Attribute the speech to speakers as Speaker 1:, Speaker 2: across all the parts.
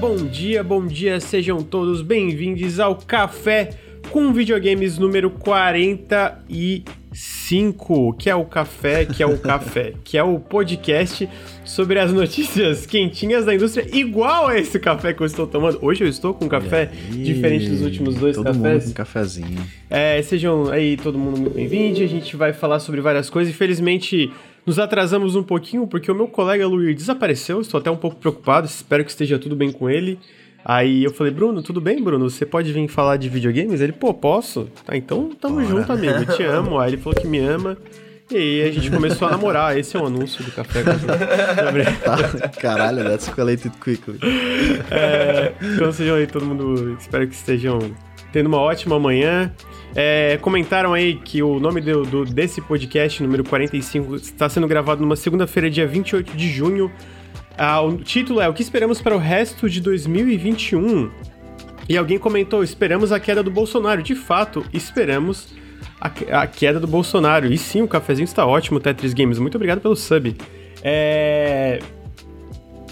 Speaker 1: bom dia, bom dia, sejam todos bem-vindos ao Café com Videogames número 45, que é o Café, que é o Café, que é o podcast sobre as notícias quentinhas da indústria, igual a esse café que eu estou tomando. Hoje eu estou com um café
Speaker 2: aí,
Speaker 1: diferente dos últimos dois
Speaker 2: todo
Speaker 1: cafés.
Speaker 2: Mundo com um cafezinho.
Speaker 1: É, sejam aí todo mundo muito bem-vindo. A gente vai falar sobre várias coisas. Infelizmente, nos atrasamos um pouquinho porque o meu colega Luiz desapareceu. Estou até um pouco preocupado. Espero que esteja tudo bem com ele. Aí eu falei, Bruno, tudo bem, Bruno? Você pode vir falar de videogames? Ele, pô, posso? Tá, então tamo
Speaker 2: Bora.
Speaker 1: junto, amigo. Eu te amo. Aí ele falou que me ama. E aí a gente começou a namorar. Esse é o anúncio do café. com-
Speaker 2: Tá? Caralho, that's escalated quickly.
Speaker 1: É, então sejam aí todo mundo. Espero que estejam tendo uma ótima manhã. É, comentaram aí que o nome do, do- desse podcast, número 45, está sendo gravado numa segunda-feira, dia 28 de junho. Ah, o título é O que esperamos para o resto de 2021? E alguém comentou: esperamos a queda do Bolsonaro. De fato, esperamos a, a queda do Bolsonaro. E sim, o cafezinho está ótimo, Tetris Games. Muito obrigado pelo sub. É.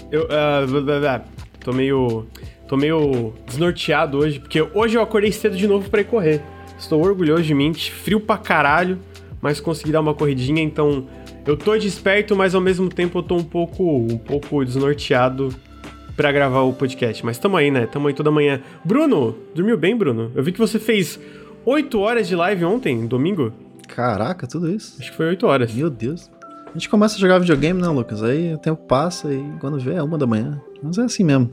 Speaker 1: Eu. ah, blá, blá, blá. tô meio. Tô meio desnorteado hoje, porque hoje eu acordei cedo de novo pra ir correr. Estou orgulhoso de mim, frio pra caralho, mas consegui dar uma corridinha, então eu tô desperto, mas ao mesmo tempo eu tô um pouco, um pouco desnorteado pra gravar o podcast. Mas tamo aí, né? Tamo aí toda manhã. Bruno, dormiu bem, Bruno? Eu vi que você fez 8 horas de live ontem, domingo.
Speaker 2: Caraca, tudo isso.
Speaker 1: Acho que foi 8 horas.
Speaker 2: Meu Deus. A gente começa a jogar videogame, né, Lucas? Aí o tempo passa e quando vê é uma da manhã. Mas é assim mesmo.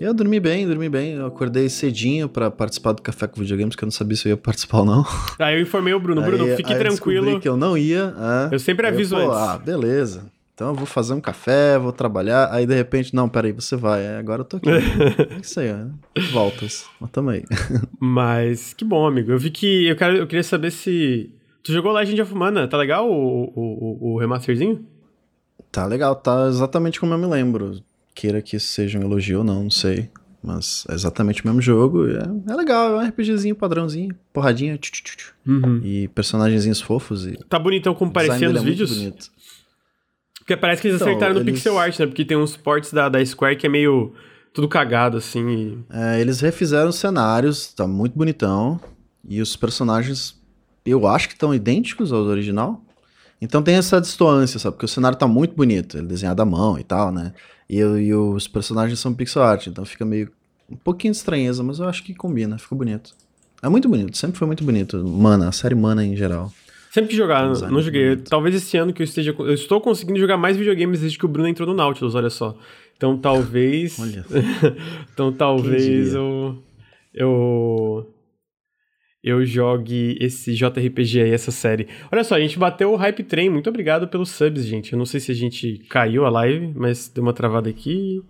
Speaker 2: Eu dormi bem, dormi bem. Eu acordei cedinho pra participar do Café com Videogames, que eu não sabia se eu ia participar ou não.
Speaker 1: Aí eu informei o Bruno. Bruno,
Speaker 2: Aí-
Speaker 1: fique
Speaker 2: aí eu
Speaker 1: tranquilo.
Speaker 2: que eu não ia. é.
Speaker 1: Eu sempre aviso
Speaker 2: pô,
Speaker 1: antes.
Speaker 2: Ah, beleza. Então eu vou fazer um café, vou trabalhar. Aí de repente, não, peraí, você vai. É, agora eu tô aqui. é isso aí, né? Voltas. Mas tamo aí.
Speaker 1: Mas que bom, amigo. Eu vi que. Eu, quero, eu queria saber se. Tu jogou Legend of Mana? Tá legal o, o, o, o remasterzinho?
Speaker 2: Tá legal, tá exatamente como eu me lembro. Queira que isso seja um elogio ou não, não sei. Mas é exatamente o mesmo jogo. e É, é legal, é um RPGzinho padrãozinho, porradinha, tchu.
Speaker 1: Uhum.
Speaker 2: e personagens fofos. E
Speaker 1: Tá bonitão como parecia nos
Speaker 2: é muito
Speaker 1: vídeos?
Speaker 2: bonito.
Speaker 1: Porque parece que eles
Speaker 2: Então,
Speaker 1: acertaram no
Speaker 2: eles-
Speaker 1: pixel art, né? Porque tem uns ports da, da Square que é meio tudo cagado, assim. e-
Speaker 2: É, eles refizeram os cenários, tá muito bonitão. E os personagens, eu acho que estão idênticos ao original. Então tem essa distância, sabe? Porque o cenário tá muito bonito, ele desenhado à mão e tal, né? E, e os personagens são pixel art, então fica meio. um pouquinho de estranheza, mas eu acho que combina, ficou bonito. É muito bonito, sempre foi muito bonito. Mana, a série Mana em geral.
Speaker 1: Sempre que jogar,
Speaker 2: Design
Speaker 1: não joguei.
Speaker 2: bonito.
Speaker 1: Talvez esse ano que eu esteja. Eu estou conseguindo jogar mais videogames desde que o Bruno entrou no Nautilus, olha só. Então talvez.
Speaker 2: Olha.
Speaker 1: então talvez eu. Eu. Eu jogue esse JRPG aí, essa série. Olha só, a gente bateu o Hype Train. Muito obrigado pelos subs, gente. Eu não sei se a gente caiu a live, mas deu uma travada aqui.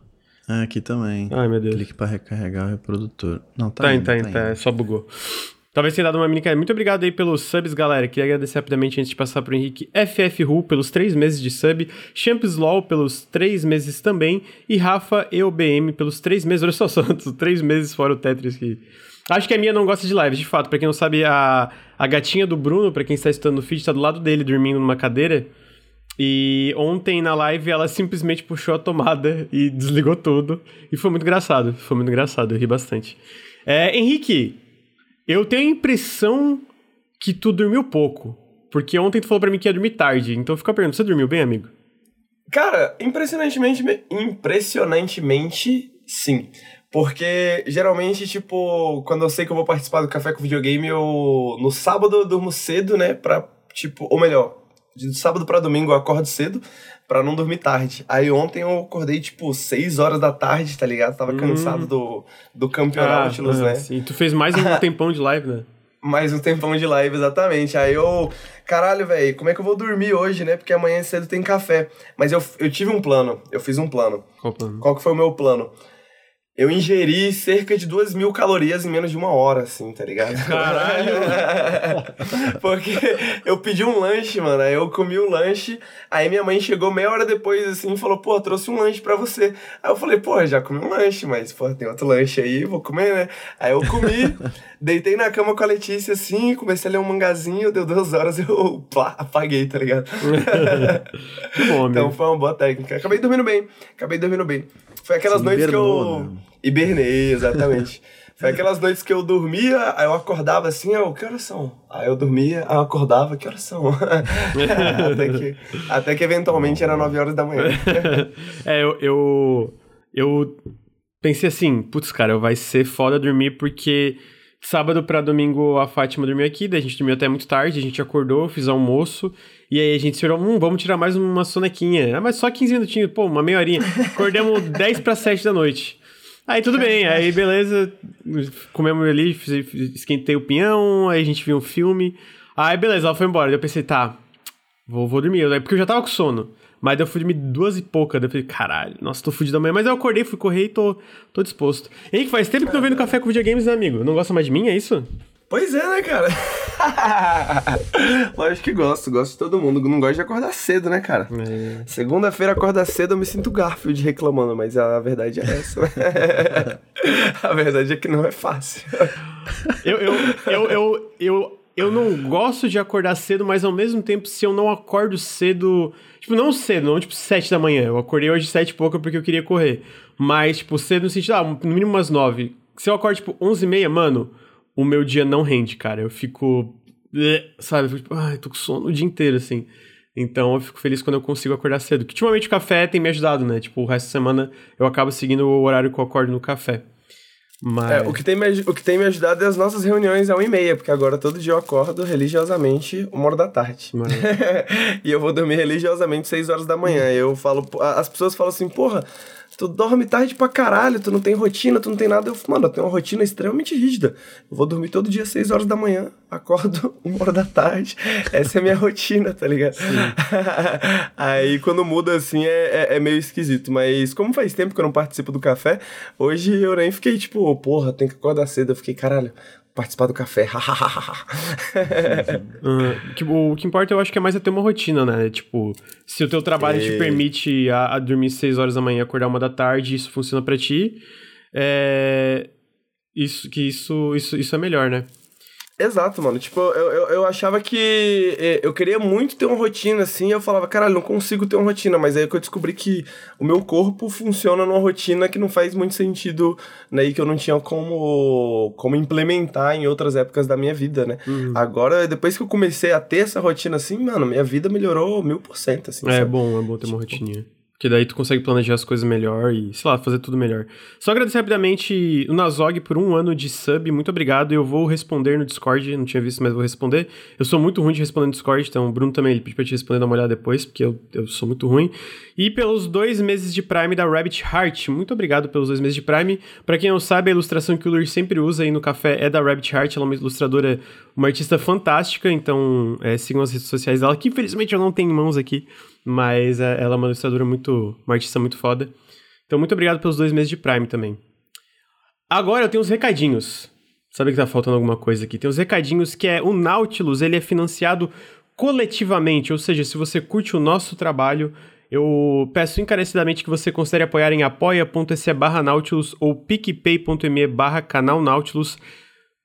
Speaker 2: Ah, aqui também.
Speaker 1: Ai, meu Deus.
Speaker 2: Clique para recarregar o reprodutor. Não, tá,
Speaker 1: Tá,
Speaker 2: indo,
Speaker 1: tá,
Speaker 2: tá,
Speaker 1: tá, tá,
Speaker 2: indo.
Speaker 1: só bugou. Talvez tenha dado uma mini caída. Muito obrigado aí pelos subs, galera. Queria agradecer rapidamente antes de passar pro Henrique FFRU pelos três meses de sub, Champs Law pelos três meses também, e Rafa EUBM pelos três meses. Olha só, só três meses fora o Tetris que. Acho que a minha não gosta de live, de fato. Pra quem não sabe, a, a gatinha do Bruno, pra quem está estudando no feed, tá do lado dele, dormindo numa cadeira. E ontem na live ela simplesmente puxou a tomada e desligou tudo. E foi muito engraçado. Foi muito engraçado, eu ri bastante. É, Henrique, eu tenho a impressão que tu dormiu pouco. Porque ontem tu falou pra mim que ia dormir tarde. Então fica a pergunta, você dormiu bem, amigo?
Speaker 3: Cara, impressionantemente, impressionantemente, sim. Porque geralmente, tipo, quando eu sei que eu vou participar do café com videogame, eu no sábado eu durmo cedo, né? Pra, tipo, ou melhor, de sábado pra domingo eu acordo cedo pra não dormir tarde. Aí ontem eu acordei, tipo, 6 horas da tarde, tá ligado? Tava
Speaker 1: Hum.
Speaker 3: cansado do, do campeonato,
Speaker 1: ah,
Speaker 3: né?
Speaker 1: sim. Tu fez mais um tempão de live, né?
Speaker 3: Mais um tempão de live, exatamente. Aí eu. Caralho, velho, como é que eu vou dormir hoje, né? Porque amanhã cedo tem café. Mas eu, eu tive um plano. Eu fiz um plano.
Speaker 1: Qual o plano?
Speaker 3: Qual que foi o meu plano? Eu ingeri cerca de duas mil calorias em menos de uma hora, assim, tá ligado?
Speaker 1: Caralho!
Speaker 3: Porque eu pedi um lanche, mano, aí eu comi o lanche, aí minha mãe chegou meia hora depois, assim, e falou, pô, trouxe um lanche pra você. Aí eu falei, pô, já comi um lanche, mas, pô, tem outro lanche aí, vou comer, né? Aí eu comi, deitei na cama com a Letícia, assim, comecei a ler um mangazinho, deu duas horas, eu plá, apaguei, tá ligado?
Speaker 1: que bom,
Speaker 3: então foi uma boa técnica. Acabei dormindo bem, acabei dormindo bem. Foi aquelas
Speaker 2: Você
Speaker 3: noites que eu.
Speaker 2: né?
Speaker 3: Hibernei, exatamente. Foi aquelas noites que eu dormia, aí eu acordava assim, eu, que horas são? Aí eu dormia, aí eu acordava, que horas são? até, que, até que eventualmente era 9 horas da manhã.
Speaker 1: é, eu, eu, eu pensei assim, putz, cara, vai ser foda dormir porque sábado pra domingo a Fátima dormiu aqui, daí a gente dormiu até muito tarde, a gente acordou, fiz almoço, e aí a gente se olhou, hum, vamos tirar mais uma sonequinha. Ah, mas só 15 minutinhos, pô, uma meia horinha. Acordamos 10 para 7 da noite. Aí tudo bem, aí beleza, comemos ali, esquentei o pinhão, aí a gente viu um filme. Aí beleza, ela foi embora. Daí eu pensei, tá, vou, vou dormir. Daí- Porque eu já tava com sono. Mas daí eu fui dormir duas e pouca. Daí eu falei, caralho, nossa, tô fudido amanhã. Mas eu acordei, fui correr e tô, tô disposto. Henrique, faz tempo que eu venho no café com videogames, né, amigo? Não gosta mais de mim, é isso?
Speaker 3: Pois é, né, cara? Lógico que gosto, gosto de todo mundo. Não gosto de acordar cedo, né, cara?
Speaker 1: É.
Speaker 3: Segunda-feira acordar cedo eu me sinto Garfield reclamando, mas a verdade é essa. a verdade é que não é fácil.
Speaker 1: Eu, eu, eu, eu, eu, eu não gosto de acordar cedo, mas ao mesmo tempo, se eu não acordo cedo. Tipo, não cedo, não tipo sete da manhã. Eu acordei hoje sete e pouca porque eu queria correr. Mas, tipo, cedo no sentido, ah, no mínimo umas nove. Se eu acordo, tipo, onze e meia, mano, o meu dia não rende, cara. Eu fico. Sabe? Eu fico, tipo, ai, tô com sono o dia inteiro, assim. Então eu fico feliz quando eu consigo acordar cedo. Que ultimamente o café tem me ajudado, né? Tipo, o resto da semana eu acabo seguindo o horário que eu acordo no café. Mas.
Speaker 3: É, o, que tem me, o que tem me ajudado é as nossas reuniões à 1h30, porque agora todo dia eu acordo religiosamente uma hora da tarde. E eu vou dormir religiosamente 6 horas da manhã. Eu falo, as pessoas falam assim, porra, tu dorme tarde pra caralho, tu não tem rotina, tu não tem nada. Eu falo, mano, eu tenho uma rotina extremamente rígida. Eu vou dormir todo dia 6 horas da manhã, acordo uma hora da tarde. Essa é a minha rotina, tá ligado? Aí quando muda assim é, é, é meio esquisito. Mas como faz tempo que eu não participo do café, hoje eu nem fiquei tipo, porra, tem que acordar cedo. Eu fiquei, caralho, participar do café.
Speaker 1: Ah, que- o que importa eu acho que é mais é ter uma rotina, né? Tipo, se o teu trabalho te
Speaker 3: Sei.
Speaker 1: permite a, a dormir 6 horas da manhã e acordar uma da tarde, isso funciona pra ti, é... Isso, que isso, isso, isso é melhor, né?
Speaker 3: Exato, mano. Tipo, eu, eu, eu achava que eh, eu queria muito ter uma rotina, assim, eu falava, caralho, não consigo ter uma rotina, mas aí que eu descobri que o meu corpo funciona numa rotina que não faz muito sentido, né, e que eu não tinha como, como implementar em outras épocas da minha vida, né. Agora, depois que eu comecei a ter essa rotina, assim, mano, minha vida melhorou mil por cento, assim,
Speaker 1: É
Speaker 3: sabe?
Speaker 1: bom, é bom ter uma rotininha. Porque daí tu consegue planejar as coisas melhor e, sei lá, fazer tudo melhor. Só agradecer rapidamente o Nazog por um ano de sub. Muito obrigado. Eu vou responder no Discord. Não tinha visto, mas vou responder. Eu sou muito ruim de responder no Discord, então o Bruno também ele pediu pra te responder, dar uma olhada depois, porque eu, eu sou muito ruim. E pelos dois meses de Prime da Rabbit Heart. Muito obrigado pelos dois meses de Prime. Pra quem não sabe, a ilustração que o Luiz sempre usa aí no café é da Rabbit Heart. Ela é uma ilustradora, uma artista fantástica. Então, é, sigam as redes sociais dela, que infelizmente eu não tenho em mãos aqui. Mas é, ela é uma ilustradora muito. uma artista muito foda. Então, muito obrigado pelos dois meses de Prime também. Agora eu tenho os recadinhos. Sabe que tá faltando alguma coisa aqui? Tem os recadinhos que é o Nautilus, ele é financiado coletivamente, ou seja, se você curte o nosso trabalho, eu peço encarecidamente que você considere apoiar em apoia.se barra Nautilus ou picpay.me barra canal Nautilus.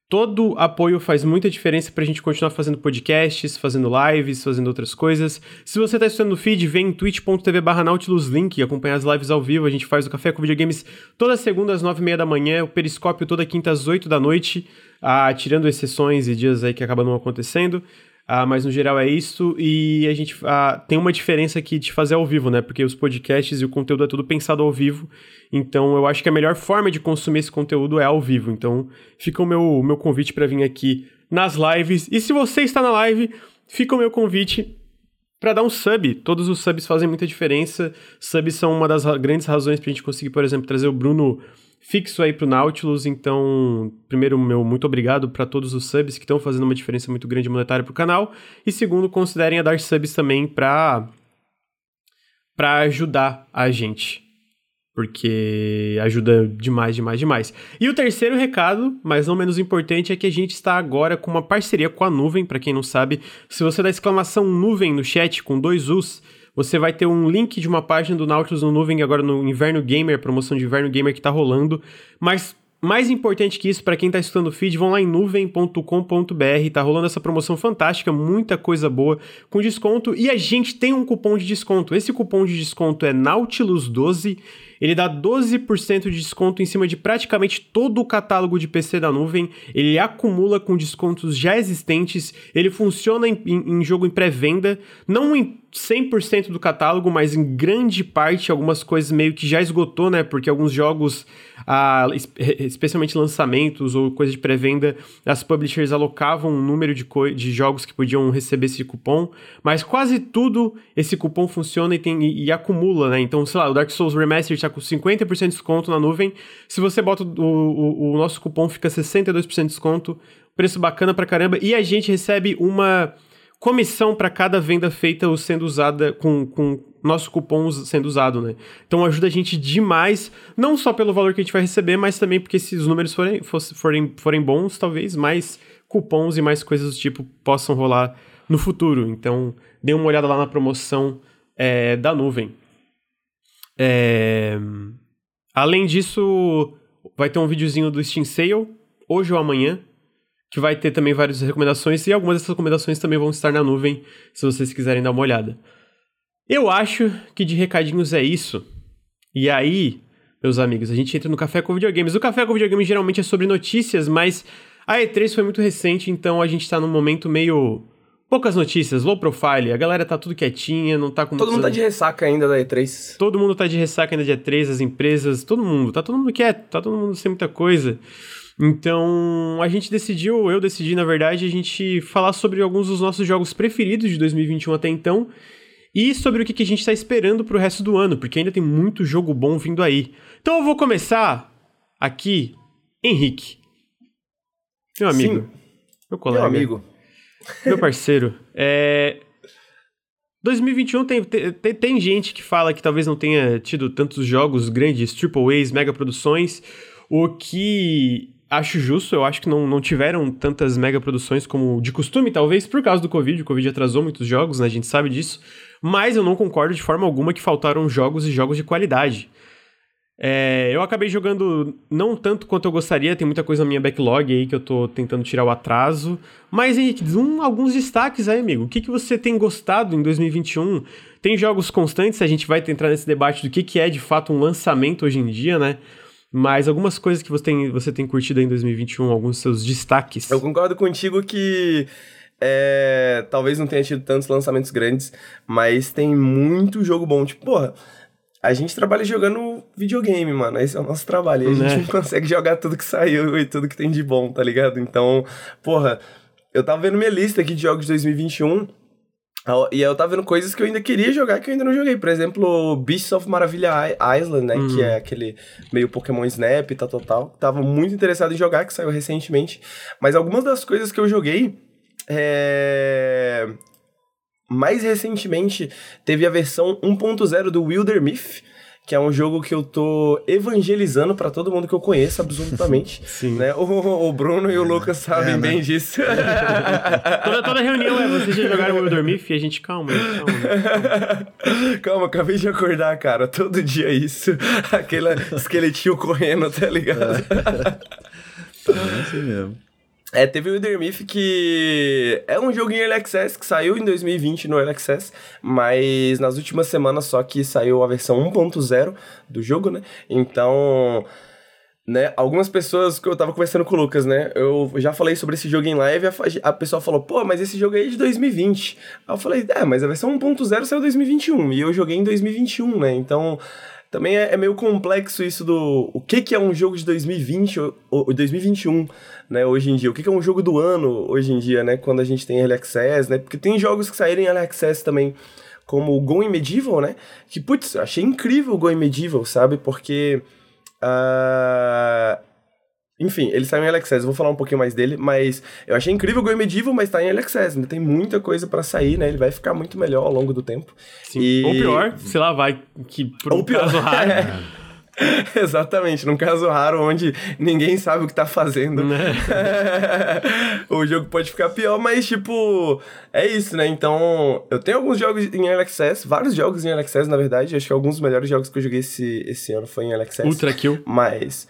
Speaker 1: Todo apoio faz muita diferença pra gente continuar fazendo podcasts, fazendo lives, fazendo outras coisas. Se você tá estudando no feed, vem em twitch.tv barra Nautilus Link e acompanhar as lives ao vivo. A gente faz o Café com Videogames toda segunda às nove e meia da manhã, o Periscópio toda quinta às oito da noite, ah, tirando exceções e dias aí que acabam não acontecendo. Ah, mas no geral é isso, e a gente ah, tem uma diferença aqui de fazer ao vivo, né? Porque os podcasts e o conteúdo é tudo pensado ao vivo, então eu acho que a melhor forma de consumir esse conteúdo é ao vivo. Então fica o meu, meu convite para vir aqui nas lives. E se você está na live, fica o meu convite para dar um sub. Todos os subs fazem muita diferença. Subs são uma das ra- grandes razões pra gente conseguir, por exemplo, trazer o Bruno fixo aí pro Nautilus. Então, primeiro, meu muito obrigado para todos os subs que estão fazendo uma diferença muito grande monetária pro canal. E segundo, considerem a dar subs também para para ajudar a gente. porque ajuda demais, demais, demais. E o terceiro recado, mas não menos importante, é que a gente está agora com uma parceria com a Nuvem, para quem não sabe, se você dá exclamação Nuvem no chat com dois U's, você vai ter um link de uma página do Nautilus no Nuvem agora no Inverno Gamer, promoção de Inverno Gamer que tá rolando, mas mais importante que isso, para quem está escutando o feed, vão lá em nuvem.com.br, tá rolando essa promoção fantástica, muita coisa boa com desconto. E a gente tem um cupom de desconto. Esse cupom de desconto é Nautilus12 ele dá 12% de desconto em cima de praticamente todo o catálogo de PC da nuvem. Ele acumula com descontos já existentes. Ele funciona em, em, em jogo em pré-venda, não em 100% do catálogo, mas em grande parte algumas coisas meio que já esgotou, né? Porque alguns jogos, ah, especialmente lançamentos ou coisa de pré-venda, as publishers alocavam um número de, de jogos que podiam receber esse cupom, mas quase tudo esse cupom funciona e, tem, e, e acumula, né? Então, sei lá, o Dark Souls Remastered está com 50% de desconto na nuvem. Se você bota o, o, o nosso cupom, fica 62% de desconto. Preço bacana pra caramba. E a gente recebe uma comissão para cada venda feita ou sendo usada com, com nosso cupom sendo usado, né? Então ajuda a gente demais, não só pelo valor que a gente vai receber, mas também porque se os números forem, forem, forem bons, talvez mais cupons e mais coisas do tipo possam rolar no futuro. Então dê uma olhada lá na promoção é, da nuvem. É... Além disso, vai ter um videozinho do Steam Sale, hoje ou amanhã, que vai ter também várias recomendações e algumas dessas recomendações também vão estar na nuvem, se vocês quiserem dar uma olhada. Eu acho que de recadinhos é isso. E aí, meus amigos, a gente entra no Café com Videogames. O Café com Videogames geralmente é sobre notícias, mas a E3 foi muito recente, então a gente tá num momento meio. Poucas notícias, low profile, a galera tá tudo quietinha, não tá com...
Speaker 3: Todo mundo tá de ressaca ainda da E3.
Speaker 1: Todo mundo tá de ressaca ainda de E3, as empresas, todo mundo, tá todo mundo quieto, tá todo mundo sem muita coisa. Então, a gente decidiu, eu decidi, na verdade, a gente falar sobre alguns dos nossos jogos preferidos de 2021 até então e sobre o que, a gente está esperando para o resto do ano, porque ainda tem muito jogo bom vindo aí. Então, eu vou começar aqui, Henrique. Meu amigo. Sim. Meu colega.
Speaker 3: Meu amigo.
Speaker 1: Meu parceiro. é... 2021 tem, tem, tem gente que fala que talvez não tenha tido tantos jogos grandes, triple A's, mega produções, o que acho justo, eu acho que não, não tiveram tantas mega produções como de costume, talvez por causa do Covid. O Covid atrasou muitos jogos, né? A gente sabe disso. Mas eu não concordo de forma alguma que faltaram jogos e jogos de qualidade. É, eu acabei jogando não tanto quanto eu gostaria, tem muita coisa na minha backlog aí que eu tô tentando tirar o atraso. Mas, Henrique, um, alguns destaques aí, amigo. O que, que você tem gostado em 2021? Tem jogos constantes, a gente vai entrar nesse debate do que, que é de fato um lançamento hoje em dia, né? Mas algumas coisas que você tem, você tem curtido em 2021, alguns seus destaques.
Speaker 3: Eu concordo contigo que é, talvez não tenha tido tantos lançamentos grandes, mas tem muito jogo bom. Tipo, porra, a gente trabalha jogando videogame, mano. Esse é o nosso trabalho. E a gente né? não consegue jogar tudo que saiu e tudo que tem de bom, tá ligado? Então, porra, eu tava vendo minha lista aqui de jogos de 2021. E eu tava vendo coisas que eu ainda queria jogar que eu ainda não joguei. Por exemplo, Beasts of Maravilha Island, né? Uhum. Que é aquele meio Pokémon Snap e tal, tal, tal. Tava muito interessado em jogar, que saiu recentemente. Mas algumas das coisas que eu joguei. É... Mais recentemente, teve a versão 1.0 do Wilder Myth que é um jogo que eu tô evangelizando para todo mundo que eu conheço, absolutamente. Sim. Né? O, o Bruno e o Lucas sabem é, né? bem disso.
Speaker 1: toda, toda reunião é, vocês já jogaram o Myth? E a gente, calma,
Speaker 3: calma. calma, acabei de acordar, cara. Todo dia isso. Aquele esqueletinho correndo, tá ligado? É.
Speaker 2: tá assim mesmo.
Speaker 3: É, teve o Wither Myth que é um jogo em Early Access que saiu em 2020 no Early Access, mas nas últimas semanas só que saiu a versão 1.0 do jogo, né? Então, né, algumas pessoas que eu tava conversando com o Lucas, né? Eu já falei sobre esse jogo em live, a, a pessoa falou: "Pô, mas esse jogo aí é de 2020". Aí eu falei: "É, mas a versão 1.0 saiu em 2021 e eu joguei em 2021, né? Então, também é, é, meio complexo isso do o que, que é um jogo de 2020 ou, ou 2021, né, hoje em dia. O que, é um jogo do ano hoje em dia, né, quando a gente tem Early Access, né? Porque tem jogos que saíram em Early Access também, como o Going Medieval, né? Que, putz, achei incrível o Going Medieval, sabe? Porque... Uh, enfim, ele saiu em Alexis, vou falar um pouquinho mais dele, mas eu achei incrível o Go Medieval, mas tá em Alexis, ainda tem muita coisa para sair, né? Ele vai ficar muito melhor ao longo do tempo.
Speaker 1: Sim. E... Ou pior, sei lá, vai que por Ou um pior. caso raro.
Speaker 3: Exatamente, num caso raro onde ninguém sabe o que tá fazendo.
Speaker 1: Né?
Speaker 3: o jogo pode ficar pior, mas tipo, é isso, né? Então, eu tenho alguns jogos em Early Access, vários jogos em Early Access, na verdade. Acho que alguns dos melhores jogos que eu joguei esse, esse ano foi em Early Access.
Speaker 1: Ultra Kill.
Speaker 3: Mas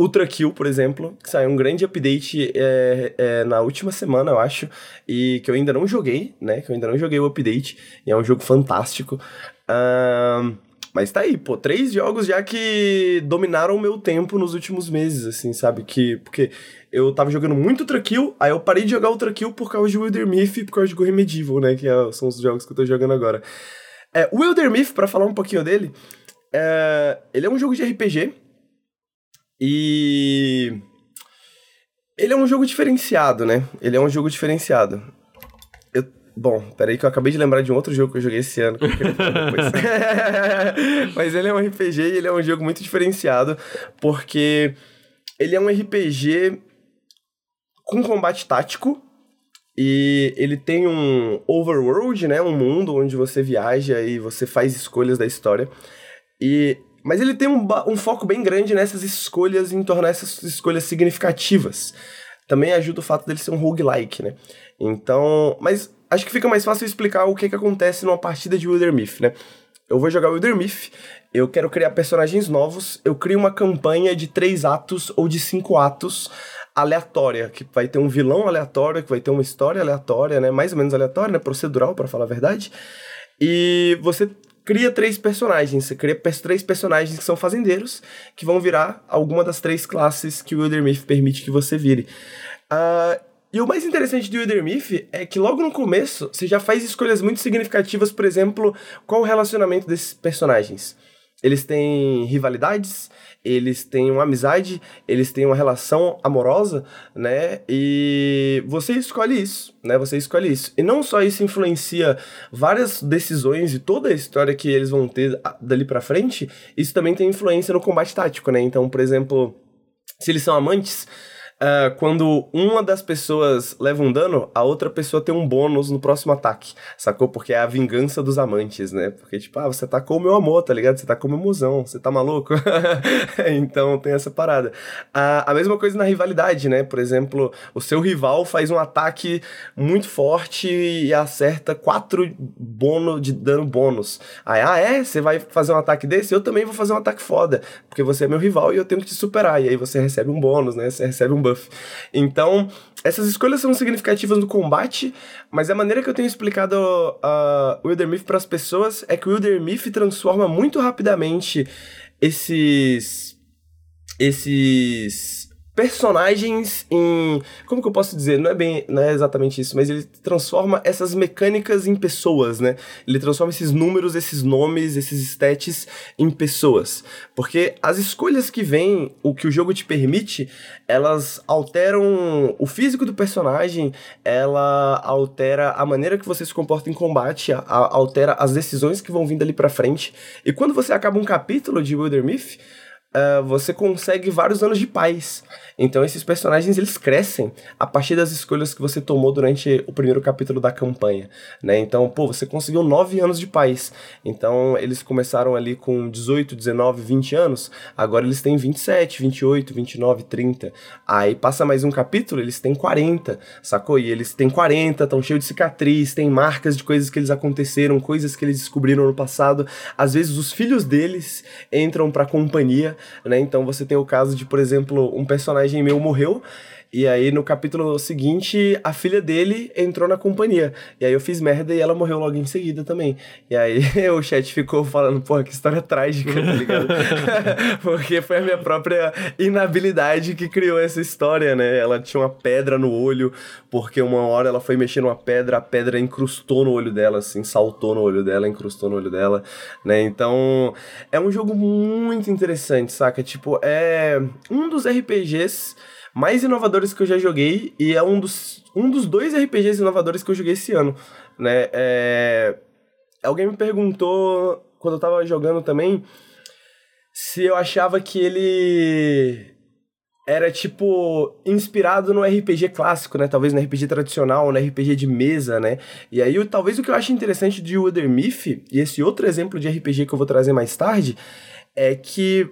Speaker 3: Ultra Kill, por exemplo, que saiu um grande update é, é, na última semana, eu acho, e que eu ainda não joguei, né? Que eu ainda não joguei o update, e é um jogo fantástico. Um, mas tá aí, pô, três jogos já que dominaram o meu tempo nos últimos meses, assim, sabe? Que, porque eu tava jogando muito Kill, aí eu parei de jogar Ultra Kill por causa de Wilder Myth e por causa de Go Remedieval, né? Que é, são os jogos que eu tô jogando agora. É, Wilder Myth, pra falar um pouquinho dele, é, ele é um jogo de RPG e. Ele é um jogo diferenciado, né? Ele é um jogo diferenciado. Bom, peraí que eu acabei de lembrar de um outro jogo que eu joguei esse ano. Que eu depois. Mas ele é um RPG e ele é um jogo muito diferenciado, porque ele é um RPG com combate tático, e ele tem um overworld, né? Um mundo onde você viaja e você faz escolhas da história. E mas ele tem um, um foco bem grande nessas escolhas, em tornar essas escolhas significativas. Também ajuda o fato dele ser um roguelike, né? Então, mas acho que fica mais fácil explicar o que, que acontece numa partida de Wildermyth, né? Eu vou jogar Wildermyth, eu quero criar personagens novos, eu crio uma campanha de três atos ou de cinco atos aleatória, que vai ter um vilão aleatório, que vai ter uma história aleatória, né? Mais ou menos aleatória, né? Procedural, para falar a verdade. E você cria três personagens. Você cria três personagens que são fazendeiros, que vão virar alguma das três classes que o Wildermyth permite que você vire. Uh, e o mais interessante de Wildermyth é que logo no começo você já faz escolhas muito significativas, por exemplo, qual o relacionamento desses personagens. Eles têm rivalidades, eles têm uma amizade, eles têm uma relação amorosa, né? E você escolhe isso, né? Você escolhe isso. E não só isso influencia várias decisões e toda a história que eles vão ter dali para frente, isso também tem influência no combate tático, né? Então, por exemplo, se eles são amantes, uh, quando uma das pessoas leva um dano, a outra pessoa tem um bônus no próximo ataque, sacou? Porque é a vingança dos amantes, né? Porque, tipo, ah, você atacou o meu amor, tá ligado? Você com o meu musão, você tá maluco? então tem essa parada. Uh, a mesma coisa na rivalidade, né? Por exemplo, o seu rival faz um ataque muito forte e acerta quatro bônus de dano bônus. Aí, ah, é? Você vai fazer um ataque desse? Eu também vou fazer um ataque foda, porque você é meu rival e eu tenho que te superar. E aí você recebe um bônus, né? Você recebe um buff. Então, essas escolhas são significativas no combate, mas a maneira que eu tenho explicado uh, Wildermyth para as pessoas é que o Wildermyth transforma muito rapidamente esses esses personagens em. Como que eu posso dizer? Não é bem. Não é exatamente isso, mas ele transforma essas mecânicas em pessoas, né? Ele transforma esses números, esses nomes, esses stats em pessoas. Porque as escolhas que vêm, o que o jogo te permite, elas alteram o físico do personagem, ela altera a maneira que você se comporta em combate, a, altera as decisões que vão vindo ali pra frente. E quando você acaba um capítulo de Wildermyth uh, você consegue vários anos de paz. Então esses personagens eles crescem a partir das escolhas que você tomou durante o primeiro capítulo da campanha, né? Então, pô, você conseguiu nove anos de paz. Então eles começaram ali com 18, 19, 20 anos, agora eles têm 27, 28, 29, 30. Aí passa mais um capítulo, eles têm 40, sacou? E eles têm 40, estão cheios de cicatriz, têm marcas de coisas que eles aconteceram, coisas que eles descobriram no passado. Às vezes os filhos deles entram pra companhia, né? Então você tem o caso de, por exemplo, um personagem meu morreu e aí, no capítulo seguinte, a filha dele entrou na companhia. E aí eu fiz merda e ela morreu logo em seguida também. E aí o chat ficou falando, porra, que história trágica, tá ligado? Porque foi a minha própria inabilidade que criou essa história, né? Ela tinha uma pedra no olho, porque uma hora ela foi mexer numa pedra, a pedra incrustou no olho dela, assim, saltou no olho dela, incrustou no olho dela, né? Então, é um jogo muito interessante, saca? Tipo, é um dos RPGs mais inovadores que eu já joguei e é um dos, um dos dois RPGs inovadores que eu joguei esse ano, né? É... Alguém me perguntou, quando eu tava jogando também, se eu achava que ele era tipo inspirado no RPG clássico, né? Talvez no RPG tradicional, no RPG de mesa, né? E aí, talvez o que eu acho interessante de Wither Myth, e esse outro exemplo de RPG que eu vou trazer mais tarde, é que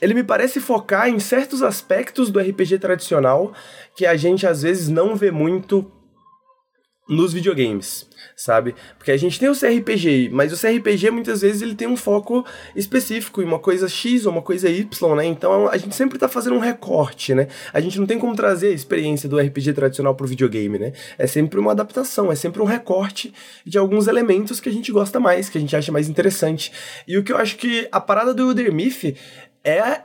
Speaker 3: ele me parece focar em certos aspectos do RPG tradicional que a gente às vezes não vê muito nos videogames, sabe? Porque a gente tem o CRPG, mas o CRPG muitas vezes ele tem um foco específico em uma coisa X ou uma coisa Y, né? Então a gente sempre tá fazendo um recorte, né? A gente não tem como trazer a experiência do RPG tradicional pro videogame, né? É sempre uma adaptação, é sempre um recorte de alguns elementos que a gente gosta mais, que a gente acha mais interessante. E o que eu acho que a parada do Elder é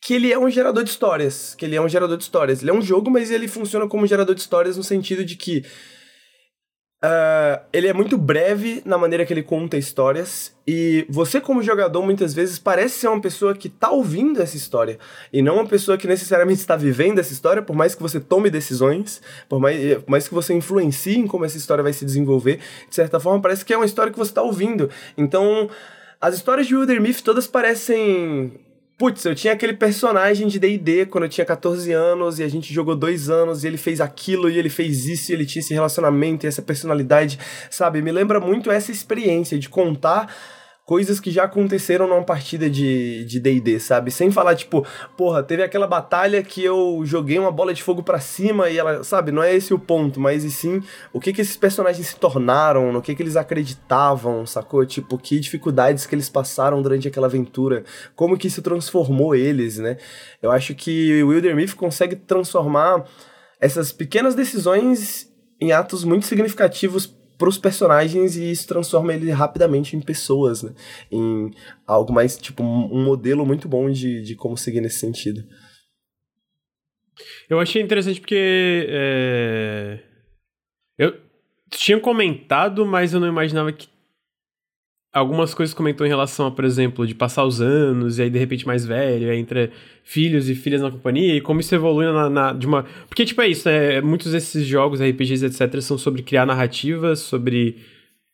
Speaker 3: que ele é um gerador de histórias, que ele é um gerador de histórias. Ele é um jogo, mas ele funciona como gerador de histórias no sentido de que Uh, ele é muito breve na maneira que ele conta histórias e você como jogador muitas vezes parece ser uma pessoa que está ouvindo essa história e não uma pessoa que necessariamente está vivendo essa história, por mais que você tome decisões, por mais, por mais que você influencie em como essa história vai se desenvolver, de certa forma parece que é uma história que você está ouvindo. Então, as histórias de Wilder Myth todas parecem Putz, eu tinha aquele personagem de D&D quando eu tinha 14 anos e a gente jogou dois anos e ele fez aquilo e ele fez isso e ele tinha esse relacionamento e essa personalidade, sabe? Me lembra muito essa experiência de contar coisas que já aconteceram numa partida de D&D, sabe? Sem falar, tipo, porra, teve aquela batalha que eu joguei uma bola de fogo para cima e ela, sabe? Não é esse o ponto, mas e sim o que que esses personagens se tornaram, no que que eles acreditavam, sacou? Tipo, que dificuldades que eles passaram durante aquela aventura, como que isso transformou eles, né? Eu acho que o Wilder Myth consegue transformar essas pequenas decisões em atos muito significativos para os personagens e isso transforma ele rapidamente em pessoas, né? Em algo mais, tipo, um modelo muito bom de, de como seguir nesse sentido.
Speaker 1: Eu achei interessante porque. É... Eu tinha comentado, mas eu não imaginava que algumas coisas comentou em relação a, por exemplo, de passar os anos e aí de repente mais velho, entre filhos e filhas na companhia e como isso evolui na, na, de uma... Porque, tipo, é isso, né? Muitos desses jogos, RPGs, etc., são sobre criar narrativas, sobre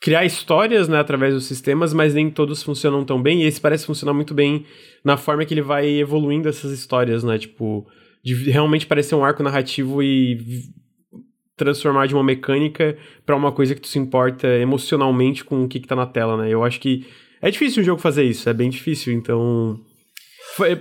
Speaker 1: criar histórias, né, através dos sistemas, mas nem todos funcionam tão bem, e esse parece funcionar muito bem na forma que ele vai evoluindo essas histórias, né, tipo, de realmente parecer um arco narrativo e transformar de uma mecânica para uma coisa que tu se importa emocionalmente com o que, que tá na tela, né? Eu acho que é difícil um jogo fazer isso, é bem difícil, então.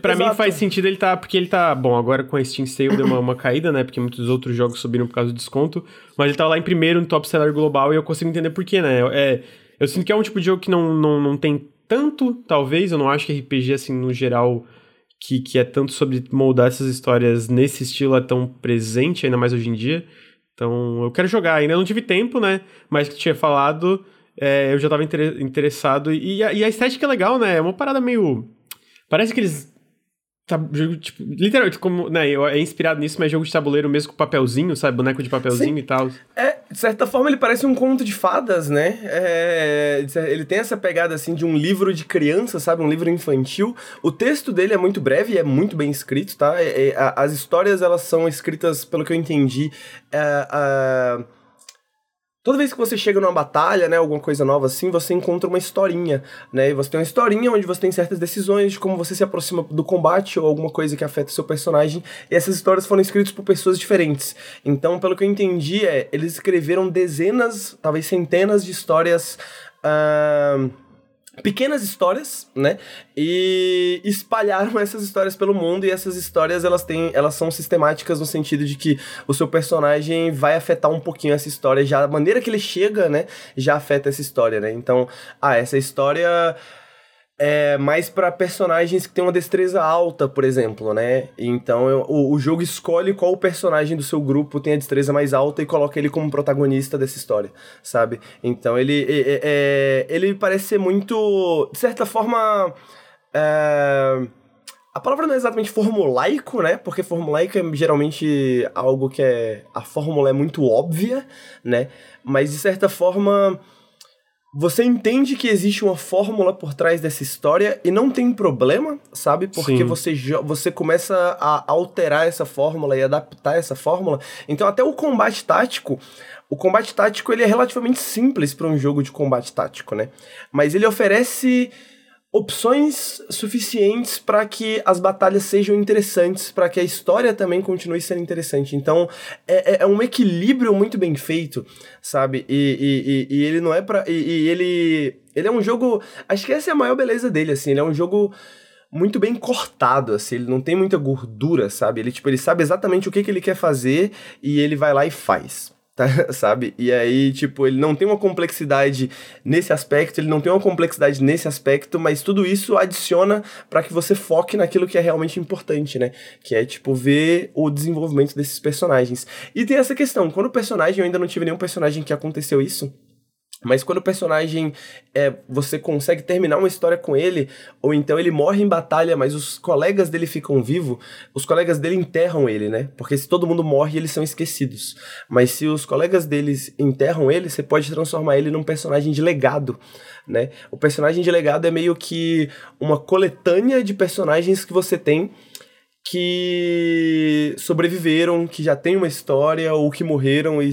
Speaker 1: para mim faz sentido ele tá. Porque ele tá. Bom, agora com a Steam Sale deu uma, uma, caída, né? Porque muitos outros jogos subiram por causa do desconto. Mas ele tá lá em primeiro no top seller global e eu consigo entender por quê, né? É, eu sinto que é um tipo de jogo que não, não, não tem tanto, talvez. Eu não acho que RPG, assim, no geral, que, que é tanto sobre moldar essas histórias nesse estilo é tão presente, ainda mais hoje em dia. Então, eu quero jogar. Ainda não tive tempo, né? Mas que tinha falado, é, eu já tava inter interessado. E a, e a estética é legal, né? É uma parada meio. Parece que eles Tá, jogo, tipo, literalmente, como, né, é inspirado nisso, mas jogo de tabuleiro mesmo com papelzinho, sabe? Boneco de papelzinho Sim. e tal.
Speaker 3: É, de certa forma ele parece um conto de fadas, né? É, ele tem essa pegada, assim, de um livro de criança, sabe? Um livro infantil. O texto dele é muito breve e é muito bem escrito, tá? É, é, as histórias, elas são escritas, pelo que eu entendi, é, Toda vez que você chega numa batalha, né, alguma coisa nova assim, você encontra uma historinha, né? E você tem uma historinha onde você tem certas decisões de como você se aproxima do combate ou alguma coisa que afeta o seu personagem. E essas histórias foram escritas por pessoas diferentes. Então, pelo que eu entendi, é, eles escreveram dezenas, talvez centenas de histórias. Uh pequenas histórias, né? E espalharam essas histórias pelo mundo e essas histórias elas têm, elas são sistemáticas no sentido de que o seu personagem vai afetar um pouquinho essa história, já a maneira que ele chega, né, já afeta essa história, né? Então, ah, essa história é mais para personagens que têm uma destreza alta, por exemplo, né? Então eu, o, o, jogo escolhe qual personagem do seu grupo tem a destreza mais alta e coloca ele como protagonista dessa história, sabe? Então ele, é, ele parece ser muito, de certa forma, é, a palavra não é exatamente formulaico, né? Porque formulaico é geralmente algo que é a fórmula é muito óbvia, né? Mas de certa forma você entende que existe uma fórmula por trás dessa história e não tem problema, sabe? Porque você, você começa a alterar essa fórmula e adaptar essa fórmula. Então, até o combate tático. O combate tático ele é relativamente simples para um jogo de combate tático, né? Mas ele oferece opções suficientes para que as batalhas sejam interessantes, para que a história também continue sendo interessante. Então, é, é, é um equilíbrio muito bem feito, sabe? E, e, e, e ele não é para e, ele ele é um jogo, acho que essa é a maior beleza dele, assim, ele é um jogo muito bem cortado, assim, ele não tem muita gordura, sabe? Ele, tipo, ele sabe exatamente o que, que ele quer fazer e ele vai lá e faz. Tá, sabe? E aí, tipo, ele não tem uma complexidade nesse aspecto, ele não tem uma complexidade nesse aspecto, mas tudo isso adiciona para que você foque naquilo que é realmente importante, né? Que é, tipo, ver o desenvolvimento desses personagens. E tem essa questão, quando o personagem, eu ainda não tive nenhum personagem que aconteceu isso, mas quando o personagem é, você consegue terminar uma história com ele, ou então ele morre em batalha, mas os colegas dele ficam vivos, os colegas dele enterram ele, né? Porque se todo mundo morre, eles são esquecidos. Mas se os colegas deles enterram ele, você pode transformar ele num personagem de legado, né? O personagem de legado é meio que uma coletânea de personagens que você tem que sobreviveram, que já têm uma história ou que morreram e,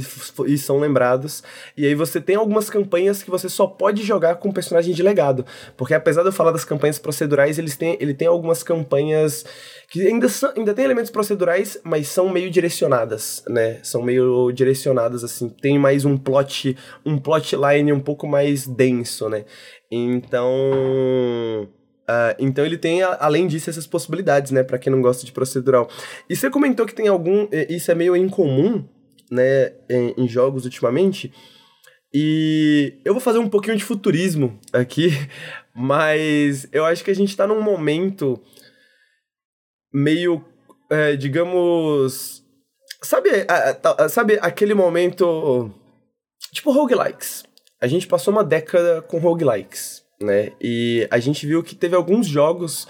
Speaker 3: e, são lembrados. E aí você tem algumas campanhas que você só pode jogar com personagem de legado. Porque apesar de eu falar das campanhas procedurais, eles têm, ele tem algumas campanhas que ainda, são, ainda tem elementos procedurais, mas são meio direcionadas, né? São meio direcionadas, assim. Tem mais um plot, um plotline um pouco mais denso, né? Então Uh, então ele tem, além disso, essas possibilidades, né, para quem não gosta de procedural. E você comentou que tem algum, isso é meio incomum, né, em, em jogos ultimamente. E eu vou fazer um pouquinho de futurismo aqui, mas eu acho que a gente tá num momento meio, é, digamos, sabe, a, a, sabe aquele momento tipo roguelikes. A gente passou uma década com roguelikes né? E a gente viu que teve alguns jogos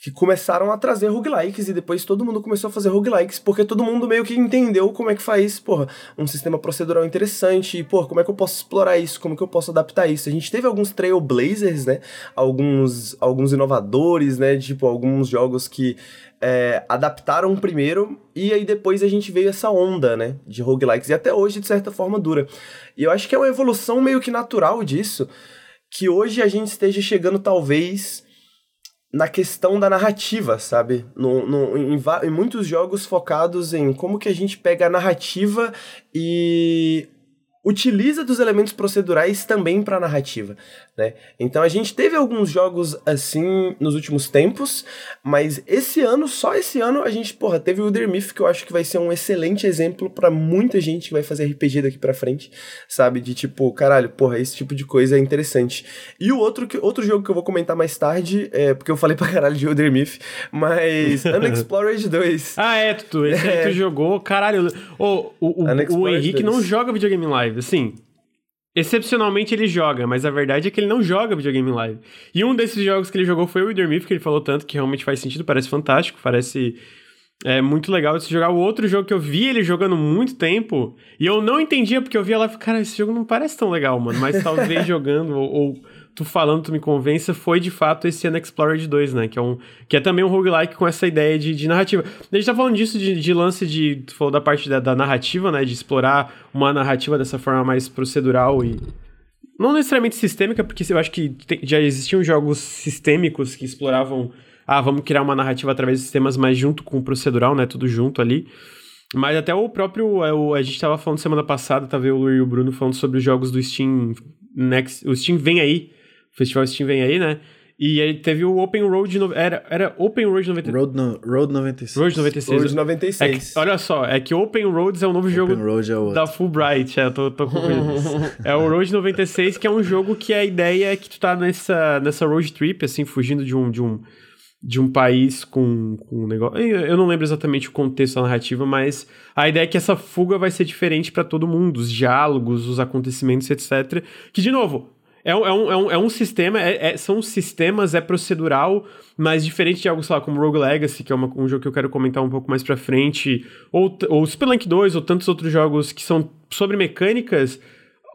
Speaker 3: que começaram a trazer roguelikes e depois todo mundo começou a fazer roguelikes porque todo mundo meio que entendeu como é que faz, porra, um sistema procedural interessante e, porra, como é que eu posso explorar isso, como é que eu posso adaptar isso. A gente teve alguns trailblazers, né, alguns, alguns inovadores, né, tipo, alguns jogos que é, adaptaram primeiro e aí depois a gente veio essa onda, né, de roguelikes e até hoje, de certa forma, dura. E eu acho que é uma evolução meio que natural disso, que hoje a gente esteja chegando, talvez, na questão da narrativa, sabe? No, no, em, em muitos jogos focados em como que a gente pega a narrativa e utiliza dos elementos procedurais também para narrativa, né? Então a gente teve alguns jogos assim nos últimos tempos, mas esse ano, só esse ano, a gente, porra, teve o Wither Myth que eu acho que vai ser um excelente exemplo para muita gente que vai fazer RPG daqui para frente, sabe? De tipo, caralho, porra, esse tipo de coisa é interessante. E o outro que outro jogo que eu vou comentar mais tarde, é porque eu falei pra caralho de Wither Myth, mas Unexplored 2.
Speaker 1: ah, é, tu, esse é. aí tu jogou, caralho. Oh, o, o, o Henrique 2. não joga videogame live. Assim, excepcionalmente ele joga, mas a verdade é que ele não joga videogame live. E um desses jogos que ele jogou foi o Wither Myth, que ele falou tanto que realmente faz sentido, parece fantástico, parece é muito legal de se jogar. O outro jogo que eu vi ele jogando muito tempo, e eu não entendia porque eu via lá cara, esse jogo não parece tão legal, mano, mas talvez jogando ou, ou tu falando, tu me convença, foi de fato esse Unexplored 2, né? Que é, um, que é também um roguelike com essa ideia de, de narrativa. A gente tá falando disso de, de lance de. Tu falou da parte da, da, narrativa, né? De explorar uma narrativa dessa forma mais procedural e. Não necessariamente sistêmica, porque eu acho que já existiam jogos sistêmicos que exploravam. Ah, vamos criar uma narrativa através de sistemas, mas junto com o procedural, né? Tudo junto ali. Mas até o próprio. É, o, a gente tava falando semana passada, tava eu e o Bruno falando sobre os jogos do Steam Next. O Steam vem aí, Festival Steam vem aí, né? E aí teve o Open Road. No, era, era Open Road 96.
Speaker 2: Road, no, Road 96.
Speaker 1: Road 96.
Speaker 3: Road 96.
Speaker 1: É que, olha só, é que Open Roads é o novo Open jogo
Speaker 2: Road é o
Speaker 1: da Fulbright. É, eu tô, tô com É o Road 96, que é um jogo que a ideia é que tu tá nessa, nessa road trip, assim, fugindo de um. De um de um país com, com um negócio. Eu não lembro exatamente o contexto da narrativa, mas a ideia é que essa fuga vai ser diferente para todo mundo, os diálogos, os acontecimentos, etc. Que, de novo, é um, é um, é um, é um sistema, é, é, são sistemas, é procedural, mas diferente de algo, sei lá, como Rogue Legacy, que é uma, um jogo que eu quero comentar um pouco mais pra frente, ou, ou Spelunk 2, ou tantos outros jogos que são sobre mecânicas,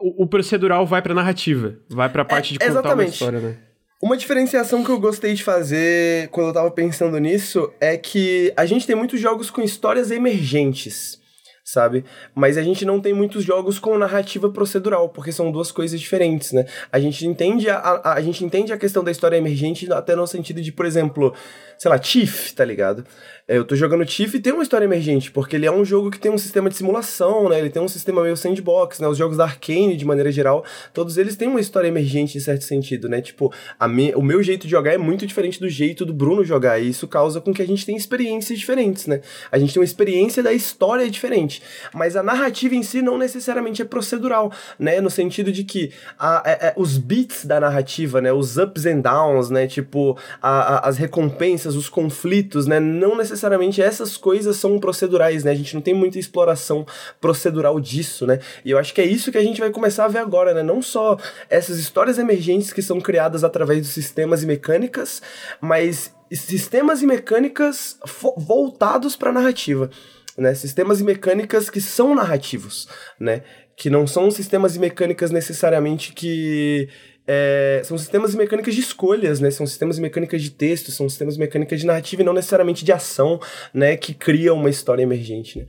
Speaker 1: o, o procedural vai pra narrativa, vai pra parte de contar exatamente. uma história, né?
Speaker 3: Uma diferenciação que eu gostei de fazer quando eu tava pensando nisso é que a gente tem muitos jogos com histórias emergentes sabe? Mas a gente não tem muitos jogos com narrativa procedural, porque são duas coisas diferentes, né? A gente entende a, a, a gente entende a questão da história emergente até no sentido de, por exemplo, sei lá, Tiff, tá ligado? É, eu tô jogando Tiff e tem uma história emergente, porque ele é um jogo que tem um sistema de simulação, né? Ele tem um sistema meio sandbox, né? Os jogos da Arkane, de maneira geral, todos eles têm uma história emergente em certo sentido, né? Tipo, me, o meu jeito de jogar é muito diferente do jeito do Bruno jogar, e isso causa com que a gente tenha experiências diferentes, né? A gente tem uma experiência da história diferente, mas a narrativa em si não necessariamente é procedural, né? No sentido de que a, a, a, é, os beats da narrativa, né? Os ups and downs, né? Tipo, as recompensas, os conflitos, né? Não necessariamente necessariamente essas coisas são procedurais, né? A gente não tem muita exploração procedural disso, né? E eu acho que é isso que a gente vai começar a ver agora, né? Não só essas histórias emergentes que são criadas através dos sistemas e mecânicas, mas sistemas e mecânicas voltados para a narrativa, né? Sistemas e mecânicas que são narrativos, né? Que não são sistemas e mecânicas necessariamente que é, são sistemas e mecânicas de escolhas, né? São sistemas e mecânicas de texto, são sistemas e mecânicas de narrativa e não necessariamente de ação, né? Que criam uma história emergente, né?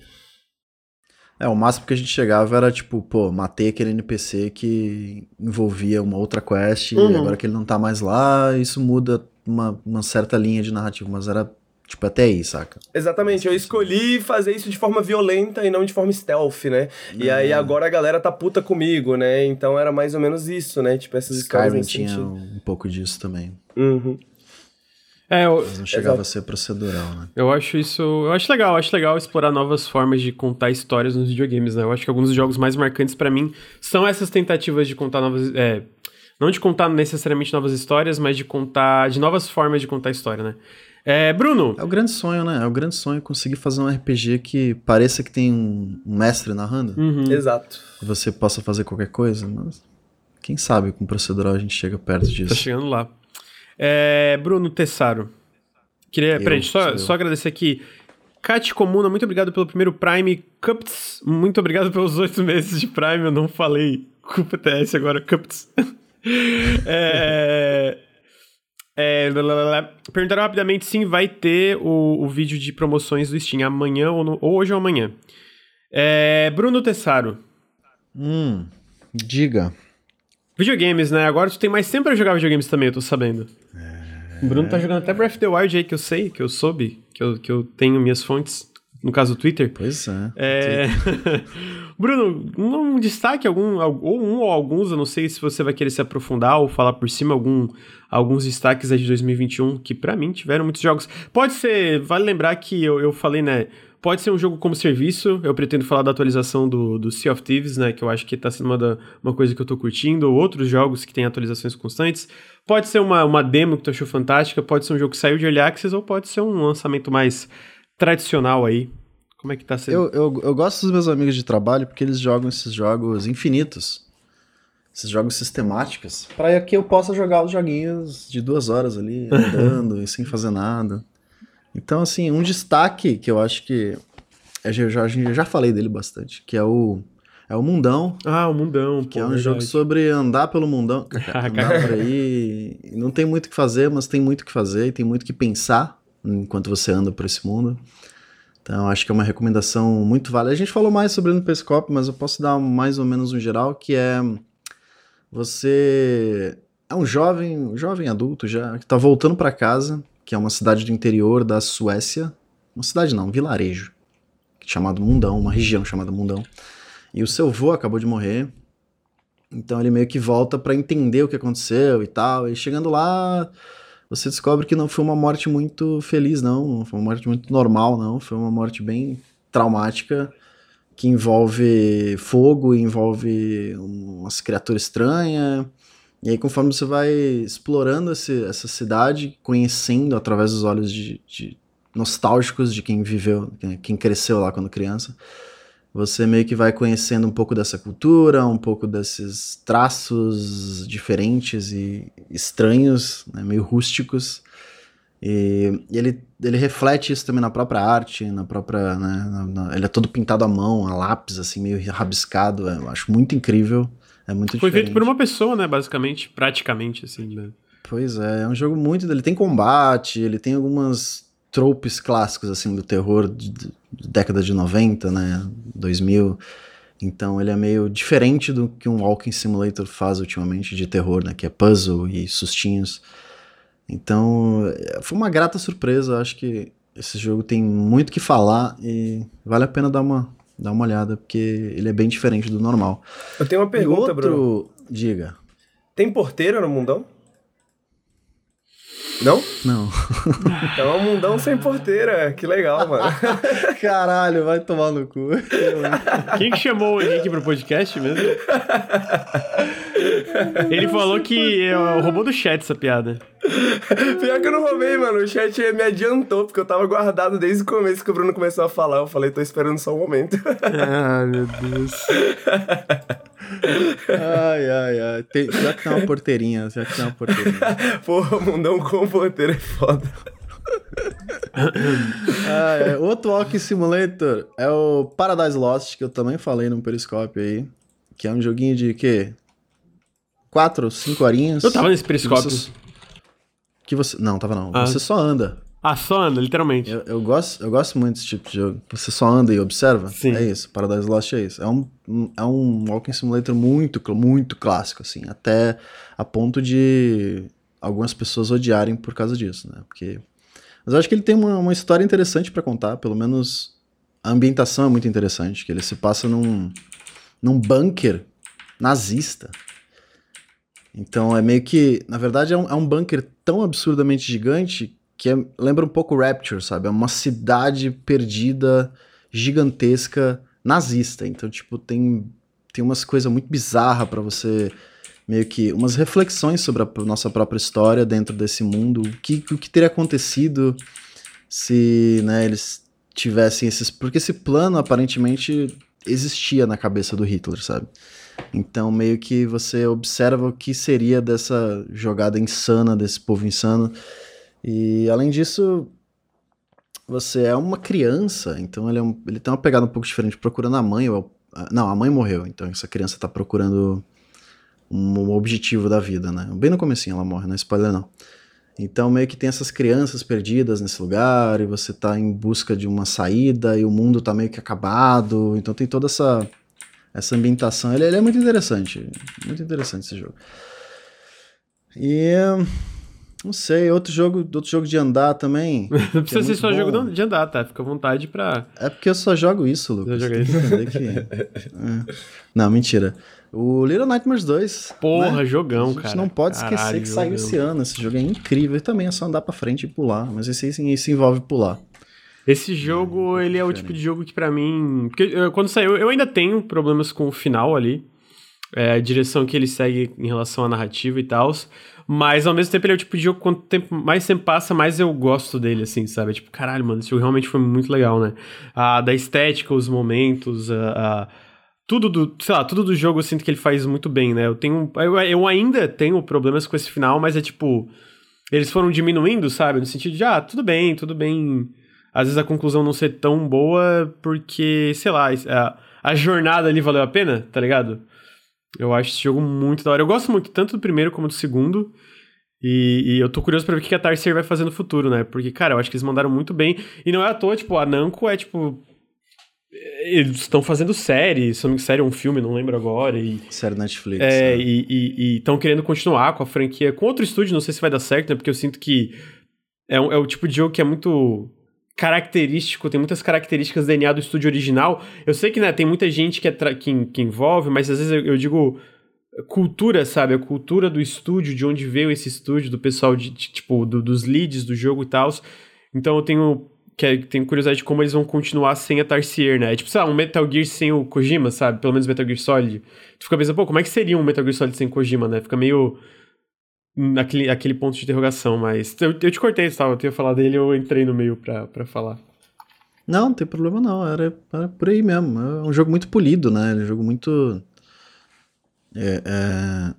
Speaker 2: É, o máximo que a gente chegava era tipo, pô, matei aquele NPC que envolvia uma outra quest uhum. e agora que ele não tá mais lá, isso muda uma, uma certa linha de narrativa, mas era Tipo, até aí, saca?
Speaker 3: Exatamente, eu escolhi fazer isso de forma violenta e não de forma stealth, né? E aí uhum. agora a galera tá puta comigo, né? Então era mais ou menos isso, né? Tipo, essas
Speaker 2: Skyrim tinha sentido. um pouco disso também.
Speaker 3: Uhum.
Speaker 2: É, eu, Mas não chegava exato. a ser procedural, né?
Speaker 1: Eu acho isso. Eu acho legal, eu acho legal explorar novas formas de contar histórias nos videogames, né? Eu acho que alguns dos jogos mais marcantes para mim são essas tentativas de contar novas. É, não de contar necessariamente novas histórias, mas de contar. de novas formas de contar história, né? É, Bruno.
Speaker 2: É o grande sonho, né? É o grande sonho conseguir fazer um RPG que pareça que tem um, mestre narrando.
Speaker 3: Uhum. Exato.
Speaker 2: Que você possa fazer qualquer coisa, mas quem sabe com procedural a gente chega perto disso.
Speaker 1: Tá chegando lá. É, Bruno Tessaro. Queria. Eu, peraí, só, só agradecer aqui. Kat Comuna, muito obrigado pelo primeiro Prime. Cups, muito obrigado pelos oito meses de Prime. Eu não falei culpa TS agora, Cups. é. É, perguntaram rapidamente sim, vai ter o, o vídeo de promoções do Steam amanhã ou, no, ou hoje ou amanhã. É, Bruno Tessaro.
Speaker 2: Hum, diga.
Speaker 1: Videogames, né? Agora tu tem mais tempo pra jogar videogames também, eu tô sabendo. É... O Bruno tá jogando até Breath of the Wild aí, que eu sei, que eu soube, que eu, que eu tenho minhas fontes no caso do Twitter.
Speaker 2: Pois é.
Speaker 1: é... Bruno, um destaque, algum, ou um ou alguns, eu não sei se você vai querer se aprofundar ou falar por cima algum, alguns destaques aí de 2021 que para mim tiveram muitos jogos. Pode ser, vale lembrar que eu, eu falei, né? Pode ser um jogo como serviço, eu pretendo falar da atualização do, do Sea of Thieves, né, que eu acho que tá sendo uma, da, uma coisa que eu tô curtindo, ou outros jogos que têm atualizações constantes. Pode ser uma, uma demo que tu achou fantástica, pode ser um jogo que saiu de Early Access, ou pode ser um lançamento mais tradicional aí. Como é que tá sendo?
Speaker 2: Eu, eu, eu gosto dos meus amigos de trabalho porque eles jogam esses jogos infinitos. Esses jogos sistemáticos. Para que eu possa jogar os joguinhos de duas horas ali, andando e sem fazer nada. Então, assim, um destaque que eu acho que. Eu já, eu já falei dele bastante, que é o. É o Mundão.
Speaker 1: Ah, o Mundão.
Speaker 2: Que pô, é um verdade. jogo sobre andar pelo mundão. andar por aí. Não tem muito o que fazer, mas tem muito o que fazer e tem muito o que pensar enquanto você anda por esse mundo. Então, acho que é uma recomendação muito válida. A gente falou mais sobre no Pescope, mas eu posso dar mais ou menos um geral, que é você é um jovem, um jovem adulto já, que está voltando para casa, que é uma cidade do interior da Suécia. Uma cidade não, um vilarejo, chamado Mundão, uma região chamada Mundão. E o seu avô acabou de morrer. Então ele meio que volta para entender o que aconteceu e tal. E chegando lá, você descobre que não foi uma morte muito feliz, não. Não foi uma morte muito normal, não. Foi uma morte bem traumática que envolve fogo, envolve uma criatura estranha. E aí, conforme você vai explorando esse, essa cidade, conhecendo através dos olhos de, de nostálgicos de quem viveu, quem cresceu lá quando criança, você meio que vai conhecendo um pouco dessa cultura, um pouco desses traços diferentes e estranhos, né, meio rústicos. E, e, ele, ele reflete isso também na própria arte, na própria. Né, na, na, ele é todo pintado à mão, a lápis, assim, meio rabiscado. Eu acho muito incrível. É muito
Speaker 1: Foi
Speaker 2: diferente.
Speaker 1: feito por uma pessoa, né? Basicamente, praticamente, assim, né?
Speaker 2: Pois é, é um jogo muito. Ele tem combate, ele tem algumas tropes clássicos, assim, do terror de, de, década de 90, né, 2000. Então ele é meio diferente do que um Walking Simulator faz ultimamente de terror, né, que é puzzle e sustinhos. Então, foi uma grata surpresa, acho que esse jogo tem muito que falar e vale a pena dar uma, dar uma olhada, porque ele é bem diferente do normal.
Speaker 3: Eu tenho uma pergunta,
Speaker 2: e outro,
Speaker 3: Bruno.
Speaker 2: Diga.
Speaker 3: Tem porteira no mundão? Não?
Speaker 2: Não.
Speaker 3: Então é um mundão sem porteira. Que legal, mano.
Speaker 2: Caralho, vai tomar no cu.
Speaker 1: Quem que chamou o Henrique pro podcast mesmo? Ele falou que é roubou do chat essa piada.
Speaker 3: Pior que eu não roubei, mano. O chat me adiantou, porque eu tava guardado desde o começo que o Bruno começou a falar. Eu falei, tô esperando só um momento.
Speaker 1: Ah, meu Deus.
Speaker 2: ai, ai, ai. Tem, já que tem uma porteirinha, já que tem uma porteirinha.
Speaker 3: Porra, mundão com porteira é foda.
Speaker 2: ah, é. Outro Walking Simulator é o Paradise Lost, que eu também falei no Periscope aí. Que é um joguinho de quê? Quatro, cinco horinhas.
Speaker 1: Eu tava nesse Periscope.
Speaker 2: Que você, que você não, tava não. Ah. Você só anda.
Speaker 1: Ah, só anda, literalmente.
Speaker 2: Eu, eu, gosto, eu gosto muito desse tipo de jogo. Você só anda e observa.
Speaker 1: Sim.
Speaker 2: É isso. Paradise Lost é isso. É um, é um Walking Simulator muito, muito clássico, assim. Até a ponto de algumas pessoas odiarem por causa disso, né? Porque mas eu acho que ele tem uma, uma história interessante para contar, pelo menos a ambientação é muito interessante, que ele se passa num, num bunker nazista. Então é meio que, na verdade, é um, é um bunker tão absurdamente gigante que é, lembra um pouco Rapture, sabe? É uma cidade perdida, gigantesca, nazista. Então, tipo, tem, tem umas coisas muito bizarras para você meio que umas reflexões sobre a nossa própria história dentro desse mundo, o que, o que teria acontecido se né, eles tivessem esses. Porque esse plano aparentemente existia na cabeça do Hitler, sabe? Então, meio que você observa o que seria dessa jogada insana, desse povo insano. E além disso, você é uma criança, então ele, é um, ele tem uma pegada um pouco diferente, procurando a mãe. Ou, não, a mãe morreu, então essa criança está procurando um objetivo da vida, né? Bem no comecinho ela morre, não é spoiler não. Então meio que tem essas crianças perdidas nesse lugar e você tá em busca de uma saída e o mundo tá meio que acabado. Então tem toda essa essa ambientação. Ele, ele é muito interessante, muito interessante esse jogo. E não sei, outro jogo, outro jogo de andar também.
Speaker 1: não precisa é ser só bom. jogo de andar, tá? Fica à vontade pra.
Speaker 2: É porque eu só jogo isso, Lucas.
Speaker 1: Eu isso.
Speaker 2: Que... é. Não, mentira. O Little Nightmares 2.
Speaker 1: Porra, né? jogão, cara. A gente
Speaker 2: não pode esquecer Caralho, que jogão. saiu esse ano. Esse jogo é incrível. E também é só andar pra frente e pular. Mas esse aí sim, se envolve pular.
Speaker 1: Esse jogo, é, ele é o tipo de jogo que para mim. Porque quando saiu, eu ainda tenho problemas com o final ali. É, a direção que ele segue em relação à narrativa e tal. Mas ao mesmo tempo ele é o tipo de jogo, quanto tempo, mais tempo passa, mais eu gosto dele, assim, sabe? Tipo, caralho, mano, esse jogo realmente foi muito legal, né? A, da estética, os momentos, a, a tudo do, sei lá, tudo do jogo eu sinto que ele faz muito bem, né? Eu tenho, eu, eu ainda tenho problemas com esse final, mas é tipo, eles foram diminuindo, sabe? No sentido de, ah, tudo bem, tudo bem. Às vezes a conclusão não ser tão boa porque, sei lá, a, a jornada ali valeu a pena, tá ligado? Eu acho esse jogo muito da hora. Eu gosto muito tanto do primeiro como do segundo. E, e, eu tô curioso pra ver o que a Tarsier vai fazer no futuro, né? Porque, cara, eu acho que eles mandaram muito bem. E não é à toa, tipo, a Namco é, tipo, eles estão fazendo série, série ou um filme, não lembro agora. E,
Speaker 2: série Netflix.
Speaker 1: É, é. e estão querendo continuar com a franquia com outro estúdio, não sei se vai dar certo, né? Porque eu sinto que é, um, é o tipo de jogo que é muito característico, tem muitas características do DNA do estúdio original. Eu sei que né, tem muita gente que, é que, que, envolve, mas às vezes eu, eu, digo cultura, sabe? A cultura do estúdio, de onde veio esse estúdio, do pessoal, de, de tipo, do, dos leads do jogo e tal. Então eu tenho que é, tenho curiosidade de como eles vão continuar sem a Tarsier, né? É tipo, sei lá, um Metal Gear sem o Kojima, sabe? Pelo menos Metal Gear Solid. Tu fica pensando, pô, como é que seria um Metal Gear Solid sem Kojima, né? Fica meio naquele aquele ponto de interrogação, mas eu, eu te cortei, sabe? Eu tinha falado dele, eu entrei no meio pra falar.
Speaker 2: Não, não tem problema não, era, era por aí mesmo. É um jogo muito polido, né? É um jogo muito... É, é...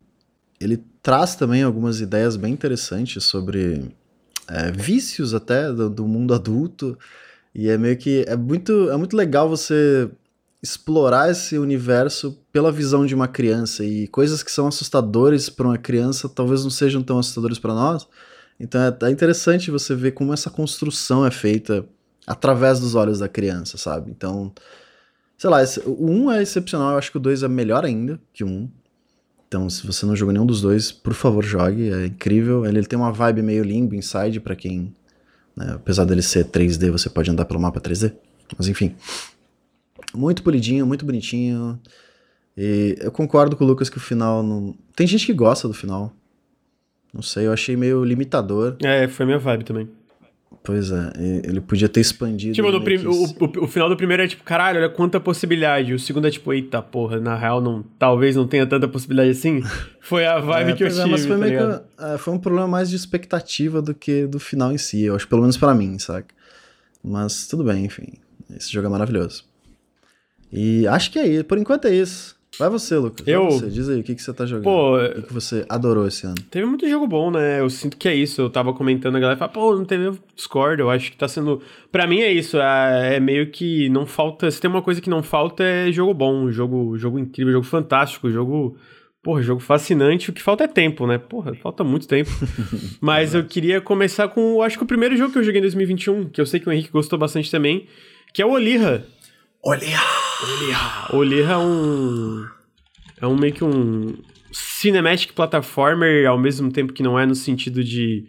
Speaker 2: Ele traz também algumas ideias bem interessantes sobre é, vícios até do, do, mundo adulto. E é meio que. É muito, é muito legal você explorar esse universo pela visão de uma criança. E coisas que são assustadoras para uma criança talvez não sejam tão assustadoras para nós. Então é, é interessante você ver como essa construção é feita através dos olhos da criança, sabe? Então, sei lá, esse, o 1 é excepcional, eu acho que o 2 é melhor ainda que o 1. Então, se você não jogou nenhum dos dois, por favor, jogue, é incrível. Ele, ele tem uma vibe meio limbo inside para quem, né, apesar dele ser 3D, você pode andar pelo mapa 3D. Mas enfim, muito polidinho, muito bonitinho. E eu concordo com o Lucas que o final não. Tem gente que gosta do final. Não sei, eu achei meio limitador.
Speaker 1: É, foi minha vibe também.
Speaker 2: Pois é, ele podia ter expandido.
Speaker 1: Tipo, no prim... o, o, o, final do primeiro é tipo, caralho, olha quanta possibilidade. O segundo é tipo, eita porra, na real, não, talvez não tenha tanta possibilidade assim. Foi a vibe é, que eu tive. É, mas
Speaker 2: foi,
Speaker 1: tá
Speaker 2: meio que, é, foi um problema mais de expectativa do que do final em si, eu acho, pelo menos para mim, sabe? Mas tudo bem, enfim. Esse jogo é maravilhoso. E acho que é isso, por enquanto é isso. Vai você, Lucas.
Speaker 1: Eu...
Speaker 2: Vai você. Diz aí, o que, que você tá jogando? Pô... O que, você adorou esse ano?
Speaker 1: Teve muito jogo bom, né? Eu sinto que é isso. Eu tava comentando, a galera fala, pô, não teve Discord. Eu acho que tá sendo... Pra mim é isso. É, é, meio que não falta... Se tem uma coisa que não falta é jogo bom. Jogo, jogo incrível, jogo fantástico, jogo... Porra, jogo fascinante. O que falta é tempo, né? Porra, falta muito tempo. Mas eu queria começar com... Acho que o primeiro jogo que eu joguei em 2021, que eu sei que o Henrique gostou bastante também, que é o Olirra.
Speaker 3: Olirra!
Speaker 1: Olirra. Olirra é um. É um meio que um cinematic platformer, ao mesmo tempo que não é no sentido de.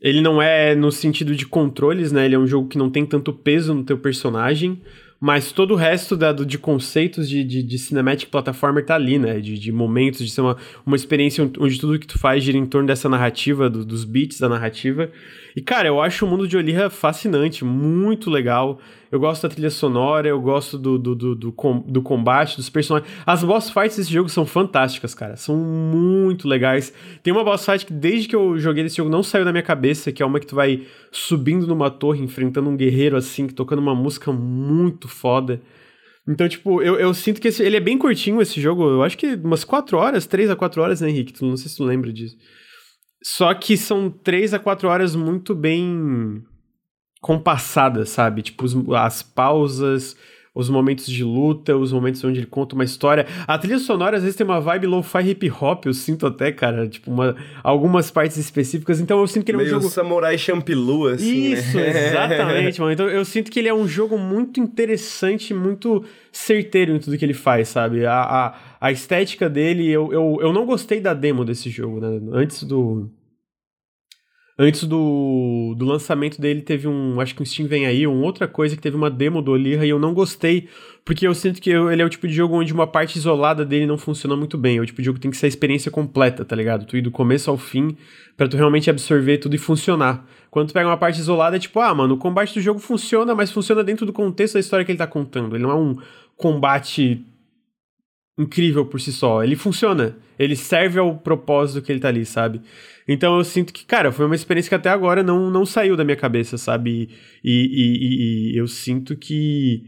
Speaker 1: Ele não é no sentido de controles, né? Ele é um jogo que não tem tanto peso no teu personagem, mas todo o resto da, de conceitos de, de, de cinematic platformer tá ali, né? De, de momentos, de ser uma, uma experiência onde tudo que tu faz gira em torno dessa narrativa, do, dos beats da narrativa. E, cara, eu acho o mundo de Olirra fascinante, muito legal. Eu gosto da trilha sonora, eu gosto do, do, do, do, com, do combate, dos personagens. As boss fights desse jogo são fantásticas, cara. São muito legais. Tem uma boss fight que desde que eu joguei esse jogo não saiu da minha cabeça, que é uma que tu vai subindo numa torre, enfrentando um guerreiro assim, tocando uma música muito foda. Então, tipo, eu, eu sinto que esse, ele é bem curtinho esse jogo. Eu acho que umas 4 horas, 3 a 4 horas, né, Henrique? Tu, não sei se tu lembra disso. Só que são 3 a 4 horas muito bem compassada, sabe? Tipo, os, as pausas, os momentos de luta, os momentos onde ele conta uma história. A trilha sonora às vezes tem uma vibe lo-fi hip hop, eu sinto até, cara, tipo, uma, algumas partes específicas. Então eu sinto que ele é um jogo.
Speaker 3: Samurai Champilu, assim.
Speaker 1: Né? Isso, né? exatamente, mano. Então eu sinto que ele é um jogo muito interessante, muito certeiro em tudo que ele faz, sabe? A, a, a estética dele, eu, eu, eu não gostei da demo desse jogo, né? Antes do Antes do, do lançamento dele, teve um. Acho que um Steam vem aí, uma outra coisa que teve uma demo do Olirra e eu não gostei, porque eu sinto que eu, ele é o tipo de jogo onde uma parte isolada dele não funciona muito bem. É o tipo de jogo que tem que ser a experiência completa, tá ligado? Tu ir do começo ao fim para tu realmente absorver tudo e funcionar. Quando tu pega uma parte isolada, é tipo, ah, mano, o combate do jogo funciona, mas funciona dentro do contexto da história que ele tá contando. Ele não é um combate incrível por si só. Ele funciona. Ele serve ao propósito que ele tá ali, sabe? Então eu sinto que, cara, foi uma experiência que até agora não, não saiu da minha cabeça, sabe? E, e, e, e eu sinto que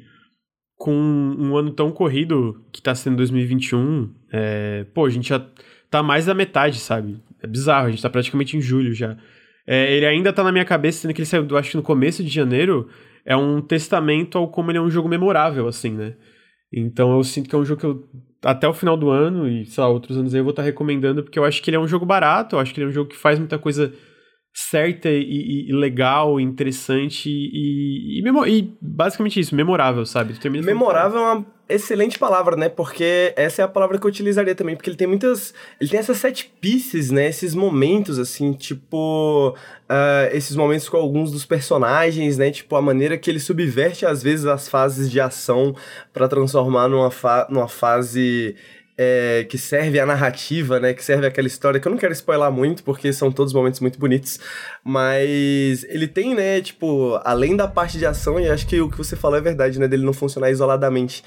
Speaker 1: com um ano tão corrido que tá sendo 2021, é, pô, a gente já tá mais da metade, sabe? É bizarro, a gente tá praticamente em julho já. É, ele ainda tá na minha cabeça, sendo que ele saiu, acho que no começo de janeiro, é um testamento ao como ele é um jogo memorável, assim, né? Então eu sinto que é um jogo que eu até o final do ano e, sei lá, outros anos aí eu vou estar recomendando, porque eu acho que ele é um jogo barato, eu acho que ele é um jogo que faz muita coisa certa e, e legal, interessante e, e, e, basicamente isso, memorável, sabe?
Speaker 3: memorável é uma excelente palavra, né? Porque essa é a palavra que eu utilizaria também, porque ele tem muitas. Ele tem essas sete pieces, né? Esses momentos, assim, tipo. Uh, esses momentos com alguns dos personagens, né? Tipo, a maneira que ele subverte, às vezes, as fases de ação para transformar numa, fa numa fase é, que serve a narrativa, né? Que serve aquela história que eu não quero spoiler muito, porque são todos momentos muito bonitos. Mas ele tem, né, tipo, além da parte de ação, e acho que o que você falou é verdade, né? Dele não funcionar isoladamente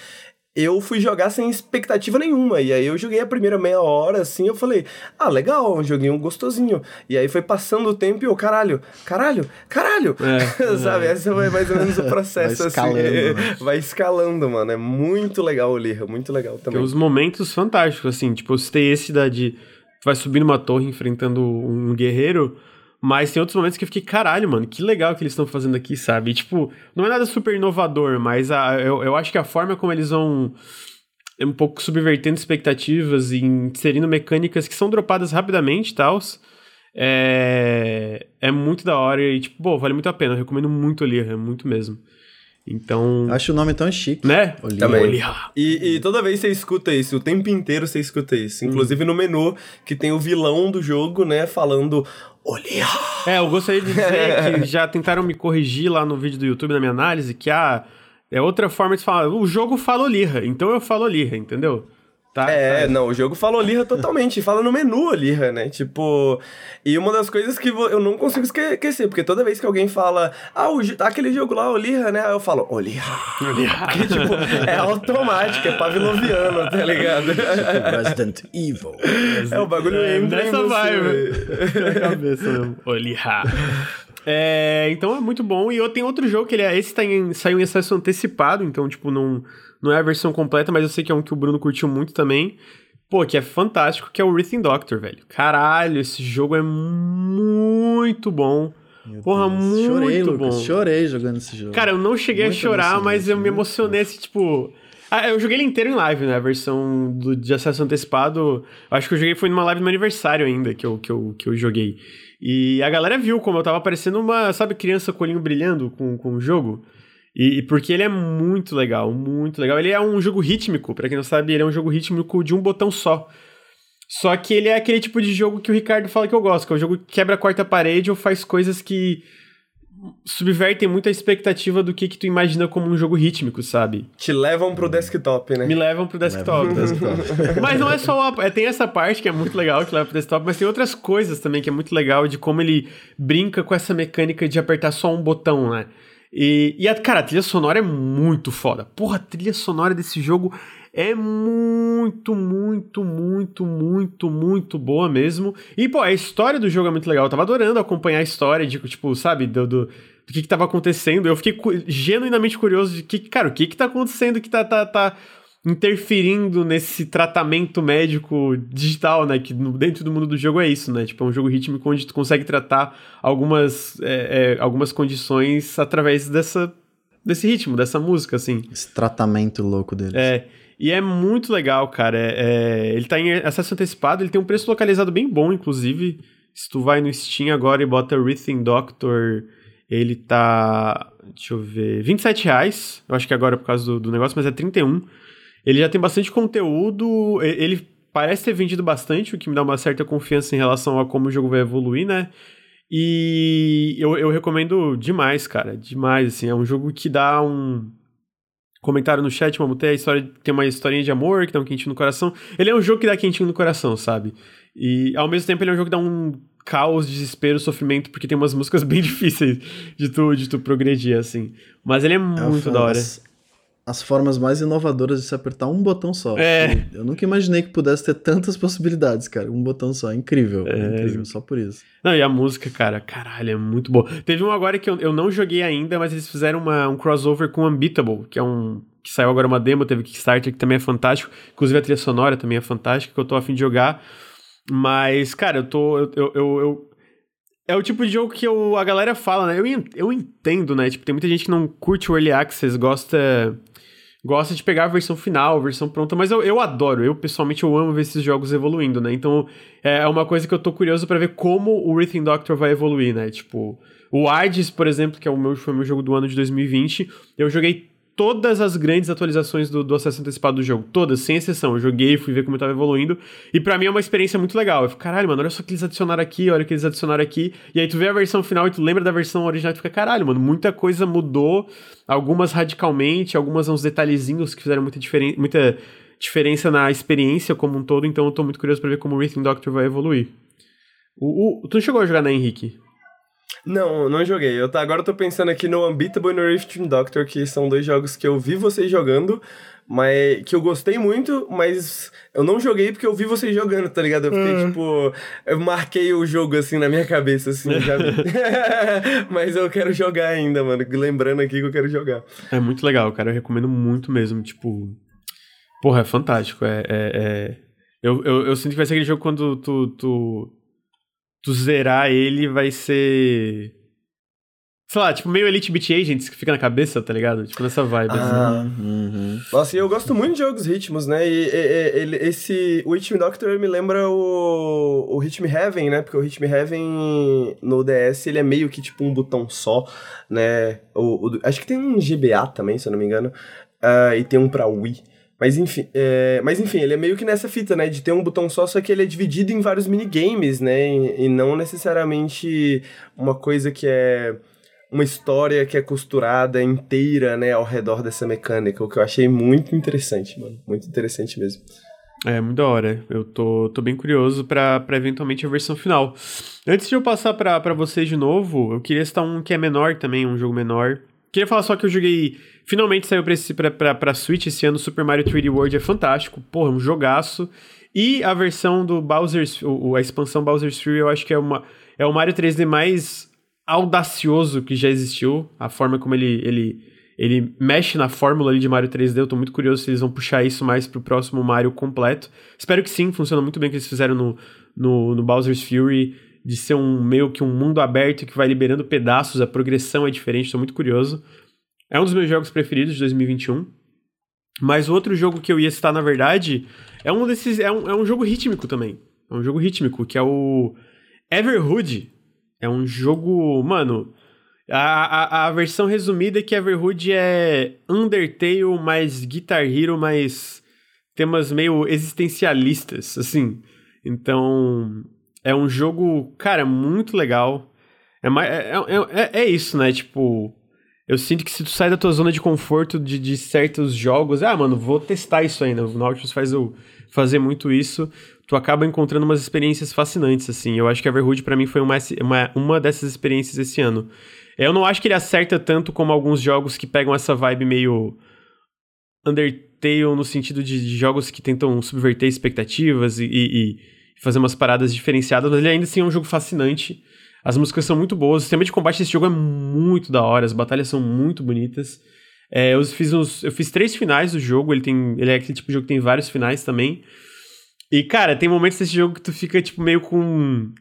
Speaker 3: eu fui jogar sem expectativa nenhuma. E aí eu joguei a primeira meia hora, assim, eu falei, ah, legal, um joguinho gostosinho. E aí foi passando o tempo e eu, caralho, caralho, caralho! É, Sabe? É. Esse foi mais ou menos o processo,
Speaker 2: vai
Speaker 3: assim.
Speaker 2: escalando, assim.
Speaker 3: Vai escalando, mano. É muito legal o Lirra, muito legal também.
Speaker 1: Tem uns momentos fantásticos, assim, tipo, eu citei esse da de. vai subir numa torre enfrentando um guerreiro. Mas tem outros momentos que eu fiquei, caralho, mano, que legal que eles estão fazendo aqui, sabe? E, tipo, não é nada super inovador, mas a, eu, eu acho que a forma como eles vão é um pouco subvertendo expectativas e inserindo mecânicas que são dropadas rapidamente e tal, É, é muito da hora e, tipo, pô, vale muito a pena. Eu recomendo muito Olirra, muito mesmo. Então.
Speaker 2: Acho o nome tão chique.
Speaker 1: Né?
Speaker 2: Olirra.
Speaker 3: Também.
Speaker 1: Olirra.
Speaker 3: E, e toda vez você escuta isso, o tempo inteiro você escuta isso. Inclusive no menu, que tem o vilão do jogo, né, falando Olha!
Speaker 1: É, eu gostaria de dizer que já tentaram me corrigir lá no vídeo do YouTube, na minha análise, que ah, é outra forma de falar. O jogo fala Olirra, então eu falo Olirra, entendeu? Tá,
Speaker 3: É,
Speaker 1: tá.
Speaker 3: não, o jogo fala Olirra totalmente, fala no menu Olirra, né? Tipo, e uma das coisas que eu não consigo esque- esquecer, porque toda vez que alguém fala, ah, o, aquele jogo lá, Olirra, né? Aí eu falo, Olirra. Porque, tipo, é automático, é pavloviano, tá ligado?
Speaker 2: Resident Evil.
Speaker 3: É, o bagulho
Speaker 1: É,
Speaker 3: entra em
Speaker 1: nessa
Speaker 3: você.
Speaker 1: vibe. Na cabeça mesmo. Olirra. É, então é muito bom. E eu tenho outro jogo que ele é. Esse tá em, saiu em acesso antecipado, então, tipo, não, não é a versão completa, mas eu sei que é um que o Bruno curtiu muito também. Pô, que é fantástico, que é o Rhythm Doctor, velho. Caralho, esse jogo é muito bom.
Speaker 2: Meu
Speaker 1: Porra,
Speaker 2: Deus.
Speaker 1: muito
Speaker 2: Chorei,
Speaker 1: bom.
Speaker 2: Lucas. Chorei jogando esse jogo.
Speaker 1: Cara, eu não cheguei
Speaker 2: Muito
Speaker 1: a chorar, mas eu me emocionei, assim, tipo... Ah, eu joguei ele inteiro em live, né? A versão do, de acesso antecipado. Acho que eu joguei foi numa live do meu aniversário ainda que eu, que, eu, que eu joguei. E a galera viu como eu tava parecendo uma, sabe, criança com olhinho brilhando com, com o jogo. E, e porque ele é muito legal, muito legal. Ele é um jogo rítmico, pra quem não sabe, ele é um jogo rítmico de um botão só. Só que ele é aquele tipo de jogo que o Ricardo fala que eu gosto, que é o jogo que quebra a quarta parede ou faz coisas que subvertem muito a expectativa do que, que tu imagina como um jogo rítmico, sabe?
Speaker 3: Te levam pro desktop, né?
Speaker 1: Me levam pro desktop.
Speaker 2: Leva pro desktop.
Speaker 1: mas não é só a, é, tem essa parte que é muito legal que leva pro desktop, mas tem outras coisas também que é muito legal de como ele brinca com essa mecânica de apertar só um botão, né? E, e a, cara, a trilha sonora é muito foda. Porra, a trilha sonora desse jogo é muito, muito, muito, muito, muito boa mesmo. E, pô, a história do jogo é muito legal. Eu tava adorando acompanhar a história de, tipo, sabe, do, do, do que que tava acontecendo. Eu fiquei cu- genuinamente curioso de que, cara, o que que tá acontecendo que tá, tá, tá interferindo nesse tratamento médico digital, né? Que dentro do mundo do jogo é isso, né? Tipo, é um jogo rítmico onde tu consegue tratar algumas, é, é, algumas condições através dessa, desse ritmo, dessa música, assim.
Speaker 2: Esse tratamento louco dele.
Speaker 1: É, e é muito legal, cara. É, é, ele tá em acesso antecipado, ele tem um preço localizado bem bom, inclusive. Se tu vai no Steam agora e bota Rhythm Doctor, ele tá. Deixa eu ver. 27 reais. Eu acho que agora é por causa do, do negócio, mas é 31. Ele já tem bastante conteúdo. Ele parece ter vendido bastante, o que me dá uma certa confiança em relação a como o jogo vai evoluir, né? E eu, eu recomendo demais, cara. Demais, assim. É um jogo que dá um comentário no chat, ter a história, tem uma historinha de amor que dá um quentinho no coração. Ele é um jogo que dá quentinho no coração, sabe? E ao mesmo tempo ele é um jogo que dá um caos, desespero, sofrimento, porque tem umas músicas bem difíceis de tu, de tu progredir, assim. Mas ele é
Speaker 2: É uma
Speaker 1: muito da hora.
Speaker 2: As formas mais inovadoras de se apertar um botão só.
Speaker 1: É.
Speaker 2: Eu nunca imaginei que pudesse ter tantas possibilidades, cara. Um botão só. É incrível. É,
Speaker 1: É.
Speaker 2: incrível, só por isso.
Speaker 1: Não, e a música, cara, caralho, é muito boa. Teve um agora que eu, eu não joguei ainda, mas eles fizeram uma, um crossover com Unbeatable, que é um. que saiu agora uma demo, teve Kickstarter, que também é fantástico. Inclusive a trilha sonora também é fantástica, que eu tô afim de jogar. Mas, cara, eu tô. Eu, eu, eu- é o tipo de jogo que eu, a galera fala, né? Eu, eu entendo, né? Tipo, tem muita gente que não curte o Early Access, gosta. Gosta de pegar a versão final, a versão pronta, mas eu, eu adoro, eu pessoalmente eu amo ver esses jogos evoluindo, né? Então é uma coisa que eu tô curioso pra ver como o Rhythm Doctor vai evoluir, né? Tipo, o Hades, por exemplo, que é o meu, foi o meu jogo do ano de 2020, eu joguei todas as grandes atualizações do, do acesso antecipado do jogo, todas, sem exceção. Eu joguei, fui ver como tava evoluindo, e pra mim é uma experiência muito legal. Eu fico, caralho, mano, olha só o que eles adicionaram aqui, olha o que eles adicionaram aqui, e aí tu vê a versão final e tu lembra da versão original e tu fica, caralho, mano, muita coisa mudou, algumas radicalmente, algumas uns detalhezinhos que fizeram muita, diferen muita diferença na experiência como um todo, então eu tô muito curioso pra ver como o Rhythm Doctor vai evoluir. O, o- tu não chegou a jogar, né, Henrique?
Speaker 3: Não, não joguei. Eu tá, agora eu tô pensando aqui no Unbeatable e no Rifting Doctor, que são dois jogos que eu vi vocês jogando, mas que eu gostei muito, mas eu não joguei porque eu vi vocês jogando, tá ligado? Eu fiquei, tipo, eu marquei o jogo assim na minha cabeça, assim, já vi. mas eu quero jogar ainda, mano. Lembrando aqui que eu quero jogar.
Speaker 1: É muito legal, cara. Eu recomendo muito mesmo. Tipo. Porra, é fantástico. É. é- é- Eu, eu, eu sinto que vai ser aquele jogo quando tu, tu. Tu zerar ele vai ser. Sei lá, tipo, meio Elite Beat Agents que fica na cabeça, tá ligado? Tipo, nessa vibe.
Speaker 3: Ah.
Speaker 1: assim.
Speaker 2: Uhum.
Speaker 3: Nossa, e eu gosto muito de jogos ritmos, né? E, e- e- esse. O Rhythm Doctor me lembra o, o Rhythm Heaven, né? Porque o Rhythm Heaven no DS ele é meio que tipo um botão só, né? O, o- acho que tem um GBA também, se eu não me engano. Ah, e tem um pra Wii. Mas enfim, é, mas enfim, ele é meio que nessa fita, né? De ter um botão só, só que ele é dividido em vários minigames, né? E, e não necessariamente uma coisa que é uma história que é costurada inteira, né, ao redor dessa mecânica, o que eu achei muito interessante, mano. Muito interessante mesmo.
Speaker 1: É, muito da hora. Eu tô, tô bem curioso pra, pra eventualmente a versão final. Antes de eu passar pra vocês de novo, eu queria citar um que é menor também, um jogo menor. Queria falar só que eu joguei. Finalmente saiu pra, esse, pra, pra, pra Switch esse ano. Super Mario 3D World é fantástico. Porra, é um jogaço. E a versão do Bowser's. O, a expansão Bowser's Fury, eu acho que é, uma, é o Mario 3D mais audacioso que já existiu. A forma como ele, ele, ele mexe na fórmula ali de Mario 3D. Eu tô muito curioso se eles vão puxar isso mais pro próximo Mario completo. Espero que sim, funciona muito bem o que eles fizeram no, no, no Bowser's Fury. De ser um meio que um mundo aberto que vai liberando pedaços, a progressão é diferente, tô muito curioso. É um dos meus jogos preferidos de 2021. Mas outro jogo que eu ia citar, na verdade, é um desses. É um, é um jogo rítmico também. É um jogo rítmico, que é o Everhood. É um jogo. Mano. A, a, a versão resumida é que Everhood é Undertale mais Guitar Hero mais temas meio existencialistas, assim. Então, é um jogo, cara, muito legal. É, mais, é, é, é, é isso, né? Tipo, eu sinto que se tu sai da tua zona de conforto de, de certos jogos, ah, mano, vou testar isso né? O Nautilus faz eu fazer muito isso. Tu acaba encontrando umas experiências fascinantes, assim. Eu acho que Everhood pra mim foi uma, uma, uma dessas experiências esse ano. Eu não acho que ele acerta tanto como alguns jogos que pegam essa vibe meio Undertale no sentido de, de jogos que tentam subverter expectativas e, e, e, fazer umas paradas diferenciadas, mas ele ainda assim é um jogo fascinante. As músicas são muito boas, o sistema de combate desse jogo é muito da hora, as batalhas são muito bonitas. É, eu, fiz uns, eu fiz três finais do jogo, ele, tem, ele é aquele tipo de jogo que tem vários finais também. E, cara, tem momentos desse jogo que tu fica, tipo, meio com.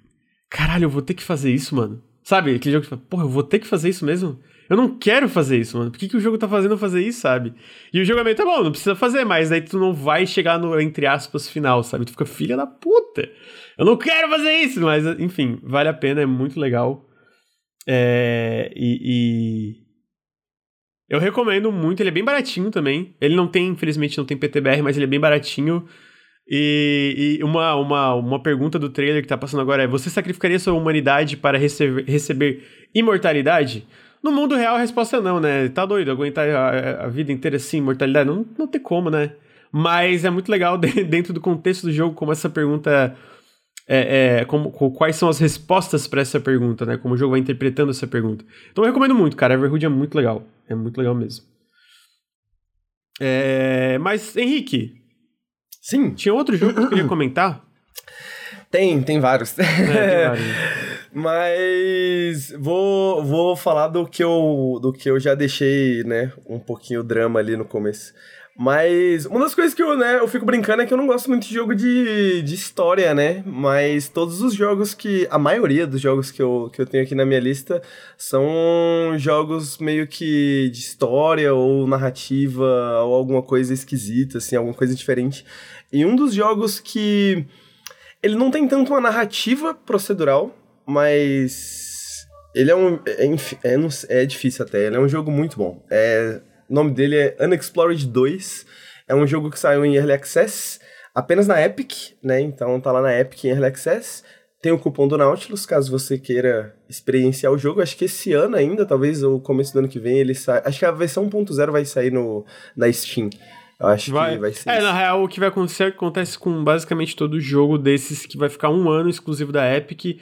Speaker 1: Caralho, eu vou ter que fazer isso, mano. Sabe? Aquele jogo que tu fala, porra, eu vou ter que fazer isso mesmo? Eu não quero fazer isso, mano. Por que, que o jogo tá fazendo fazer isso, sabe? E o jogo é meio, tá bom, não precisa fazer, mas daí tu não vai chegar no, entre aspas, final, sabe? Tu fica, filha da puta. Eu não quero fazer isso, mas, enfim, vale a pena, é muito legal. É, e, e, Eu recomendo muito, ele é bem baratinho também. Ele não tem, infelizmente, não tem PTBR, mas ele é bem baratinho. E, e, uma, uma, uma pergunta do trailer que tá passando agora é: Você sacrificaria sua humanidade para receber imortalidade? No mundo real a resposta é não, né? Tá doido, aguentar a, a vida inteira assim, imortalidade? Não, não tem como, né? Mas é muito legal dentro do contexto do jogo como essa pergunta. É, é, como, quais são as respostas para essa pergunta, né? Como o jogo vai interpretando essa pergunta. Então eu recomendo muito, cara. Everhood é muito legal. É muito legal mesmo. É, mas, Henrique,
Speaker 3: Sim.
Speaker 1: Tinha outro jogo que eu queria comentar?
Speaker 3: Tem, tem vários.
Speaker 1: É, tem vários.
Speaker 3: Mas vou, vou falar do que, eu, do que eu já deixei, né, um pouquinho drama ali no começo. Mas uma das coisas que eu, né, eu fico brincando é que eu não gosto muito de jogo de, de história, né? Mas todos os jogos que. A maioria dos jogos que eu, que eu tenho aqui na minha lista são jogos meio que de história ou narrativa ou alguma coisa esquisita, assim, alguma coisa diferente. E um dos jogos que. Ele não tem tanto uma narrativa procedural, mas. Ele é um. É, é, é difícil até, ele é um jogo muito bom. É. O nome dele é Unexplored 2. É um jogo que saiu em Early Access, apenas na Epic, né? Então tá lá na Epic em Early Access. Tem o cupom do Nautilus, caso você queira experienciar o jogo. Acho que esse ano ainda, talvez o começo do ano que vem, ele sai. Acho que a versão 1.0 vai sair no, na Steam. Eu acho
Speaker 1: vai.
Speaker 3: que vai ser.
Speaker 1: É,
Speaker 3: isso.
Speaker 1: na real, o que vai acontecer é que acontece com basicamente todo jogo desses que vai ficar um ano exclusivo da Epic.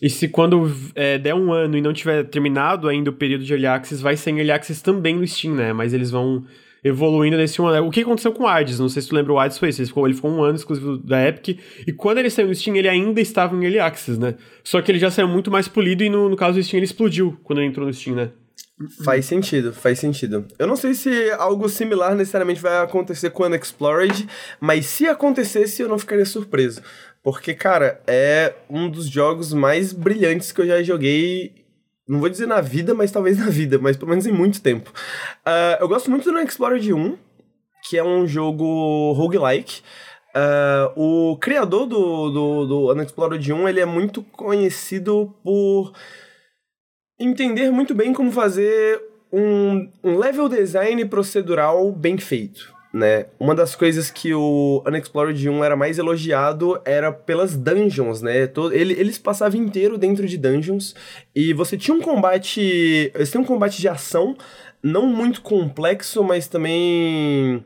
Speaker 1: E se quando é, der um ano e não tiver terminado ainda o período de Early Access, vai ser em Early Access também no Steam, né? Mas eles vão evoluindo nesse um ano. O que aconteceu com o Hades? Não sei se tu lembra, o Hades foi isso. Ele ficou, ele ficou um ano exclusivo da Epic. E quando ele saiu no Steam, ele ainda estava em Early Access, né? Só que ele já saiu muito mais polido e no, no caso do Steam ele explodiu quando ele entrou no Steam, né?
Speaker 3: Faz sentido, faz sentido. Eu não sei se algo similar necessariamente vai acontecer com Unexplored, mas se acontecesse eu não ficaria surpreso. Porque, cara, é um dos jogos mais brilhantes que eu já joguei não vou dizer na vida, mas talvez na vida, mas pelo menos em muito tempo. Uh, eu gosto muito do Unexplored 1, que é um jogo roguelike. Uh, o criador do, do, do Unexplored 1, ele é muito conhecido por entender muito bem como fazer um, um level design procedural bem feito. Né? Uma das coisas que o Unexplored 1 era mais elogiado era pelas dungeons, né? Todo, ele, eles passavam inteiro dentro de dungeons e você tinha um combate. Você tem um combate de ação, não muito complexo, mas também.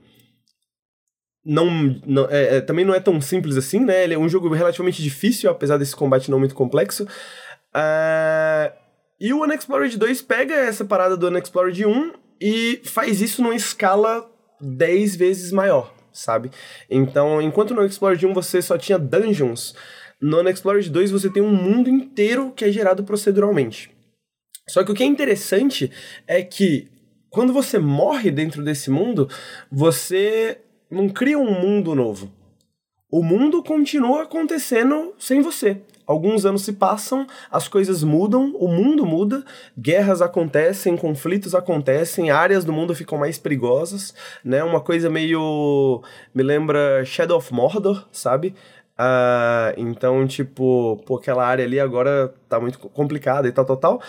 Speaker 3: Não, não é, é, também não é tão simples assim, né? Ele é um jogo relativamente difícil, apesar desse combate não muito complexo. Uh, e o Unexplored 2 pega essa parada do Unexplored 1 e faz isso numa escala 10 vezes maior, sabe? Então, enquanto no Explored 1 você só tinha dungeons, no Unexplored 2 você tem um mundo inteiro que é gerado proceduralmente. Só que o que é interessante é que quando você morre dentro desse mundo, você não cria um mundo novo. O mundo continua acontecendo sem você alguns anos se passam, as coisas mudam, o mundo muda, guerras acontecem, conflitos acontecem, áreas do mundo ficam mais perigosas, né? Uma coisa meio me lembra Shadow of Mordor, sabe? Uh, então, tipo, pô, aquela área ali agora tá muito complicada e tal, tal, tal.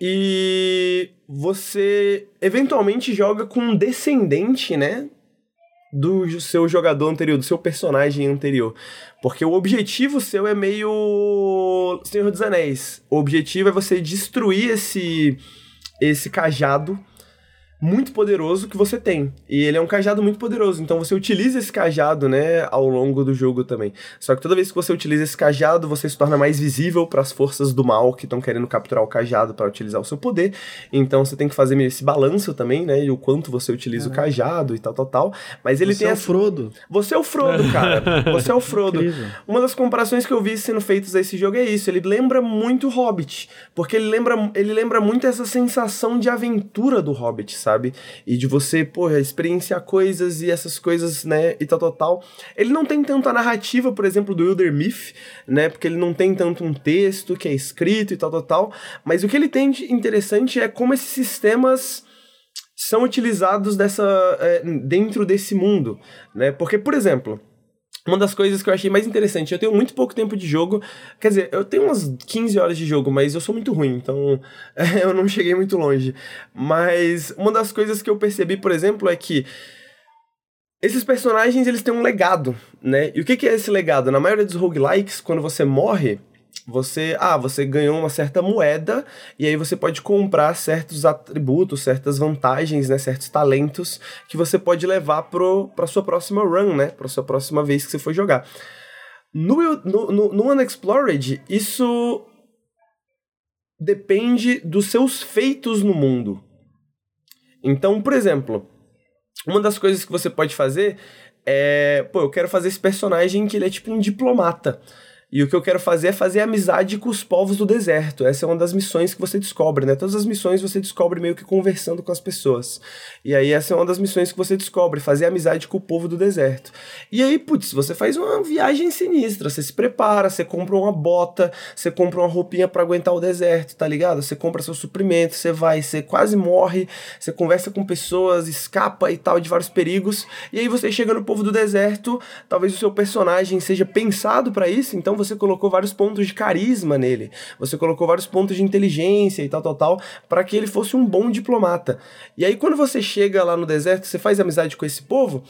Speaker 3: E você eventualmente joga com um descendente, né? Do seu jogador anterior, do seu personagem anterior. Porque o objetivo seu é meio Senhor dos Anéis. O objetivo é você destruir esse esse cajado muito poderoso que você tem. E ele é um cajado muito poderoso, então você utiliza esse cajado, né, ao longo do jogo também. Só que toda vez que você utiliza esse cajado, você se torna mais visível para as forças do mal que estão querendo capturar o cajado para utilizar o seu poder. Então você tem que fazer esse balanço também, né, e o quanto você utiliza o cajado e tal, tal, tal. Mas ele
Speaker 2: você
Speaker 3: tem
Speaker 2: é o
Speaker 3: essa...
Speaker 2: Frodo.
Speaker 3: Você é o Frodo, cara. Você é o Frodo.
Speaker 2: Incrível.
Speaker 3: Uma das comparações que eu vi sendo feitas a esse jogo é isso. Ele lembra muito Hobbit, porque ele lembra, ele lembra muito essa sensação de aventura do Hobbit, sabe? E de você, porra, experienciar coisas e essas coisas, né, e tal, tal, tal. Ele não tem tanto a narrativa, por exemplo, do Wilder Myth, né, porque ele não tem tanto um texto que é escrito e tal, tal, tal. Mas o que ele tem de interessante é como esses sistemas são utilizados dessa, é, dentro desse mundo, né? Porque, por exemplo, uma das coisas que eu achei mais interessante, eu tenho muito pouco tempo de jogo, quer dizer, eu tenho umas 15 horas de jogo, mas eu sou muito ruim, então eu não cheguei muito longe. Mas uma das coisas que eu percebi, por exemplo, é que esses personagens eles têm um legado, né? E o que, que é esse legado? Na maioria dos roguelikes, quando você morre, você, ah, você ganhou uma certa moeda e aí você pode comprar certos atributos, certas vantagens, né, certos talentos que você pode levar para sua próxima run, né, para sua próxima vez que você for jogar. No, no, no, no Unexplored, isso depende dos seus feitos no mundo. Então, por exemplo, uma das coisas que você pode fazer é, pô, eu quero fazer esse personagem que ele é tipo um diplomata. E o que eu quero fazer é fazer amizade com os povos do deserto. Essa é uma das missões que você descobre, né? Todas as missões você descobre meio que conversando com as pessoas. E aí essa é uma das missões que você descobre, fazer amizade com o povo do deserto. E aí, putz, você faz uma viagem sinistra, você se prepara, você compra uma bota, você compra uma roupinha para aguentar o deserto, tá ligado? Você compra seu suprimento, você vai, você quase morre, você conversa com pessoas, escapa e tal de vários perigos. E aí você chega no povo do deserto, talvez o seu personagem seja pensado para isso, então você colocou vários pontos de carisma nele, você colocou vários pontos de inteligência e tal, tal, tal, para que ele fosse um bom diplomata. E aí, quando você chega lá no deserto, você faz amizade com esse povo,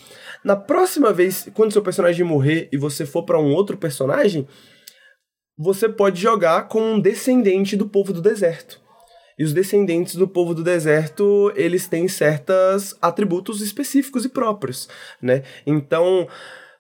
Speaker 3: na próxima vez, quando seu personagem morrer e você for para um outro personagem, você pode jogar com um descendente do povo do deserto. E os descendentes do povo do deserto, eles têm certos atributos específicos e próprios, né? Então,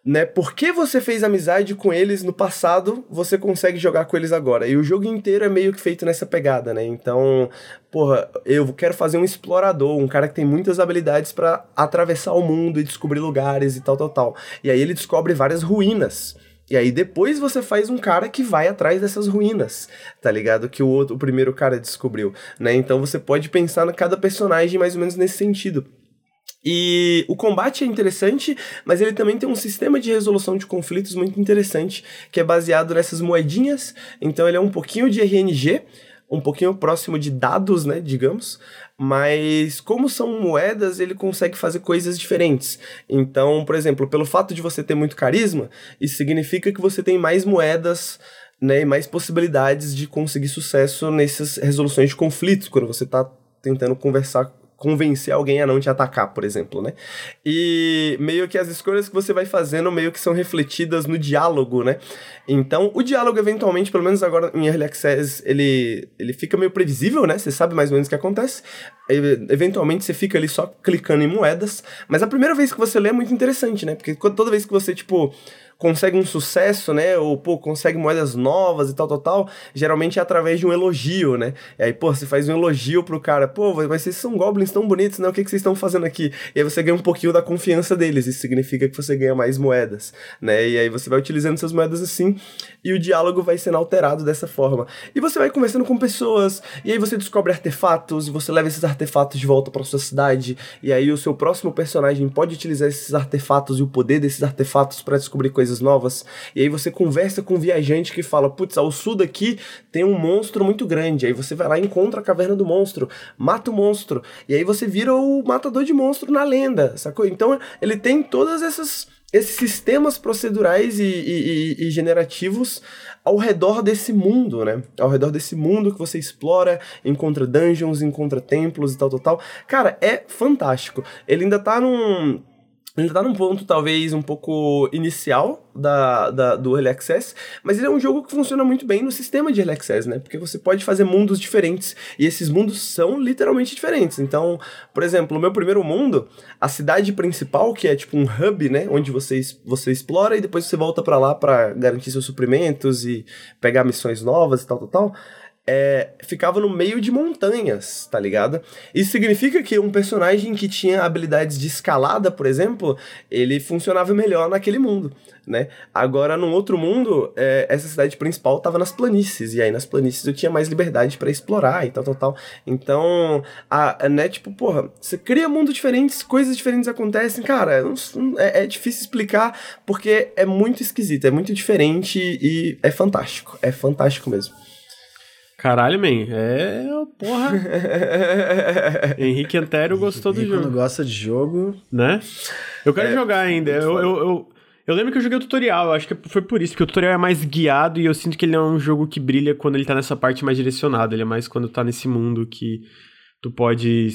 Speaker 3: né? Porque você fez amizade com eles no passado, você consegue jogar com eles agora. E o jogo inteiro é meio que feito nessa pegada, né? Então, porra, eu quero fazer um explorador, um cara que tem muitas habilidades para atravessar o mundo e descobrir lugares e tal, tal, tal. E aí ele descobre várias ruínas. E aí depois você faz um cara que vai atrás dessas ruínas, tá ligado? Que o outro, o primeiro cara descobriu, né? Então você pode pensar em cada personagem mais ou menos nesse sentido. E o combate é interessante, mas ele também tem um sistema de resolução de conflitos muito interessante, que é baseado nessas moedinhas. Então ele é um pouquinho de RNG, um pouquinho próximo de dados, né, digamos, mas como são moedas, ele consegue fazer coisas diferentes. Então, por exemplo, pelo fato de você ter muito carisma, isso significa que você tem mais moedas né, e mais possibilidades de conseguir sucesso nessas resoluções de conflitos, quando você está tentando conversar convencer alguém a não te atacar, por exemplo, né? E meio que as escolhas que você vai fazendo meio que são refletidas no diálogo, né? Então, o diálogo eventualmente, pelo menos agora em Early Access, ele, ele fica meio previsível, né? Você sabe mais ou menos o que acontece. E, eventualmente você fica ali só clicando em moedas, mas a primeira vez que você lê é muito interessante, né? Porque toda vez que você, tipo, consegue um sucesso, né? Ou, pô, consegue moedas novas e tal, tal, tal, geralmente é através de um elogio, né? E aí, pô, você faz um elogio pro cara, pô, mas vocês são goblins tão bonitos, né? O que, que vocês estão fazendo aqui? E aí você ganha um pouquinho da confiança deles, isso significa que você ganha mais moedas, né? E aí você vai utilizando essas moedas assim, e o diálogo vai sendo alterado dessa forma. E você vai conversando com pessoas, e aí você descobre artefatos, e você leva esses artefatos de volta para sua cidade, e aí o seu próximo personagem pode utilizar esses artefatos e o poder desses artefatos para descobrir coisas novas. E aí você conversa com um viajante que fala: putz, ao sul daqui tem um monstro muito grande. Aí você vai lá e encontra a caverna do monstro, mata o monstro. E aí você vira o matador de monstro na lenda, sacou? Então ele tem todas essas esses sistemas procedurais e, e, e, generativos ao redor desse mundo, né? Ao redor desse mundo que você explora, encontra dungeons, encontra templos e tal, tal, tal. Cara, é fantástico. Ele ainda tá num ele tá num ponto talvez um pouco inicial da, da, do Early Access, mas ele é um jogo que funciona muito bem no sistema de Early Access, né? Porque você pode fazer mundos diferentes e esses mundos são literalmente diferentes. Então, por exemplo, no meu primeiro mundo, a cidade principal, que é tipo um hub, né? Onde você, você explora e depois você volta para lá para garantir seus suprimentos e pegar missões novas e tal, tal, tal é, ficava no meio de montanhas, tá ligado? Isso significa que um personagem que tinha habilidades de escalada, por exemplo, ele funcionava melhor naquele mundo, né? Agora, num outro mundo, é, essa cidade principal tava nas planícies, e aí nas planícies eu tinha mais liberdade para explorar e tal, tal, tal. Então, a, né, tipo, porra, você cria mundos diferentes, coisas diferentes acontecem, cara, é, é difícil explicar porque é muito esquisito, é muito diferente e é fantástico, é fantástico mesmo.
Speaker 1: Caralho, man, é. Porra. Henrique Antero gostou
Speaker 2: do
Speaker 1: jogo.
Speaker 2: Quando gosta de jogo.
Speaker 1: Né? Eu quero é, jogar ainda. Eu, eu, eu, eu, lembro que eu joguei o tutorial, eu acho que foi por isso, porque o tutorial é mais guiado e eu sinto que ele é um jogo que brilha quando ele tá nessa parte mais direcionada. Ele é mais quando tá nesse mundo que tu pode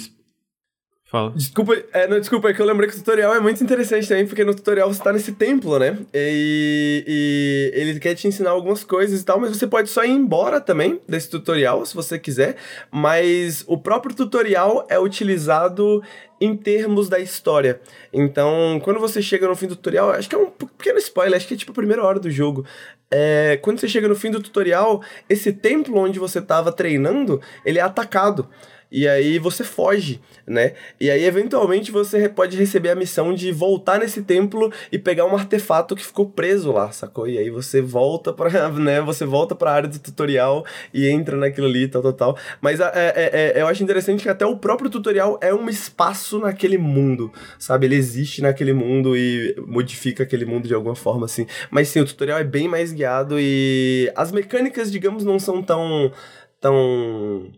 Speaker 1: Fala.
Speaker 3: Desculpa, é, não, desculpa, é que eu lembrei que o tutorial é muito interessante também, porque no tutorial você tá nesse templo, né? E, e, ele quer te ensinar algumas coisas e tal, mas você pode só ir embora também desse tutorial, se você quiser. Mas o próprio tutorial é utilizado em termos da história. Então, quando você chega no fim do tutorial, acho que é um pequeno spoiler, acho que é tipo a primeira hora do jogo. É, quando você chega no fim do tutorial, esse templo onde você tava treinando, ele é atacado e aí você foge, né? E aí eventualmente você pode receber a missão de voltar nesse templo e pegar um artefato que ficou preso lá, sacou? E aí você volta para, né? Você volta para a área do tutorial e entra naquilo ali, tal, tal, tal. Mas é, é, é, eu acho interessante que até o próprio tutorial é um espaço naquele mundo, sabe? Ele existe naquele mundo e modifica aquele mundo de alguma forma, assim. Mas sim, o tutorial é bem mais guiado e as mecânicas, digamos, não são tão tão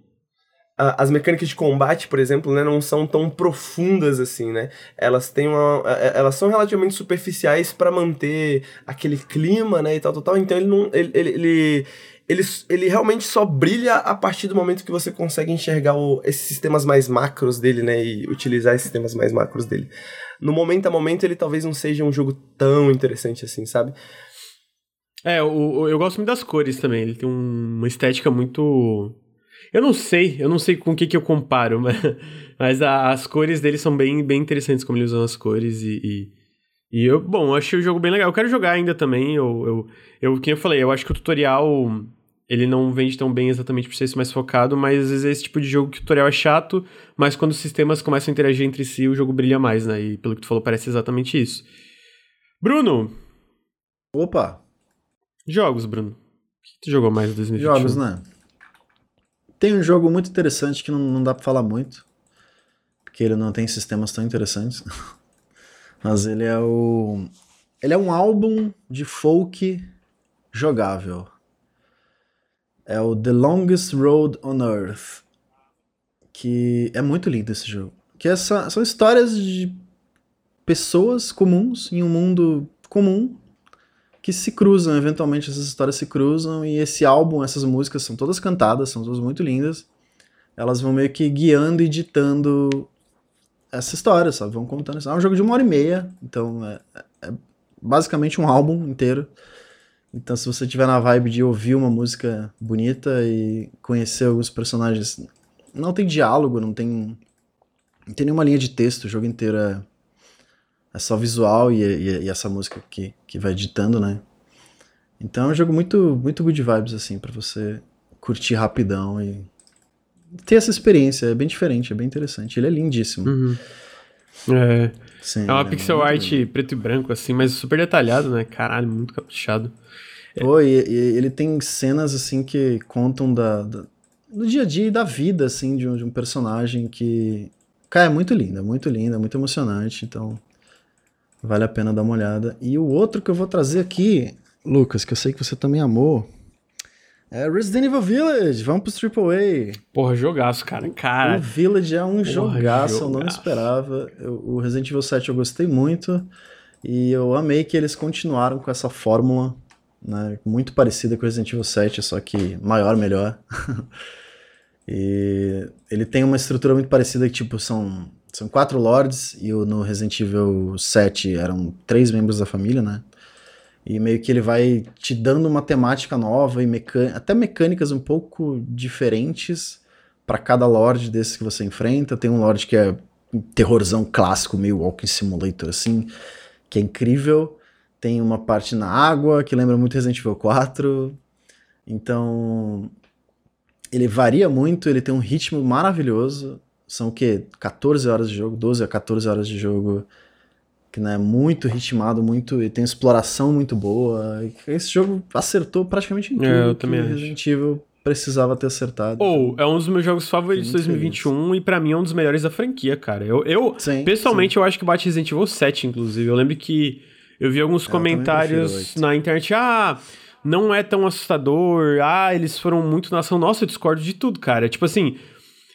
Speaker 3: as mecânicas de combate, por exemplo, né, não são tão profundas assim, né? Elas têm uma, elas são relativamente superficiais para manter aquele clima, né, e tal, tal, tal. Então ele não, ele, ele, ele, ele, ele realmente só brilha a partir do momento que você consegue enxergar o, esses sistemas mais macros dele, né, e utilizar esses sistemas mais macros dele. No momento a momento ele talvez não seja um jogo tão interessante assim, sabe?
Speaker 1: É, eu gosto muito das cores também. Ele tem um, uma estética muito eu não sei, eu não sei com o que, que eu comparo, mas, mas a, as cores dele são bem, bem interessantes, como ele usa as cores e, e, e, eu, bom, eu achei o jogo bem legal. Eu quero jogar ainda também, eu, eu, eu, como eu falei, eu acho que o tutorial, ele não vende tão bem exatamente por ser esse mais focado, mas às vezes é esse tipo de jogo que o tutorial é chato, mas quando os sistemas começam a interagir entre si, o jogo brilha mais, né? E pelo que tu falou, parece exatamente isso. Bruno!
Speaker 2: Opa!
Speaker 1: Jogos, Bruno. O que tu jogou mais em 2021?
Speaker 2: Jogos, né? Tem um jogo muito interessante que não, não dá pra falar muito, porque ele não tem sistemas tão interessantes. Mas ele é o. Ele é um álbum de folk jogável. É o The Longest Road on Earth. Que é muito lindo esse jogo. Que essa, são histórias de pessoas comuns em um mundo comum que se cruzam, eventualmente essas histórias se cruzam e esse álbum, essas músicas são todas cantadas, são todas muito lindas. Elas vão meio que guiando e ditando essa história, sabe? Vão contando isso. É um jogo de uma hora e meia, então é, é basicamente um álbum inteiro. Então, se você tiver na vibe de ouvir uma música bonita e conhecer alguns personagens, não tem diálogo, não tem, não tem nenhuma linha de texto, o jogo inteiro é, é só visual e, e, e, essa música que, que vai ditando, né? Então é um jogo muito, muito good vibes, assim, para você curtir rapidão e ter essa experiência. É bem diferente, é bem interessante. Ele é lindíssimo.
Speaker 1: Uhum. É. Sim, é uma é pixel art lindo. preto e branco, assim, mas super detalhado, né? Caralho, muito caprichado.
Speaker 2: Pô, e, e, ele tem cenas, assim, que contam da, da, do dia a dia e da vida, assim, de um, de um personagem que. Cara, é muito linda, muito linda, muito emocionante. Então, vale a pena dar uma olhada. E o outro que eu vou trazer aqui, Lucas, que eu sei que você também amou, é Resident Evil Village, vamos pro AAA.
Speaker 1: Porra, jogaço, cara. cara.
Speaker 2: O Village é um Porra, jogaço, jogaço, eu não esperava. Eu, o Resident Evil 7 eu gostei muito. E eu amei que eles continuaram com essa fórmula, né? Muito parecida com o Resident Evil 7, só que maior, melhor. e ele tem uma estrutura muito parecida que, tipo, são, são quatro lords, e no Resident Evil 7 eram três membros da família, né? E meio que ele vai te dando uma temática nova e até mecânicas um pouco diferentes para cada lord desses que você enfrenta. Tem um lord que é um terrorzão clássico, meio Walking Simulator assim, que é incrível. Tem uma parte na água que lembra muito Resident Evil 4. Então, ele varia muito, ele tem um ritmo maravilhoso. São o quê? 14 horas de jogo, 12 a 14 horas de jogo que né, é muito ritmado, muito e tem exploração muito boa. Esse jogo acertou praticamente em tudo é, eu que também Resident Evil precisava ter acertado.
Speaker 1: Ou, oh, é um dos meus jogos favoritos de 2021 feliz. e para mim é um dos melhores da franquia, cara. Eu, eu sim, pessoalmente, sim. eu acho que bate Resident Evil 7, inclusive. Eu lembro que eu vi alguns é, comentários na internet, ah, não é tão assustador, ah, eles foram muito na ação. Nossa, eu discordo de tudo, cara. Tipo assim,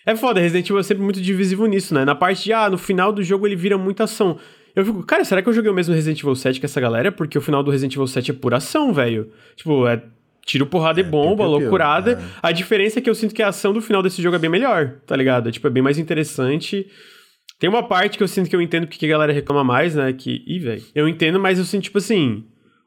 Speaker 1: é foda, Resident Evil é sempre muito divisivo nisso, né? Na parte de, ah, no final do jogo ele vira muita ação. Eu fico, cara, será que eu joguei o mesmo Resident Evil 7 que essa galera? Porque o final do Resident Evil 7 é pura ação, velho. Tipo, é tiro, porrada é, e bomba, piu, piu, loucurada. É. A diferença é que eu sinto que a ação do final desse jogo é bem melhor, tá ligado? É, tipo, é bem mais interessante. Tem uma parte que eu sinto que eu entendo porque a galera reclama mais, né? Que, ih, velho. Eu entendo, mas eu sinto, tipo assim.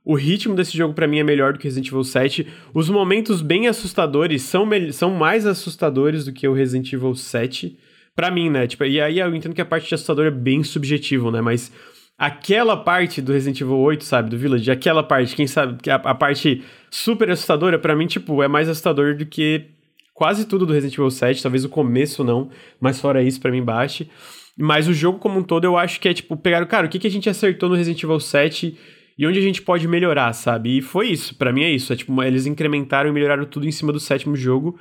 Speaker 1: O ritmo desse jogo para mim é melhor do que Resident Evil 7. Os momentos bem assustadores são, são mais assustadores do que o Resident Evil 7. Pra mim, né? Tipo, e aí eu entendo que a parte de assustador é bem subjetivo, né? Mas aquela parte do Resident Evil 8, sabe, do Village, aquela parte, quem sabe, a, a parte super assustadora, para mim, tipo, é mais assustador do que quase tudo do Resident Evil 7, talvez o começo não, mas fora isso, para mim, baixe. Mas o jogo como um todo, eu acho que é, tipo, pegar, cara, o que, que a gente acertou no Resident Evil 7 e onde a gente pode melhorar, sabe? E foi isso, para mim é isso, é tipo, eles incrementaram e melhoraram tudo em cima do sétimo jogo,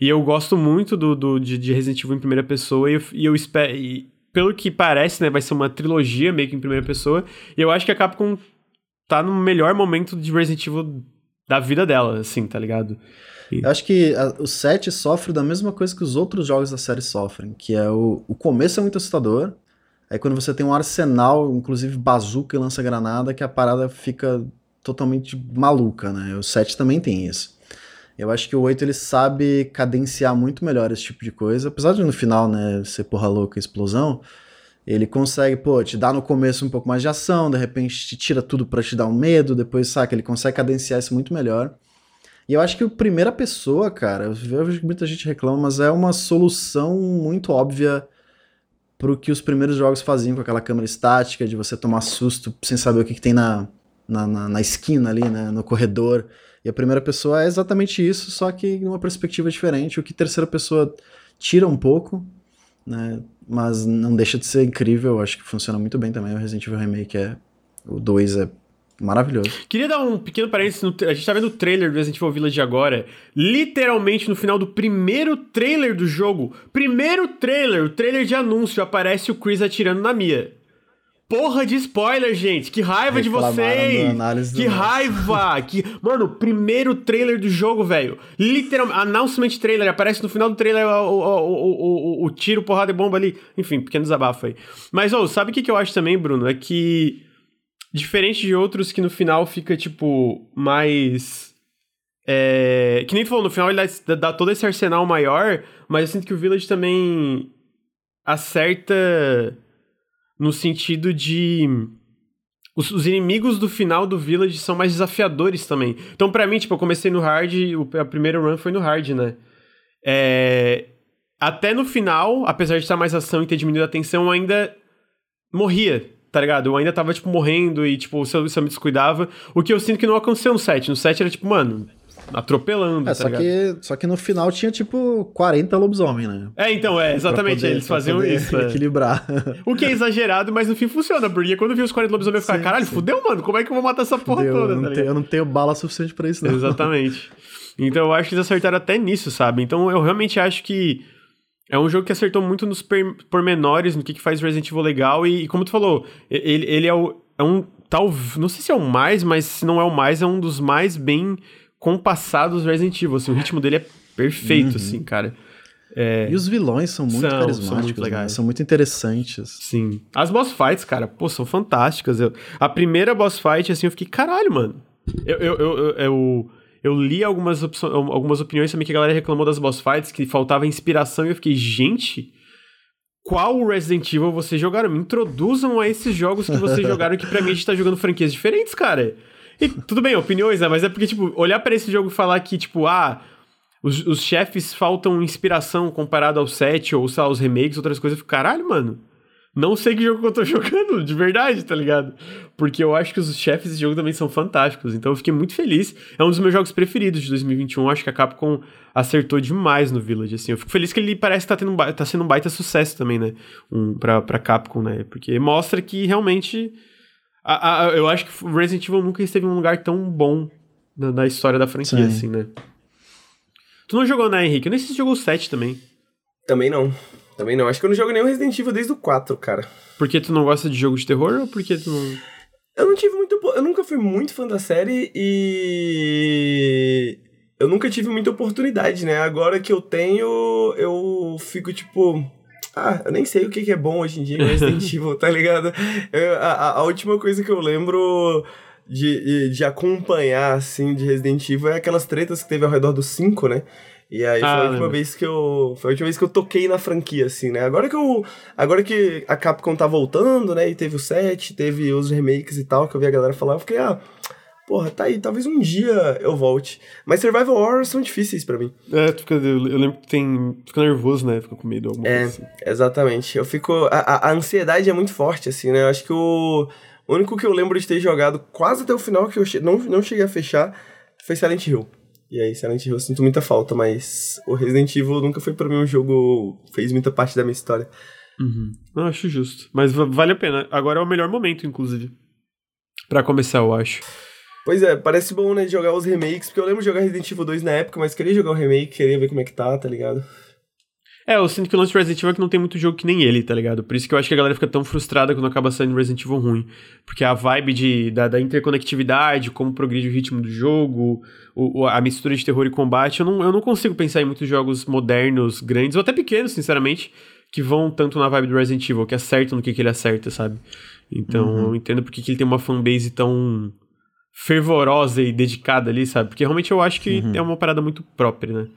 Speaker 1: e eu gosto muito do, do de, de, Resident Evil em primeira pessoa e eu, e eu espero. E, pelo que parece, né, vai ser uma trilogia meio que em primeira pessoa. E eu acho que a Capcom tá no melhor momento de Resident Evil da vida dela, assim, tá ligado?
Speaker 2: E... Eu acho que a, o 7 sofre da mesma coisa que os outros jogos da série sofrem, que é o, o começo é muito assustador, aí quando você tem um arsenal, inclusive bazuca e lança-granada, que a parada fica totalmente maluca, né? O 7 também tem isso. Eu acho que o 8 ele sabe cadenciar muito melhor esse tipo de coisa. Apesar de no final, né, ser porra louca, explosão, ele consegue, pô, te dar no começo um pouco mais de ação, de repente te tira tudo para te dar um medo, depois, saca, ele consegue cadenciar isso muito melhor. E eu acho que o primeira pessoa, cara, eu vejo que muita gente reclama, mas é uma solução muito óbvia pro que os primeiros jogos faziam com aquela câmera estática, de você tomar susto sem saber o que, que tem na, na, na, na esquina ali, né, no corredor. E a primeira pessoa é exatamente isso, só que em uma perspectiva diferente, o que terceira pessoa tira um pouco, né? Mas não deixa de ser incrível, acho que funciona muito bem também. O Resident Evil Remake é. O 2 é maravilhoso.
Speaker 1: Queria dar um pequeno parênteses. No, a gente tá vendo o trailer do Resident Evil Village agora. Literalmente no final do primeiro trailer do jogo. Primeiro trailer, o trailer de anúncio, aparece o Chris atirando na Mia. porra de spoiler, gente. Que raiva de vocês. Que raiva. que... Mano, primeiro trailer do jogo, velho. Literalmente, announcement trailer. Aparece no final do trailer o, o, o, o, o- o tiro, porrada e bomba ali. Enfim, pequeno desabafo aí. Mas, ô, sabe o que, que eu acho também, Bruno? É que, diferente de outros que no final fica, tipo, mais... É, que nem tu falou, no final ele dá, dá todo esse arsenal maior, mas eu sinto que o Village também acerta no sentido de. Os, os inimigos do final do Village são mais desafiadores também. Então, pra mim, tipo, eu comecei no hard, a primeira run foi no hard, né? É, até no final, apesar de estar mais ação e ter diminuído a tensão, ainda morria, tá ligado? Eu ainda tava, tipo, morrendo e, tipo, se eu, se eu me descuidava. O que eu sinto que não aconteceu no set. No set era, tipo, mano, atropelando,
Speaker 2: É,
Speaker 1: tá
Speaker 2: só,
Speaker 1: ligado?
Speaker 2: que, só que no final tinha tipo 40 lobisomem, né?
Speaker 1: É, então, é, exatamente,
Speaker 2: poder-
Speaker 1: eles faziam isso. é.
Speaker 2: Equilibrar.
Speaker 1: O que é exagerado, mas no fim funciona, porque quando eu vi os 40 lobisomens eu ficava, caralho,
Speaker 2: sim.
Speaker 1: fudeu, mano, como é que eu vou matar essa porra
Speaker 2: eu,
Speaker 1: toda,
Speaker 2: não
Speaker 1: tá
Speaker 2: tenho, eu não tenho bala suficiente pra isso, não.
Speaker 1: Exatamente. Então eu acho que eles acertaram até nisso, sabe? Então eu realmente acho que é um jogo que acertou muito nos pormenores, no que, que faz Resident Evil legal, e, e como tu falou, ele, ele é, o, é um. Tal, não sei se é o mais, mas se não é o mais, é um dos mais bem compassados Resident Evil. Assim, o ritmo dele é perfeito, assim, cara.
Speaker 2: E os vilões são muito
Speaker 1: São, são
Speaker 2: carismáticos,
Speaker 1: muito
Speaker 2: né?
Speaker 1: legais.
Speaker 2: São muito interessantes.
Speaker 1: Sim. As boss fights, cara, pô, são fantásticas. Eu, a primeira boss fight, assim, eu fiquei, caralho, mano. Eu, eu, eu, eu, eu, li algumas, algumas opiniões também que a galera reclamou das boss fights, que faltava inspiração, e eu fiquei, gente, qual Resident Evil vocês jogaram? Me introduzam a esses jogos que vocês jogaram, que pra mim a gente tá jogando franquias diferentes, cara. E tudo bem, opiniões, né? Mas é porque, tipo, olhar pra esse jogo e falar que, tipo, ah, os, os chefes faltam inspiração comparado ao set, ou sei lá, os remakes, outras coisas, eu fico, caralho, mano. Não sei que jogo que eu tô jogando, de verdade, tá ligado? Porque eu acho que os chefes desse jogo também são fantásticos. Então eu fiquei muito feliz. É um dos meus jogos preferidos de 2021. Acho que a Capcom acertou demais no Village, assim. Eu fico feliz que ele parece que tá, tendo um ba- tá sendo um baita sucesso também, né? Um, pra, pra Capcom, né? Porque mostra que realmente. a- a- eu acho que o Resident Evil nunca esteve em um lugar tão bom na, na história da franquia,
Speaker 2: Sim.
Speaker 1: assim, né? Tu não jogou, né, Henrique? Eu nem sei se jogou o 7 também.
Speaker 3: Também não. Também não. Acho que eu não jogo nenhum Resident Evil desde o 4, cara.
Speaker 1: Porque tu não gosta de jogo de terror ou porque tu não.
Speaker 3: Eu não tive muito. Eu nunca fui muito fã da série e. Eu nunca tive muita oportunidade, né? Agora que eu tenho, eu fico tipo. Ah, eu nem sei o que que é bom hoje em dia em Resident Evil, tá ligado? Eu- a, a- a última coisa que eu lembro de, de, de acompanhar, assim, de Resident Evil é aquelas tretas que teve ao redor do 5, né? E aí foi
Speaker 1: Ah,
Speaker 3: a última
Speaker 1: lembro.
Speaker 3: vez que eu. Foi a última vez que eu toquei na franquia, assim, né? Agora que eu. Agora que a Capcom tá voltando, né? E teve o 7, teve os remakes e tal, que eu vi a galera falar, eu fiquei, ah, porra, tá aí, talvez um dia eu volte. Mas Survival Horror são difíceis pra mim.
Speaker 1: É, tu fica, eu, lembro que tem. Fica nervoso, né? Fica com medo, alguma
Speaker 3: É,
Speaker 1: coisa assim.
Speaker 3: exatamente. Eu fico. A, a- a ansiedade é muito forte, assim, né? Eu acho que o. O único que eu lembro de ter jogado quase até o final, que eu che- não, não cheguei a fechar, foi Silent Hill. E aí, Silent Hill eu sinto muita falta, mas o Resident Evil nunca foi pra mim um jogo. fez muita parte da minha história.
Speaker 1: Uhum. Eu acho justo. Mas va- vale a pena. Agora é o melhor momento, inclusive. Pra começar, eu acho.
Speaker 3: Pois é, parece bom, né, de jogar os remakes, porque eu lembro de jogar Resident Evil 2 na época, mas queria jogar o remake, queria ver como é que tá, tá ligado?
Speaker 1: É, eu sinto que o lance de Resident Evil é que não tem muito jogo que nem ele, tá ligado? Por isso que eu acho que a galera fica tão frustrada quando acaba saindo Resident Evil ruim. Porque a vibe de, da, da interconectividade, como progride o ritmo do jogo, o, a mistura de terror e combate, eu não, eu não consigo pensar em muitos jogos modernos, grandes, ou até pequenos, sinceramente, que vão tanto na vibe do Resident Evil, que acertam no que, que ele acerta, sabe? Então eu entendo porque que ele tem uma fanbase tão fervorosa e dedicada ali, sabe? Porque realmente eu acho que é uma parada muito própria, né?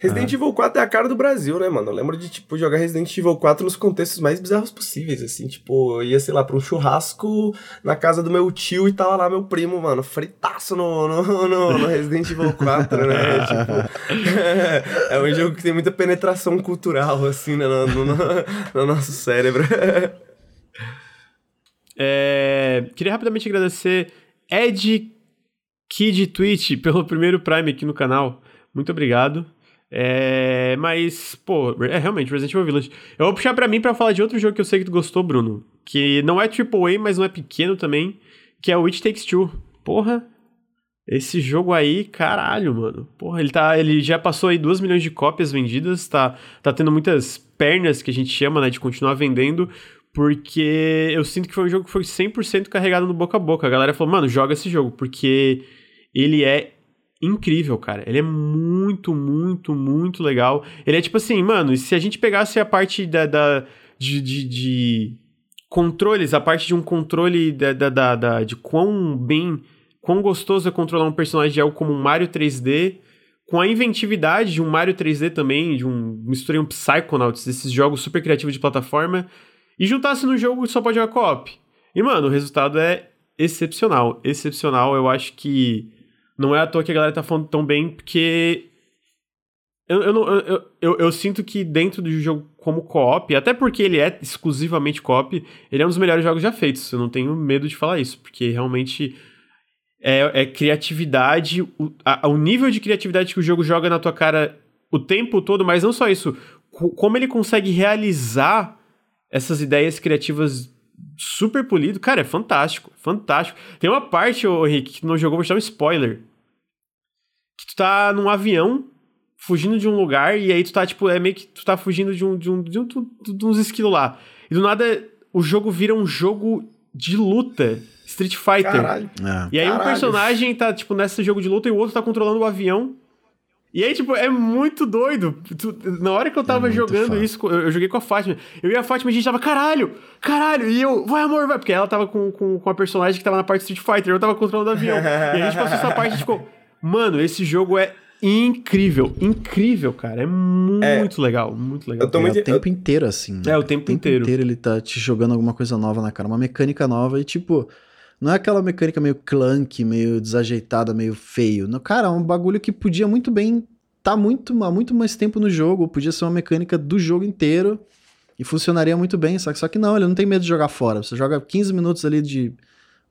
Speaker 3: Resident Evil 4 é a cara do Brasil, né, mano? Eu lembro de, tipo, jogar Resident Evil 4 nos contextos mais bizarros possíveis, assim. Tipo, eu ia, sei lá, pra um churrasco na casa do meu tio e tava lá meu primo, mano, fritaço no, no, no, no Resident Evil 4, né? tipo, é um jogo que tem muita penetração cultural, assim, né, no, no, no nosso cérebro.
Speaker 1: É, queria rapidamente agradecer Ed Kid Twitch pelo primeiro Prime aqui no canal. Muito obrigado. É, mas, pô, é realmente Resident Evil Village. Eu vou puxar pra mim pra falar de outro jogo que eu sei que tu gostou, Bruno. Que não é AAA, mas não é pequeno também. Que é o It Takes Two. Porra, esse jogo aí, caralho, mano. Porra, ele, tá, ele já passou aí 2 milhões de cópias vendidas, tá, tá tendo muitas pernas que a gente chama, né, de continuar vendendo, porque eu sinto que foi um jogo que foi 100% carregado no boca a boca. A galera falou, mano, joga esse jogo, porque ele é incrível, cara. Ele é muito, muito, muito legal. Ele é tipo assim, mano, se a gente pegasse a parte da, da de, de, de, controles, a parte de um controle da, da, da, da, de quão bem, quão gostoso é controlar um personagem de algo como um Mario 3D, com a inventividade de um Mario 3D também, de um misturei um Psychonauts, desses jogos super criativos de plataforma, e juntasse no jogo só pode jogar co-op. E, mano, o resultado é excepcional. Excepcional. Eu acho que não é à toa que a galera tá falando tão bem, porque. Eu, eu, eu, eu, eu sinto que dentro do jogo como co-op, até porque ele é exclusivamente co-op, ele é um dos melhores jogos já feitos. Eu não tenho medo de falar isso, porque realmente é, é criatividade, o, a, o nível de criatividade que o jogo joga na tua cara o tempo todo, mas não só isso, como ele consegue realizar essas ideias criativas super polido, cara, é fantástico, fantástico. Tem uma parte, ô Henrique, que não jogou, vou te dar um spoiler. Que tu tá num avião, fugindo de um lugar, e aí tu tá, tipo, é meio que tu tá fugindo de um, de um, de, um, de uns esquilos lá. E do nada, o jogo vira um jogo de luta. Street Fighter.
Speaker 3: Caralho.
Speaker 1: É. E aí Caralho. um personagem tá, tipo, nesse jogo de luta e o outro tá controlando o avião. E aí, tipo, é muito doido. na hora que eu tava é jogando isso, eu, eu, joguei com a Fátima. Eu e a Fátima, a gente tava, caralho, caralho. E eu, vai amor, vai. Porque ela tava com, com, com a personagem que tava na parte Street Fighter, eu tava controlando o avião. e a gente passou essa parte e ficou, mano, esse jogo é incrível, incrível, cara. É muito é, legal, muito legal.
Speaker 2: Eu tô muito... É o tempo inteiro, assim.
Speaker 1: Né? É, o tempo, o tempo inteiro.
Speaker 2: inteiro ele tá te jogando alguma coisa nova na cara, uma mecânica nova e, tipo... Não é aquela mecânica meio clunk, meio desajeitada, meio feio. No, cara, é um bagulho que podia muito bem tá muito, há muito mais tempo no jogo, podia ser uma mecânica do jogo inteiro e funcionaria muito bem, só que, só que não, ele não tem medo de jogar fora. Você joga 15 minutos ali de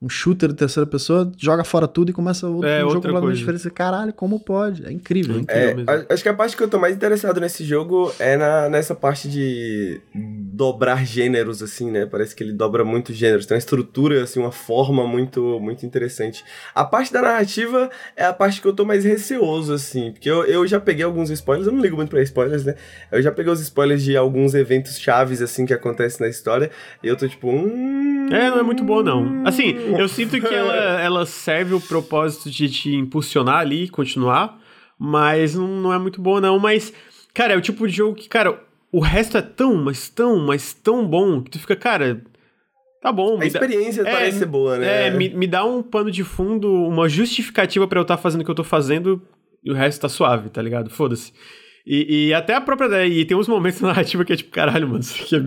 Speaker 2: um shooter de terceira pessoa, joga fora tudo e começa outro, é, um jogo completamente diferente. Caralho, como pode? É incrível. É incrível
Speaker 3: é, acho que a parte que eu tô mais interessado nesse jogo é na, nessa parte de dobrar gêneros, assim, né? Parece que ele dobra muito gêneros. Tem uma estrutura, assim, uma forma muito, muito interessante. A parte da narrativa é a parte que eu tô mais receoso, assim, porque eu, eu já peguei alguns spoilers, eu não ligo muito pra spoilers, né? Eu já peguei os spoilers de alguns eventos chaves, assim, que acontecem na história, e eu tô tipo, hum...
Speaker 1: É, não é muito bom, não. Assim, eu sinto que ela, ela serve o propósito de te impulsionar ali, continuar, mas não, não é muito boa, não. Mas, cara, é o tipo de jogo que, cara, o resto é tão, mas tão, mas tão bom que tu fica, cara. Tá bom.
Speaker 3: A experiência dá... parece é, ser boa, né?
Speaker 1: É, me, me dá um pano de fundo, uma justificativa para eu estar tá fazendo o que eu tô fazendo e o resto tá suave, tá ligado? Foda-se. E, e, até a própria. E tem uns momentos na narrativa que é tipo, caralho, mano, isso aqui é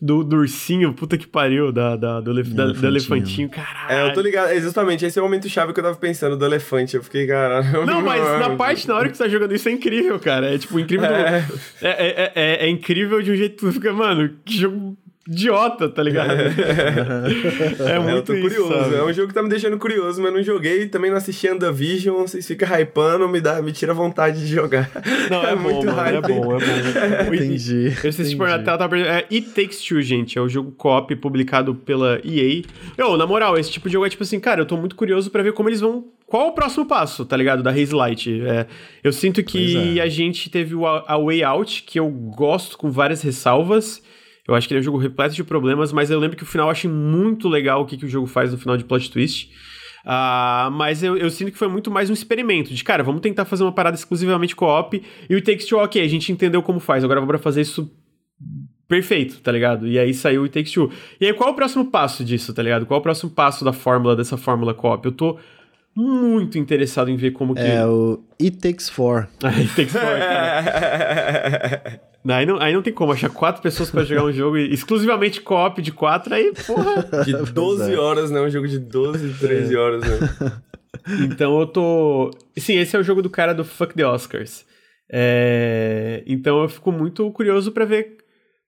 Speaker 1: do, do ursinho, puta que pariu, da, da, do, elef, da, elefantinho. do elefantinho, caralho.
Speaker 3: É, eu tô ligado, é justamente, esse é o momento chave que eu tava pensando do elefante. Eu fiquei, caralho.
Speaker 1: Não, mas na parte, na hora que você tá jogando isso, é incrível, cara. É tipo, incrível. É, do... é, é, é, é, incrível de um jeito que tu fica, mano, que jogo idiota, tá ligado?
Speaker 3: é, muito Eu tô curioso. Isso, é um jogo que tá me deixando curioso, mas não joguei. Também não assisti Andavision. Vocês ficam hypando, me, dá, me tira vontade de jogar.
Speaker 1: Não, é, é bom, muito mano, hype. É bom, é
Speaker 2: bom. Entendi.
Speaker 1: Esse tipo na tela tá é It Takes Two, gente. É o jogo co-op publicado pela EA. Eu, na moral, esse tipo de jogo é tipo assim, cara, eu tô muito curioso para ver como eles vão qual o próximo passo, tá ligado? Da Haze Light. É, eu sinto que é. a gente teve o, a Way Out, que eu gosto com várias ressalvas. Eu acho que ele é um jogo repleto de problemas, mas eu lembro que o final eu achei muito legal o que, que o jogo faz no final de plot twist. Uh, mas eu, eu, sinto que foi muito mais um experimento de, cara, vamos tentar fazer uma parada exclusivamente co-op e o Takes Two, ok, a gente entendeu como faz, agora vamos fazer isso perfeito, tá ligado? E aí saiu o Takes Two. E aí qual é o próximo passo disso, tá ligado? Qual é o próximo passo da fórmula, dessa fórmula co-op? Eu tô muito interessado em ver como que...
Speaker 2: É o It Takes Four.
Speaker 1: It Takes Four, cara. Aí não, aí não tem como achar quatro pessoas para jogar um jogo exclusivamente co-op de quatro, aí, porra.
Speaker 3: De 12 é. horas, né? Um jogo de 12, 13 é. horas, né?
Speaker 1: Então eu tô. Sim, esse é o jogo do cara do Fuck the Oscars. É... Então eu fico muito curioso para ver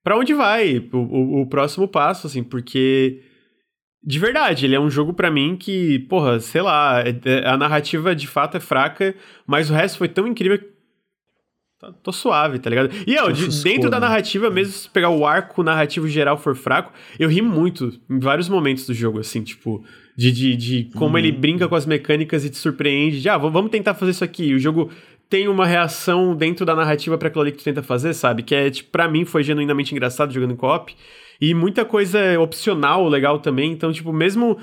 Speaker 1: para onde vai o, o, o, próximo passo, assim, porque. De verdade, ele é um jogo para mim que, porra, sei lá, é, é, a narrativa de fato é fraca, mas o resto foi tão incrível Tá, tô suave, tá ligado? E eu, de, dentro da narrativa, mesmo se pegar o arco narrativo geral for fraco, eu ri muito em vários momentos do jogo, assim, tipo, de, de, de como hum. ele brinca com as mecânicas e te surpreende, de, ah, vamos tentar fazer isso aqui. O jogo tem uma reação dentro da narrativa para aquilo ali que tu tenta fazer, sabe? Que é, tipo, pra mim foi genuinamente engraçado jogando em co-op. E muita coisa opcional, legal também. Então, tipo, mesmo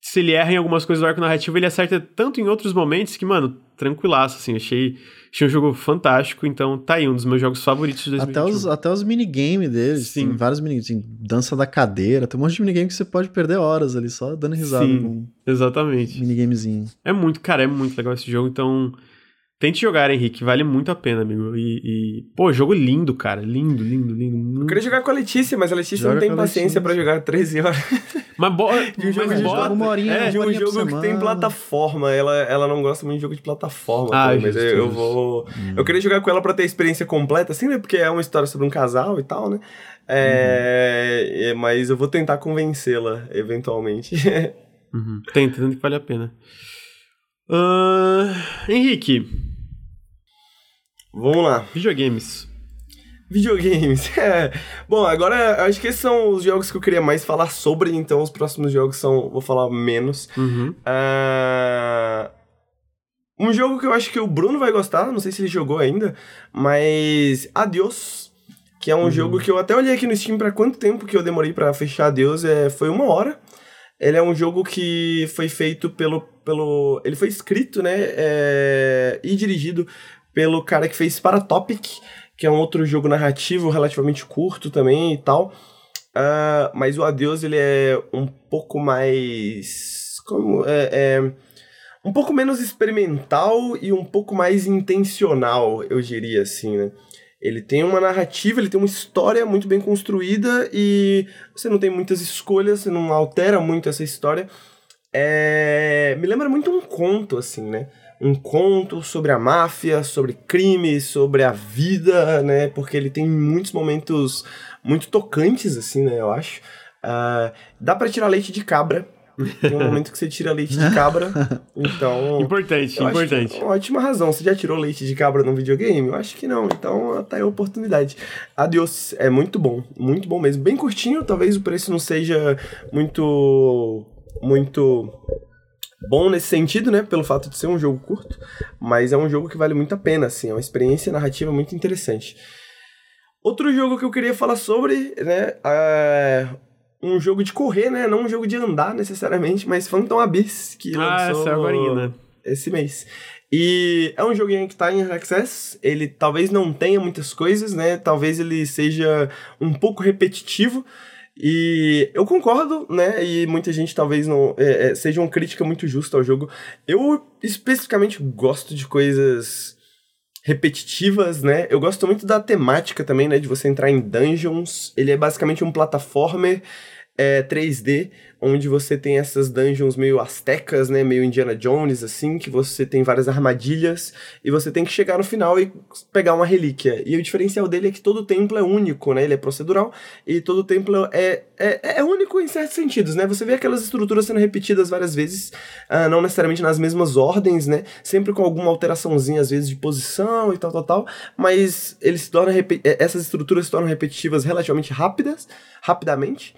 Speaker 1: se ele erra em algumas coisas do arco narrativo, ele acerta tanto em outros momentos que, mano, tranquilaço, assim. Achei, achei um jogo fantástico. Então, tá aí, um dos meus jogos favoritos de 2021.
Speaker 2: Até os, até os minigames deles.
Speaker 1: Sim.
Speaker 2: Tem vários minigames. Tem dança da cadeira. Tem um monte de minigame que você pode perder horas ali só dando risada
Speaker 1: Sim.
Speaker 2: com um
Speaker 1: Exatamente.
Speaker 2: minigamezinho.
Speaker 1: É muito, cara, é muito legal esse jogo, então. Tente jogar, Henrique, vale muito a pena, amigo. E, e, pô, jogo lindo, cara. Lindo, lindo, lindo.
Speaker 3: Eu queria jogar com a Letícia, mas a Letícia
Speaker 2: Joga
Speaker 3: não tem paciência pra jogar 13 horas.
Speaker 1: Mas, bo...
Speaker 3: De um jogo
Speaker 1: mas
Speaker 3: de
Speaker 1: bota-
Speaker 2: uma horinha,
Speaker 1: é,
Speaker 3: de um jogo que tem plataforma. Ela, ela não gosta muito de jogo de plataforma.
Speaker 1: Ah,
Speaker 3: pô, mas eu, eu vou. Eu queria jogar com ela pra ter a experiência completa, assim, né? Porque é uma história sobre um casal e tal, né? É, é, mas eu vou tentar convencê-la, eventualmente.
Speaker 1: Uhum. Tenta, tenta que vale a pena. Ahn, Henrique,
Speaker 3: Vamos lá.
Speaker 1: videogames.
Speaker 3: Videogames. É. Bom, agora acho que esses são os jogos que eu queria mais falar sobre, então os próximos jogos são. Vou falar menos.
Speaker 1: Uhum.
Speaker 3: Ah, um jogo que eu acho que o Bruno vai gostar, não sei se ele jogou ainda, mas Adios, que é um jogo que eu até olhei aqui no Steam pra quanto tempo que eu demorei pra fechar Adios, é, foi uma hora. Ele é um jogo que foi feito pelo. pelo ele foi escrito, né? é, e dirigido pelo cara que fez Paratopic, que é um outro jogo narrativo relativamente curto também e tal. Ah, mas o Adeus ele é um pouco mais. Como. É, é, um pouco menos experimental e um pouco mais intencional, eu diria assim, né? Ele tem uma narrativa, ele tem uma história muito bem construída e você não tem muitas escolhas, você não altera muito essa história. É... Me lembra muito um conto, assim, né? Um conto sobre a máfia, sobre crime, sobre a vida, né? Porque ele tem muitos momentos muito tocantes, assim, né? Eu acho. Ah, dá pra tirar leite de cabra. Tem um momento que você tira leite de cabra. Então.
Speaker 1: Importante, importante.
Speaker 3: ótima razão. Você já tirou leite de cabra num videogame? Eu acho que não. Então tá aí a oportunidade. Adios é muito bom. Muito bom mesmo. Bem curtinho. Talvez o preço não seja muito. Muito bom nesse sentido, né? Pelo fato de ser um jogo curto. Mas é um jogo que vale muito a pena, assim. É uma experiência narrativa muito interessante. Outro jogo que eu queria falar sobre, né? É um jogo de correr, né? Não um jogo de andar necessariamente, mas Phantom Abyss, que
Speaker 1: Ah,
Speaker 3: lançou
Speaker 1: agora, né?
Speaker 3: esse mês. E é um joguinho que tá em Access, ele talvez não tenha muitas coisas, né? Talvez ele seja um pouco repetitivo. E eu concordo, né? E muita gente talvez não. É, é, seja uma crítica muito justa ao jogo. Eu especificamente gosto de coisas repetitivas, né? Eu gosto muito da temática também, né? De você entrar em dungeons. Ele é basicamente um plataformer é, 3D, onde você tem essas dungeons meio astecas, né? Meio Indiana Jones, assim, que você tem várias armadilhas e você tem que chegar no final e pegar uma relíquia. E o diferencial dele é que todo templo é único, né? Ele é procedural e todo templo é, é, é único em certos sentidos, né? Você vê aquelas estruturas sendo repetidas várias vezes, ah, não necessariamente nas mesmas ordens, né? Sempre com alguma alteraçãozinha, às vezes, de posição e tal, tal, tal, mas eles se repe- eh, essas estruturas se tornam repetitivas relativamente rápidas, rapidamente.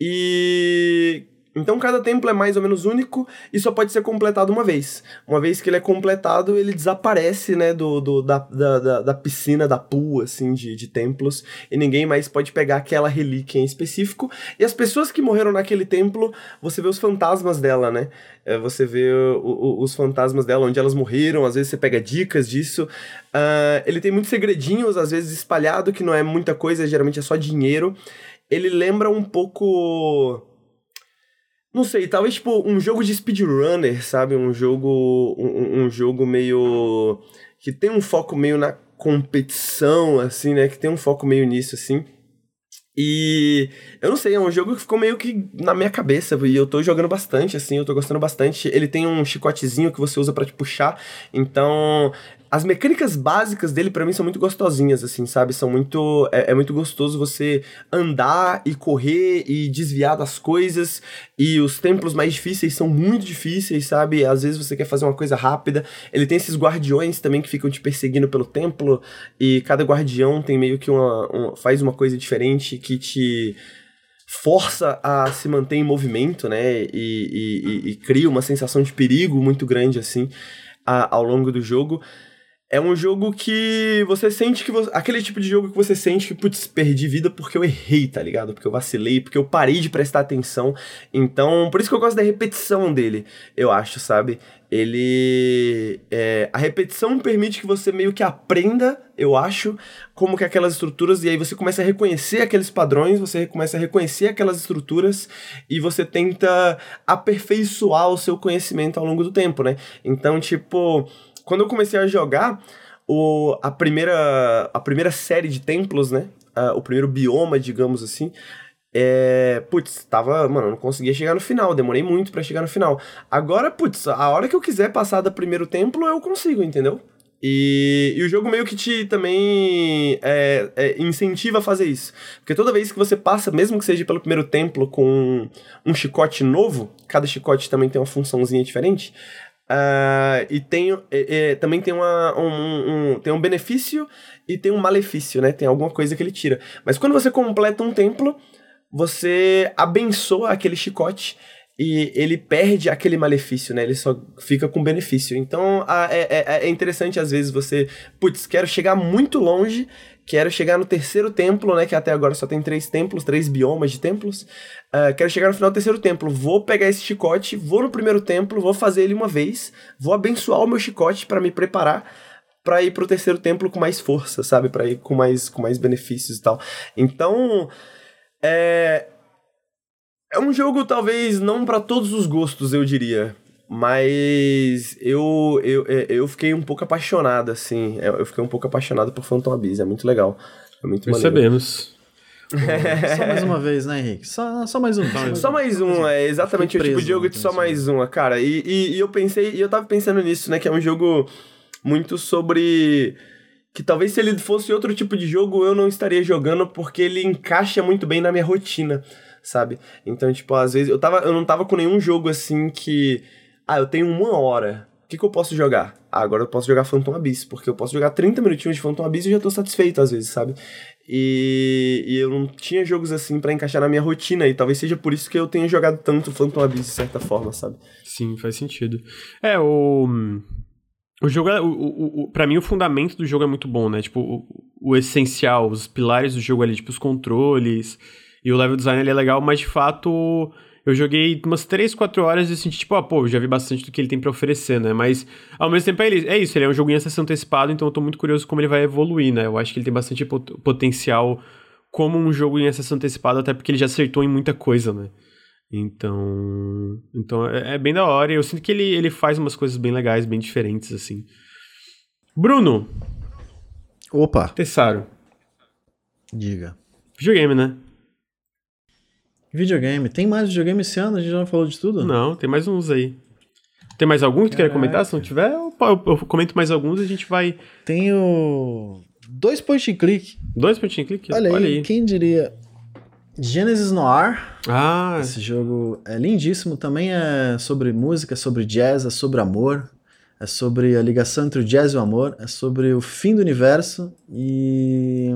Speaker 3: E então cada templo é mais ou menos único e só pode ser completado uma vez. Uma vez que ele é completado, ele desaparece, né, do, do da, da, da, piscina, da pool, assim, de, de templos, e ninguém mais pode pegar aquela relíquia em específico. E as pessoas que morreram naquele templo, você vê os fantasmas dela, né? É, você vê o- o- os fantasmas dela, onde elas morreram, às vezes você pega dicas disso. Ah, ele tem muitos segredinhos, às vezes espalhado, que não é muita coisa, geralmente é só dinheiro. Ele lembra um pouco. Não sei, talvez tipo um jogo de speedrunner, sabe? Um jogo. Um, um jogo meio. que tem um foco meio na competição, assim, né? Que tem um foco meio nisso, assim. E eu não sei, é um jogo que ficou meio que na minha cabeça, e eu tô jogando bastante, assim, eu tô gostando bastante. Ele tem um chicotezinho que você usa pra te puxar, então as mecânicas básicas dele pra mim são muito gostosinhas, assim, sabe? São muito. É, é muito gostoso você andar e correr e desviar das coisas. E os templos mais difíceis são muito difíceis, sabe? Às vezes você quer fazer uma coisa rápida. Ele tem esses guardiões também que ficam te perseguindo pelo templo. E cada guardião tem meio que uma. uma- faz uma coisa diferente que te força a se manter em movimento, né? E, e- e- e cria uma sensação de perigo muito grande, assim, a- ao longo do jogo. É um jogo que você sente que você. Aquele tipo de jogo que você sente que, putz, perdi vida porque eu errei, tá ligado? Porque eu vacilei, porque eu parei de prestar atenção. Então, por isso que eu gosto da repetição dele, eu acho, sabe? Ele. É, a repetição permite que você meio que aprenda, eu acho, como que aquelas estruturas, e aí você começa a reconhecer aqueles padrões, você começa a reconhecer aquelas estruturas, e você tenta aperfeiçoar o seu conhecimento ao longo do tempo, né? Então, tipo quando eu comecei a jogar, o, a, primeira, a primeira série de templos, né? Uh, o primeiro bioma, digamos assim. É, putz, tava, mano, não conseguia chegar no final, demorei muito para chegar no final. Agora, putz, a hora que eu quiser passar do primeiro templo, eu consigo, entendeu? E, e o jogo meio que te também é, é, incentiva a fazer isso. Porque toda vez que você passa, mesmo que seja pelo primeiro templo com um chicote novo, cada chicote também tem uma funçãozinha diferente, Uh, e tem, também tem, uma, um, um, tem um benefício e tem um malefício, né? Tem alguma coisa que ele tira. Mas quando você completa um templo, você abençoa aquele chicote e ele perde aquele malefício, né? Ele só fica com benefício. Então é, é, é interessante às vezes você, putz, quero chegar muito longe Quero chegar no terceiro templo, né? Que até agora só tem três templos, três biomas de templos. Uh, quero chegar no final do terceiro templo. Vou pegar esse chicote, vou no primeiro templo, vou fazer ele uma vez, vou abençoar o meu chicote para me preparar para ir pro terceiro templo com mais força, sabe? Para ir com mais, com mais benefícios e tal. Então, é. É um jogo talvez não para todos os gostos, eu diria. Mas eu, eu, é, eu fiquei um pouco apaixonado, assim. É, eu fiquei um pouco apaixonado por Phantom Abyss. É muito legal. É muito
Speaker 1: Percebemos.
Speaker 2: só mais uma vez, né, Henrique? Só, só mais um. Só mais,
Speaker 3: só mais um, é exatamente o tipo de jogo de só mais uma, cara. E, e, e eu pensei, e eu tava pensando nisso, né? Que é um jogo muito sobre que talvez se ele fosse outro tipo de jogo eu não estaria jogando porque ele encaixa muito bem na minha rotina, sabe? Então, tipo, às vezes eu tava eu não tava com nenhum jogo assim que ah, eu tenho uma hora. O que, que eu posso jogar? Ah, agora eu posso jogar Phantom Abyss, porque eu posso jogar 30 minutinhos de Phantom Abyss e já tô satisfeito às vezes, sabe? E, e eu não tinha jogos assim para encaixar na minha rotina, e talvez seja por isso que eu tenha jogado tanto Phantom Abyss de certa forma, sabe?
Speaker 1: Sim, faz sentido. É, o. O jogo, é, o, o, o, pra mim, o fundamento do jogo é muito bom, né? Tipo, o, o essencial, os pilares do jogo ali, tipo, os controles e o level design ali é legal, mas de fato eu joguei umas 3, 4 horas e senti, tipo, ah, pô, já vi bastante do que ele tem para oferecer, né? Mas, ao mesmo tempo, é, é isso, ele é um jogo em acesso antecipado, então eu tô muito curioso como ele vai evoluir, né? Eu acho que ele tem bastante pot potencial como um jogo em acesso antecipado, até porque ele já acertou em muita coisa, né? Então, então é, é bem da hora e eu sinto que ele, ele faz umas coisas bem legais, bem diferentes, assim. Bruno!
Speaker 2: Opa!
Speaker 1: Tessaro.
Speaker 2: Diga.
Speaker 1: Videogame, né?
Speaker 2: Videogame. Tem mais videogame esse ano? A gente já falou de tudo?
Speaker 1: Não, tem mais uns aí. Tem mais algum que tu quer comentar? Se não tiver, eu, eu, eu, comento mais alguns e a gente vai.
Speaker 2: Tenho dois point and click.
Speaker 1: Dois point and click?
Speaker 2: Olha, Olha aí, aí, quem diria? Genesis Noir.
Speaker 1: Ah.
Speaker 2: Esse jogo é lindíssimo. Também é sobre música, é sobre jazz, é sobre amor. É sobre a ligação entre o jazz e o amor. É sobre o fim do universo e.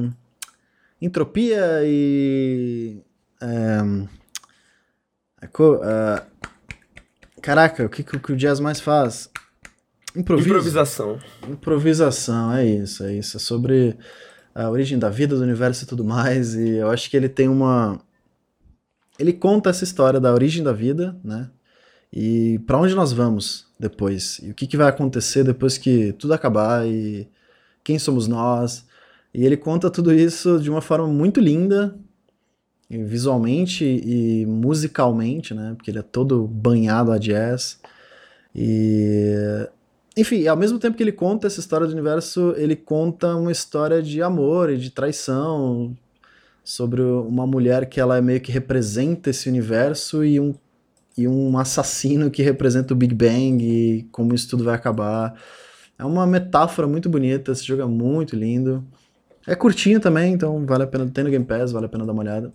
Speaker 2: Entropia e é, é, caraca, o que, que o jazz mais faz?
Speaker 3: Improvisação.
Speaker 2: Improvisação, é isso, é isso. É sobre a origem da vida, do universo e tudo mais. E eu acho que ele tem uma. Ele conta essa história da origem da vida, né? E para onde nós vamos depois? E o que, que vai acontecer depois que tudo acabar? E quem somos nós? E ele conta tudo isso de uma forma muito linda, visualmente e musicalmente, né? Porque ele é todo banhado a jazz. E enfim, ao mesmo tempo que ele conta essa história do universo, ele conta uma história de amor e de traição sobre uma mulher que ela meio que representa esse universo e um, e um assassino que representa o Big Bang e como isso tudo vai acabar. É uma metáfora muito bonita, esse jogo é muito lindo. É curtinho também, então vale a pena, tem no Game Pass, vale a pena dar uma olhada.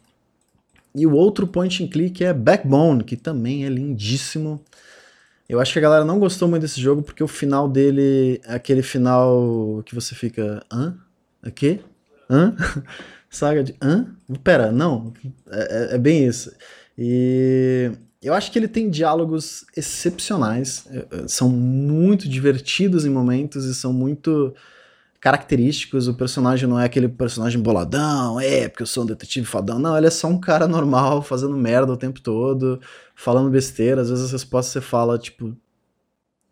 Speaker 2: E o outro point and click é Backbone, que também é lindíssimo. Eu acho que a galera não gostou muito desse jogo porque o final dele é aquele final que você fica. Hã? O quê? Hã? Saga de. Hã? Pera, não. É, é, é bem isso. E eu acho que ele tem diálogos excepcionais, é, é, são muito divertidos em momentos e são muito característicos. O personagem não é aquele personagem boladão, é, porque eu sou um detetive fodão. Não, ele é só um cara normal, fazendo merda o tempo todo, falando besteira. Às vezes as respostas você fala, tipo,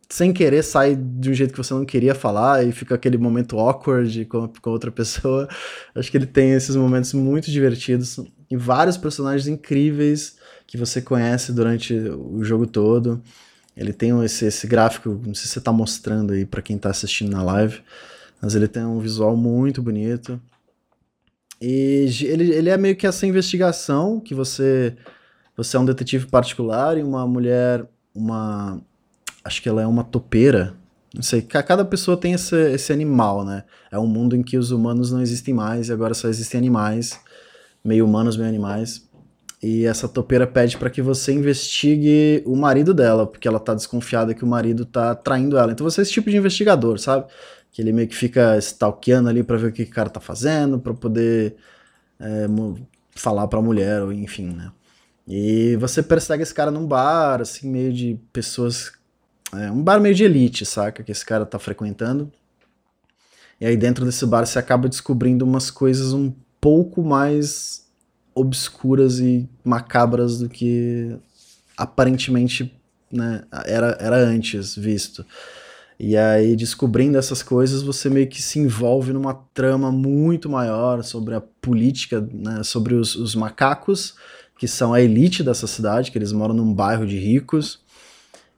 Speaker 2: sem querer sai de um jeito que você não queria falar e fica aquele momento awkward com, com outra pessoa. Acho que ele tem esses momentos muito divertidos e vários personagens incríveis que você conhece durante o jogo todo. Ele tem esse, esse gráfico, não sei se você está mostrando aí para quem está assistindo na live, mas ele tem um visual muito bonito. E ele, ele é meio que essa investigação que você você é um detetive particular e uma mulher, uma acho que ela é uma topeira. Não sei, cada pessoa tem esse, esse animal, né? É um mundo em que os humanos não existem mais e agora só existem animais, meio humanos, meio animais. E essa topeira pede para que você investigue o marido dela, porque ela tá desconfiada que o marido tá traindo ela. Então você é esse tipo de investigador, sabe? Que ele meio que fica stalkeando ali para ver o que o cara tá fazendo, para poder é, falar pra mulher, ou enfim, né? E você persegue esse cara num bar, assim, meio de pessoas é um bar meio de elite, saca? Que esse cara tá frequentando. E aí dentro desse bar você acaba descobrindo umas coisas um pouco mais obscuras e macabras do que aparentemente né, era, era antes visto. E aí, descobrindo essas coisas, você meio que se envolve numa trama muito maior sobre a política, né, sobre os, os macacos, que são a elite dessa cidade, que eles moram num bairro de ricos,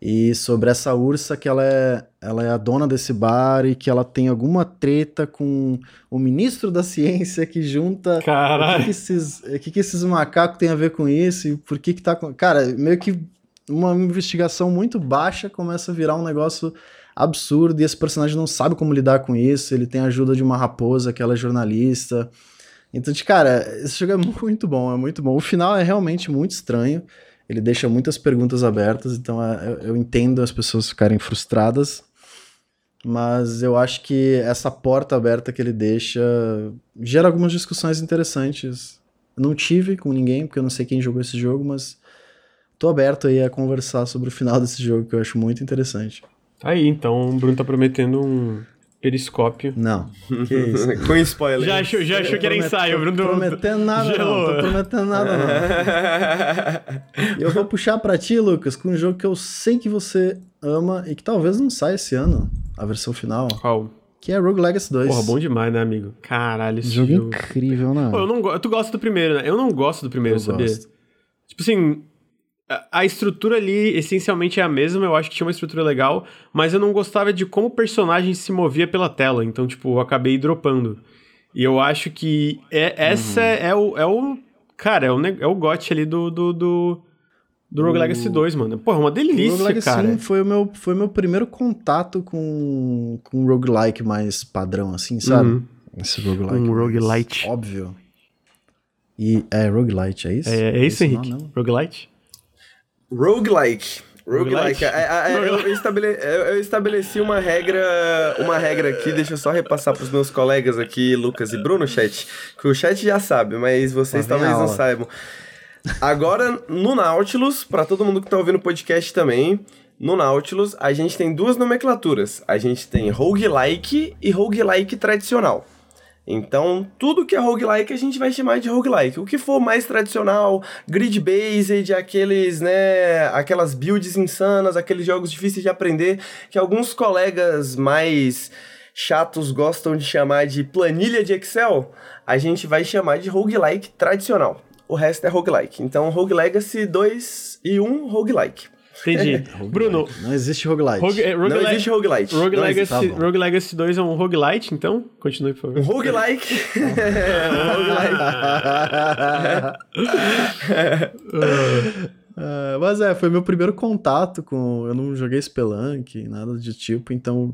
Speaker 2: e sobre essa ursa que ela é, ela é a dona desse bar e que ela tem alguma treta com o ministro da ciência que junta
Speaker 1: Caralho.
Speaker 2: o que, que esses, o que, que esses macacos têm a ver com isso e por que que tá com... Cara, meio que uma investigação muito baixa começa a virar um negócio absurdo e esse personagem não sabe como lidar com isso, ele tem a ajuda de uma raposa que ela é jornalista. Então, cara, esse jogo é muito bom, é muito bom. O final é realmente muito estranho ele deixa muitas perguntas abertas, então é, eu entendo as pessoas ficarem frustradas, mas eu acho que essa porta aberta que ele deixa gera algumas discussões interessantes. não tive com ninguém, porque eu não sei quem jogou esse jogo, mas tô aberto aí a conversar sobre o final desse jogo, que eu acho muito interessante.
Speaker 1: Aí, então, o Bruno tá prometendo um, Periscópio.
Speaker 2: Não. Que isso?
Speaker 3: Com spoiler.
Speaker 1: Já achou, já achou que era ensaio, Bruno.
Speaker 2: Tô prometendo nada, Gelou. não. Tô prometendo nada, não. eu vou puxar pra ti, Lucas, com um jogo que eu sei que você ama e que talvez não saia esse ano, a versão final.
Speaker 1: Qual?
Speaker 2: Que é Rogue Legacy 2.
Speaker 1: Porra, bom demais, né, amigo? Caralho, esse
Speaker 2: jogo. jogo. incrível, né?
Speaker 1: Pô, eu não Tu gosta do primeiro, né? Eu não gosto do primeiro, eu sabia? Gosto. Tipo assim, a estrutura ali essencialmente é a mesma, eu acho que tinha uma estrutura legal, mas eu não gostava de como o personagem se movia pela tela, então, tipo, eu acabei dropando. E eu acho que é, essa uhum. é, o, é o. Cara, é o, é o gote ali do. do, do, do Rogue Legacy 2, mano. Pô, uma delícia, o Rogue Legacy cara. 1
Speaker 2: foi o meu, foi meu primeiro contato com, com roguelike mais padrão, assim, sabe? Uhum.
Speaker 1: Esse roguelike. Um roguelite.
Speaker 2: Óbvio. E é roguelite, é isso?
Speaker 1: É, é isso, é Henrique? Roguelite?
Speaker 3: Roguelike. Roguelike. É, é, é, eu, estabele, eu estabeleci uma regra, uma regra aqui, deixa eu só repassar para os meus colegas aqui, Lucas e Bruno, chat, que o chat já sabe, mas vocês talvez não saibam. Agora, no Nautilus, para todo mundo que está ouvindo o podcast também, no Nautilus, a gente tem duas nomenclaturas. A gente tem roguelike e roguelike tradicional. Então, tudo que é roguelike a gente vai chamar de roguelike. O que for mais tradicional, grid-based, aqueles, né, aquelas builds insanas, aqueles jogos difíceis de aprender, que alguns colegas mais chatos gostam de chamar de planilha de Excel, a gente vai chamar de roguelike tradicional. O resto é roguelike. Então, Rogue Legacy 2 e 1 roguelike.
Speaker 1: Entendi. Bruno.
Speaker 2: Não existe roguelite.
Speaker 3: Rogue, é, rogue não existe roguelite.
Speaker 1: Rogue, Legacy, tá rogue Legacy 2 é um roguelite, então? Continue, por favor.
Speaker 3: Um roguelike.
Speaker 2: Uh, mas é, foi meu primeiro contato com. Eu não joguei Spelunk, nada de tipo, então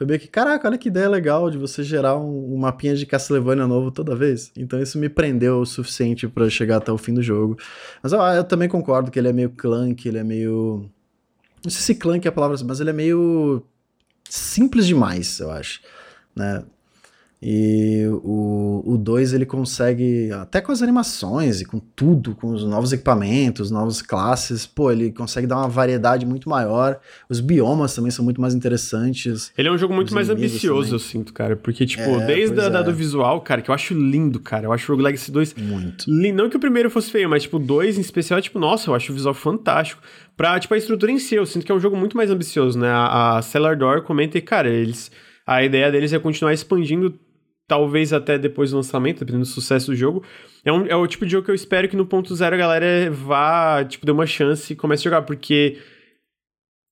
Speaker 2: foi meio que, caraca, olha que ideia legal de você gerar um, um mapinha de Castlevania novo toda vez. Então isso me prendeu o suficiente para chegar até o fim do jogo. Mas ó, eu também concordo que ele é meio clunk, ele é meio. Não sei se clunk é a palavra, mas ele é meio simples demais, eu acho. Né? E o 2 ele consegue, até com as animações e com tudo, com os novos equipamentos, novas classes, pô, ele consegue dar uma variedade muito maior. Os biomas também são muito mais interessantes.
Speaker 1: Ele é um jogo muito mais ambicioso, também. eu sinto, cara. Porque, tipo, é, desde a, é. da, do visual, cara, que eu acho lindo, cara. Eu acho o Rogue Legacy 2.
Speaker 2: Muito.
Speaker 1: Lindo. Não que o primeiro fosse feio, mas, tipo, o 2 em especial, é, tipo, nossa, eu acho o visual fantástico. Pra, tipo, a estrutura em si, eu sinto que é um jogo muito mais ambicioso, né? A, a Cellar Door comenta e, cara, eles. A ideia deles é continuar expandindo talvez até depois do lançamento, dependendo do sucesso do jogo. É, um, é o tipo de jogo que eu espero que no ponto zero a galera vá, tipo, dê uma chance e comece a jogar, porque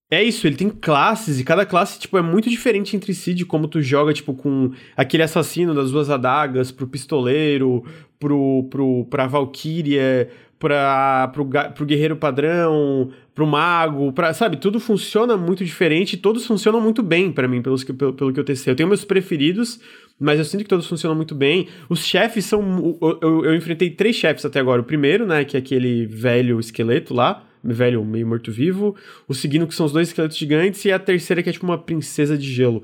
Speaker 1: é isso, ele tem classes e cada classe, tipo, é muito diferente entre si de como tu joga, tipo, com aquele assassino das duas adagas, pro pistoleiro, pro, pro, pra Valkyria, pra, pro, pro guerreiro padrão, pro mago, pra, sabe? Tudo funciona muito diferente e todos funcionam muito bem para mim, pelos pelo, pelo que eu testei. Eu tenho meus preferidos, mas eu sinto que todos funcionam muito bem. Os chefes são. Eu, eu, eu enfrentei três chefes até agora. O primeiro, né, que é aquele velho esqueleto lá, velho meio morto-vivo. O segundo, que são os dois esqueletos gigantes. E a terceira, que é tipo uma princesa de gelo.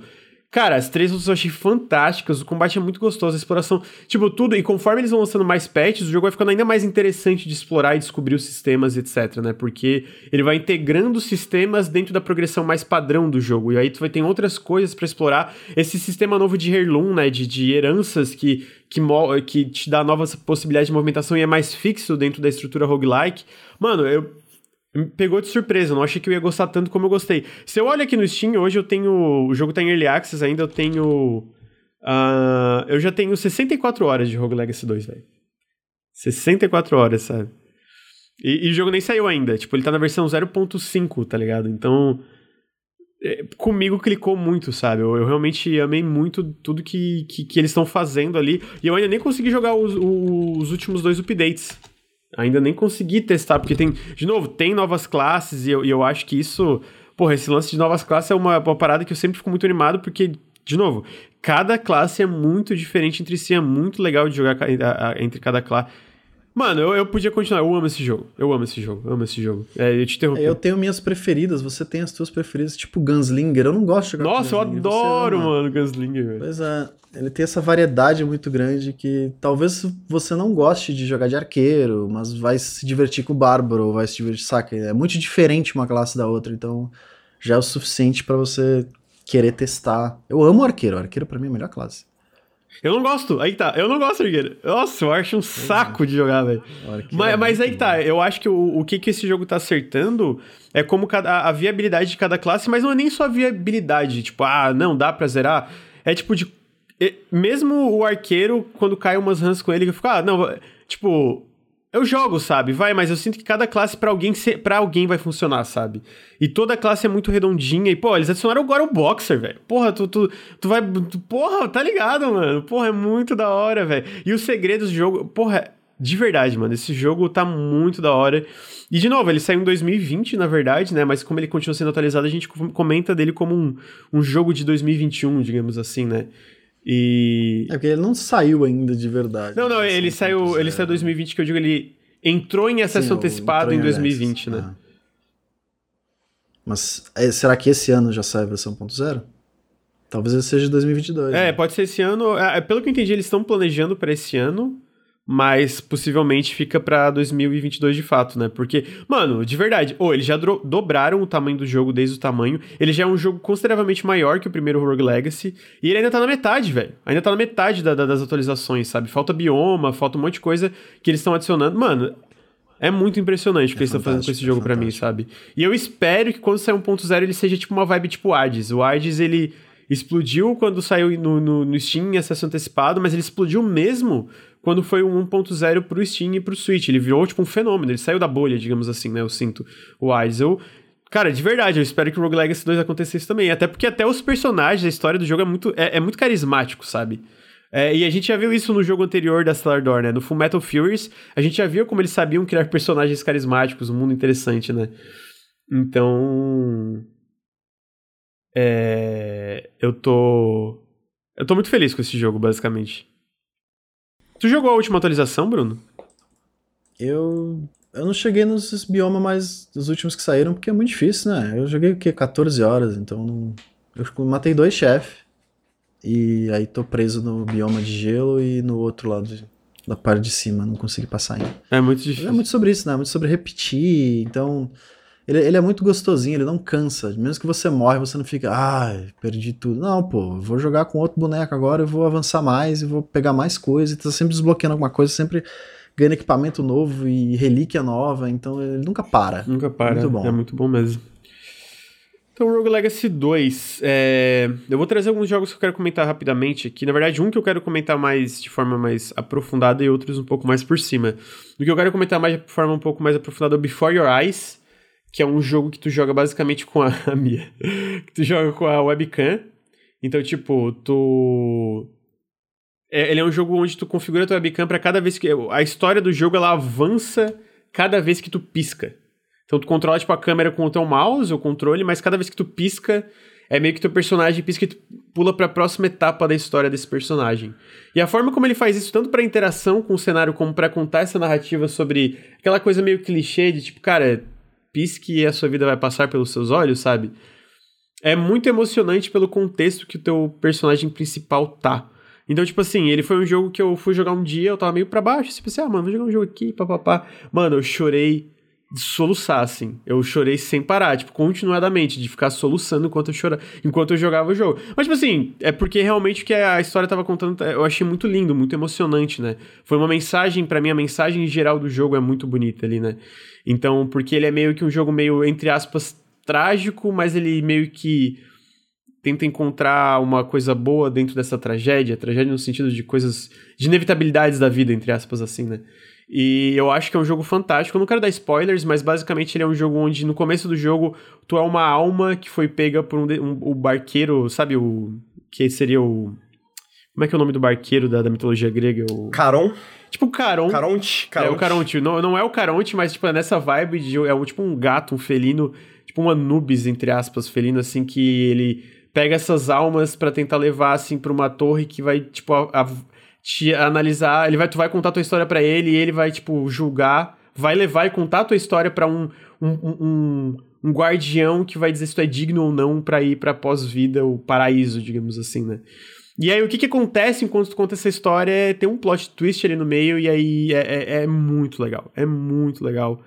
Speaker 1: Cara, as três lutas eu achei fantásticas, o combate é muito gostoso, a exploração, tipo, tudo, e conforme eles vão lançando mais patches, o jogo vai ficando ainda mais interessante de explorar e descobrir os sistemas, etc, né? Porque ele vai integrando sistemas dentro da progressão mais padrão do jogo, e aí tu vai ter outras coisas para explorar. Esse sistema novo de Heirloom, né, de, de heranças que, que, que te dá novas possibilidades de movimentação e é mais fixo dentro da estrutura roguelike. Mano, eu me pegou de surpresa, eu não achei que eu ia gostar tanto como eu gostei. Se eu olho aqui no Steam, hoje eu tenho. O jogo tá em Early Access ainda, eu tenho. Uh, eu já tenho 64 horas de Rogue Legacy 2, velho. 64 horas, sabe? E, e, o jogo nem saiu ainda. Tipo, ele tá na versão 0.5, tá ligado? Então. É, comigo clicou muito, sabe? Eu, eu, realmente amei muito tudo que, que, que eles estão fazendo ali. E eu ainda nem consegui jogar os, os últimos dois updates Ainda nem consegui testar, porque tem, de novo, tem novas classes e eu, e eu acho que isso. Porra, esse lance de novas classes é uma, uma parada que eu sempre fico muito animado, porque, de novo, cada classe é muito diferente entre si, é muito legal de jogar entre cada classe. Mano, eu, eu podia continuar. Eu amo esse jogo. Eu amo esse jogo. Eu amo esse jogo. É, eu te interrompi.
Speaker 2: Eu tenho minhas preferidas. Você tem as tuas preferidas, tipo Gunslinger. Eu não gosto de jogar
Speaker 1: Nossa, eu adoro, mano, Gunslinger. Velho.
Speaker 2: Pois é. Ele tem essa variedade muito grande que talvez você não goste de jogar de arqueiro, mas vai se divertir com o bárbaro, vai se divertir, saca? É muito diferente uma classe da outra, então já é o suficiente para você querer testar. Eu amo arqueiro. Arqueiro para mim é a melhor classe.
Speaker 1: Eu não gosto, aí tá. Eu não gosto de arqueiro. Nossa, eu acho um saco de jogar, velho. Mas, é mas aí bom. tá, eu acho que o, o que, que esse jogo tá acertando é como cada, a, viabilidade de cada classe, mas não é nem só a viabilidade, tipo, ah, não, dá pra zerar. É tipo de. Mesmo o arqueiro, quando cai umas runs com ele, eu fico, ah, não, tipo, eu jogo, sabe? Vai, mas eu sinto que cada classe para alguém para alguém vai funcionar, sabe? E toda classe é muito redondinha. E, pô, eles adicionaram agora o Boxer, velho. Porra, tu, tu, tu vai. Tu, porra, tá ligado, mano? Porra, é muito da hora, velho. E os segredos do jogo. Porra, de verdade, mano. Esse jogo tá muito da hora. E, de novo, ele saiu em 2020, na verdade, né? Mas como ele continua sendo atualizado, a gente comenta dele como um, um jogo de 2021, digamos assim, né? E.
Speaker 2: É porque ele não saiu ainda de verdade.
Speaker 1: Não, não, né, ele saiu. Ele saiu em 2020, que eu digo, ele entrou em acesso Sim, antecipado em, em 2020, né? Ah.
Speaker 2: Mas é, será que esse ano já sai a versão 1.0? Talvez ele seja 2022.
Speaker 1: É, né? pode ser esse ano. É, pelo que eu entendi, eles estão planejando para esse ano mas possivelmente fica pra 2022 de fato, né? Porque, mano, de verdade, ou oh, eles já dobraram o tamanho do jogo desde o tamanho, ele já é um jogo consideravelmente maior que o primeiro Rogue Legacy, e ele ainda tá na metade, velho. Ainda tá na metade da, da, das atualizações, sabe? Falta bioma, falta um monte de coisa que eles estão adicionando. Mano, é muito impressionante o que é eles estão fazendo com esse jogo é para mim, sabe? E eu espero que quando sair 1.0 ele seja tipo uma vibe tipo Hades. O Hades, ele explodiu quando saiu no, no, no Steam em acesso antecipado, mas ele explodiu mesmo quando foi o 1.0 pro Steam e pro Switch. Ele virou, tipo, um fenômeno. Ele saiu da bolha, digamos assim, né? Eu sinto o. Eu, cara, de verdade, eu espero que o Rogue Legacy 2 acontecesse também. Até porque até os personagens, a história do jogo é muito, é, é muito carismático, sabe? É, e a gente já viu isso no jogo anterior da Stellar Door, né? No Full Metal Furies, a gente já viu como eles sabiam criar personagens carismáticos, um mundo interessante, né? Então. É, eu tô. Eu tô muito feliz com esse jogo, basicamente. Tu jogou a última atualização, Bruno?
Speaker 2: Eu. Eu não cheguei nos biomas mais dos últimos que saíram, porque é muito difícil, né? Eu joguei o quê? 14 horas, então não... Eu matei dois chefes. e aí tô preso no bioma de gelo e no outro lado da parte de cima, não consegui passar ainda.
Speaker 1: É muito difícil.
Speaker 2: É muito sobre isso, né? É muito sobre repetir. Então, ele, ele é muito gostosinho, ele não cansa. Mesmo que você morre, você não fica, ai, perdi tudo. Não, pô, vou jogar com outro boneco agora, eu vou avançar mais e vou pegar mais coisa. E tá sempre desbloqueando alguma coisa, sempre ganhando equipamento novo e relíquia nova. Então, ele nunca para.
Speaker 1: Nunca para.
Speaker 2: Muito bom.
Speaker 1: É muito bom mesmo. Então, Rogue Legacy 2. é, Eu vou trazer alguns jogos que eu quero comentar rapidamente aqui. Na verdade, um que eu quero comentar mais de forma mais aprofundada e outros um pouco mais por cima. O que eu quero comentar mais de forma um pouco mais aprofundada é o Before Your Eyes, que é um jogo que tu joga basicamente com a, a Mia. que tu joga com a webcam. Então, tipo, tu. É, ele é um jogo onde tu configura a tua webcam pra cada vez que. A história do jogo ela avança cada vez que tu pisca. Então tu controla tipo a câmera com o teu mouse ou controle, mas cada vez que tu pisca, é meio que teu personagem pisca e tu pula pra próxima etapa da história desse personagem. E a forma como ele faz isso, tanto pra interação com o cenário, como pra contar essa narrativa sobre aquela coisa meio clichê de tipo, cara, pisque e a sua vida vai passar pelos seus olhos, sabe? É muito emocionante pelo contexto que o teu personagem principal tá. Então, tipo assim, ele foi um jogo que eu fui jogar um dia, eu tava meio pra baixo, assim, pensei, ah, mano, vou jogar um jogo aqui, papapá. Mano, eu chorei de soluçar, assim. Eu chorei sem parar, tipo, continuadamente, de ficar soluçando enquanto eu chorava, enquanto eu jogava o jogo. Mas, tipo assim, é porque realmente o que a história tava contando, eu achei muito lindo, muito emocionante, né? Foi uma mensagem, pra mim, a mensagem geral do jogo é muito bonita ali, né? Então, porque ele é meio que um jogo meio, entre aspas, trágico, mas ele meio que tenta encontrar uma coisa boa dentro dessa tragédia, tragédia no sentido de coisas, de inevitabilidades da vida, entre aspas, assim, né? E eu acho que é um jogo fantástico. Eu não quero dar spoilers, mas basicamente ele é um jogo onde no começo do jogo tu é uma alma que foi pega por um, um- o barqueiro, sabe o que seria o como é que é o nome do barqueiro da, da mitologia grega? O,
Speaker 3: Caron?
Speaker 1: tipo o Caron.
Speaker 3: Caronte?
Speaker 1: É o Caronte. Não, não é o Caronte, mas tipo, é nessa vibe de. É um, tipo um gato, um felino, tipo um Anubis, entre aspas, felino, assim, que ele pega essas almas pra tentar levar, assim, pra uma torre que vai, tipo, a- a- te analisar. Ele vai, tu vai contar tua história pra ele e ele vai, tipo, julgar, vai levar e contar tua história pra um, um, um, um- guardião que vai dizer se tu é digno ou não pra ir pra pós-vida, o paraíso, digamos assim, né? E aí, o que que acontece enquanto tu conta essa história é tem um plot twist ali no meio, e aí é, é- é muito legal. É muito legal.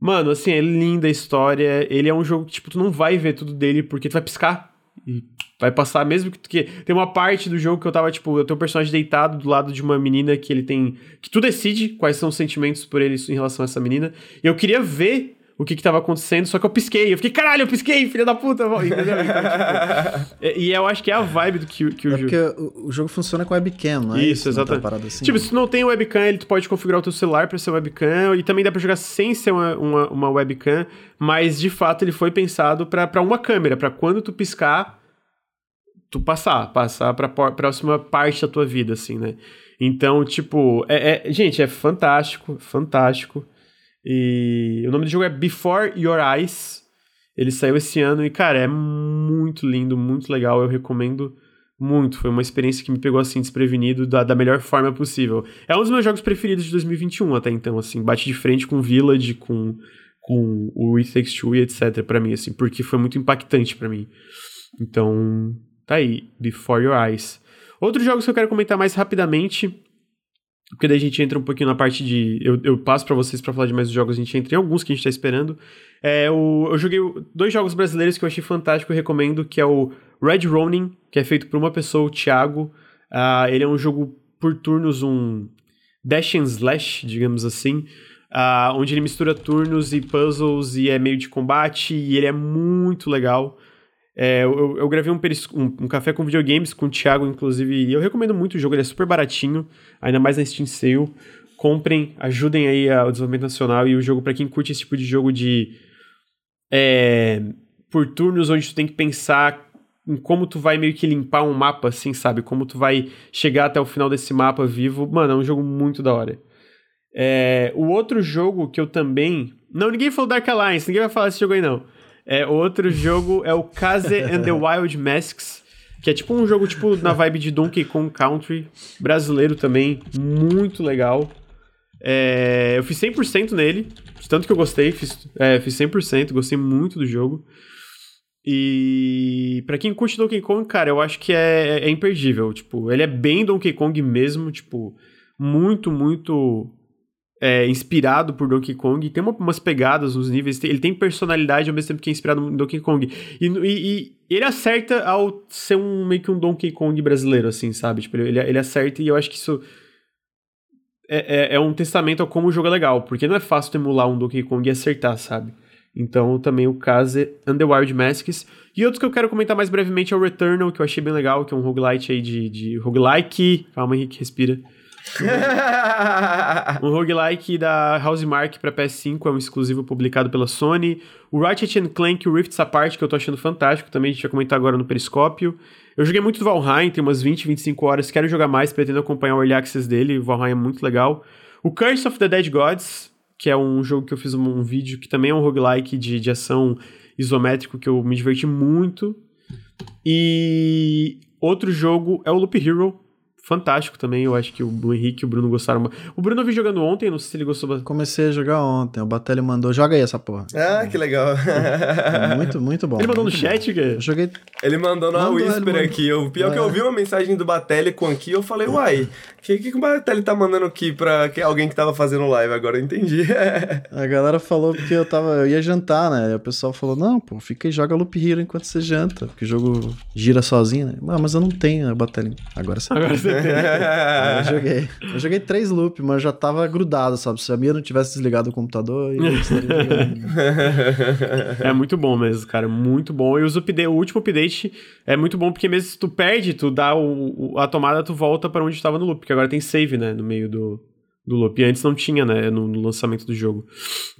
Speaker 1: Mano, assim, é linda a história. Ele é um jogo que, tipo, tu não vai ver tudo dele porque tu vai piscar. E vai passar, mesmo que, que tem uma parte do jogo que eu tava, tipo, eu tenho um personagem deitado do lado de uma menina que ele tem. que tu decide quais são os sentimentos por ele em relação a essa menina. E eu queria ver o que que tava acontecendo, só que eu pisquei. Eu fiquei, caralho, eu pisquei, filha da puta. Entendeu? Então, tipo, e, e eu acho que é a vibe do que, que o
Speaker 2: É
Speaker 1: jogo.
Speaker 2: porque o, o jogo funciona com webcam, não é?
Speaker 1: Isso,
Speaker 2: Não tá
Speaker 1: exatamente.
Speaker 2: parado assim?
Speaker 1: Tipo, se tu não tem webcam, ele tu pode configurar o teu celular pra ser webcam, e também dá pra jogar sem ser uma, uma, uma webcam, mas de fato ele foi pensado pra pra uma câmera, pra quando tu piscar, tu passar, passar pra próxima parte da tua vida, assim, né? Então, tipo, é, é- gente, é fantástico, fantástico. E o nome do jogo é Before Your Eyes. Ele saiu esse ano e, cara, é muito lindo, muito legal. Eu recomendo muito. Foi uma experiência que me pegou assim, desprevenido, da, da melhor forma possível. É um dos meus jogos preferidos de 2021 até então, assim. Bate de frente com Village, com, com o It Takes Two e etc. pra mim, assim, porque foi muito impactante pra mim. Então, tá aí. Before Your Eyes. Outros jogos que eu quero comentar mais rapidamente. Porque daí a gente entra um pouquinho na parte de. Eu, eu passo pra vocês pra falar de mais jogos, a gente entra em alguns que a gente tá esperando. É, o, eu joguei dois jogos brasileiros que eu achei fantástico e recomendo, que é o Red Ronin, que é feito por uma pessoa, o Thiago. Ah, ele é um jogo por turnos, um dash and slash, digamos assim, ah, onde ele mistura turnos e puzzles e é meio de combate, e ele é muito legal. É, eu, eu- gravei um, um, um café com videogames com o Thiago, inclusive, e eu recomendo muito o jogo, ele é super baratinho, ainda mais na Steam Sale. Comprem, ajudem aí ao desenvolvimento nacional e o jogo, pra quem curte esse tipo de jogo de. É, por turnos, onde tu tem que pensar em como tu vai meio que limpar um mapa, assim, sabe? Como tu vai chegar até o final desse mapa vivo. Mano, é um jogo muito da hora. É, o outro jogo que eu também. Não, ninguém falou Dark Alliance, ninguém vai falar desse jogo aí, não. É, outro jogo é o Kaze and the Wild Masks, que é tipo um jogo tipo na vibe de Donkey Kong Country, brasileiro também, muito legal. É, eu fiz 100% nele, tanto que eu gostei, fiz, é, fiz 100%, gostei muito do jogo. E para quem curte Donkey Kong, cara, eu acho que é, é imperdível. Tipo, ele é bem Donkey Kong mesmo, tipo, muito, muito é, inspirado por Donkey Kong. Tem uma, umas pegadas nos níveis, ele tem personalidade ao mesmo tempo que é inspirado no Donkey Kong. E, e, e, ele acerta ao ser um meio que um Donkey Kong brasileiro, assim, sabe? Tipo, ele, ele acerta e eu acho que isso é, é, é um testamento a como o jogo é legal, porque não é fácil emular um Donkey Kong e acertar, sabe? Então, também o caso é Masks. E outros que eu quero comentar mais brevemente é o Returnal, que eu achei bem legal, que é um roguelite aí de, de roguelike. Calma, Henrique, respira. um roguelike da Housemark para PS5, é um exclusivo publicado pela Sony. O Ratchet Clank Rifts Apart, que eu tô achando fantástico, também a gente vai comentar agora no Periscópio. Eu joguei muito do Valheim, tem umas 20, 25 horas, quero jogar mais, pretendo acompanhar o Early Access dele, o Valheim é muito legal. O Curse of the Dead Gods, que é um jogo que eu fiz um vídeo que também é um roguelike de, de ação isométrico, que eu me diverti muito. E outro jogo é o Loop Hero, fantástico também. Eu acho que o Henrique e o Bruno gostaram. O Bruno eu vi jogando ontem, não sei se ele gostou.
Speaker 2: Comecei a jogar ontem. O Batelli mandou, joga aí essa porra.
Speaker 3: Ah, que legal.
Speaker 2: muito, muito bom.
Speaker 1: Ele mandou no chat,
Speaker 2: cara? Eu joguei.
Speaker 3: Ele mandou no Whisper aqui. O pior é. que eu é. vi uma mensagem do Batelli com aqui, eu falei, uai, o que, que o Batelli tá mandando aqui pra alguém que tava fazendo live? Agora eu entendi.
Speaker 2: a galera falou porque eu tava. Eu ia jantar, né? E o pessoal falou: não, pô, fica e joga Loop Hero enquanto você janta. Porque o jogo gira sozinho, né? Ah, mas eu não tenho, Batelli. Agora você Agora. Você eu joguei. Eu joguei três loops, mas já tava grudado, sabe? Se a minha não tivesse desligado o computador, eu
Speaker 1: É muito bom mesmo, cara. Muito bom. E os update, o último update é muito bom porque mesmo se tu perde, tu dá o, a tomada, tu volta para onde estava no loop. Porque agora tem save, né? No meio do, do loop. E antes não tinha, né? No, no, lançamento do jogo.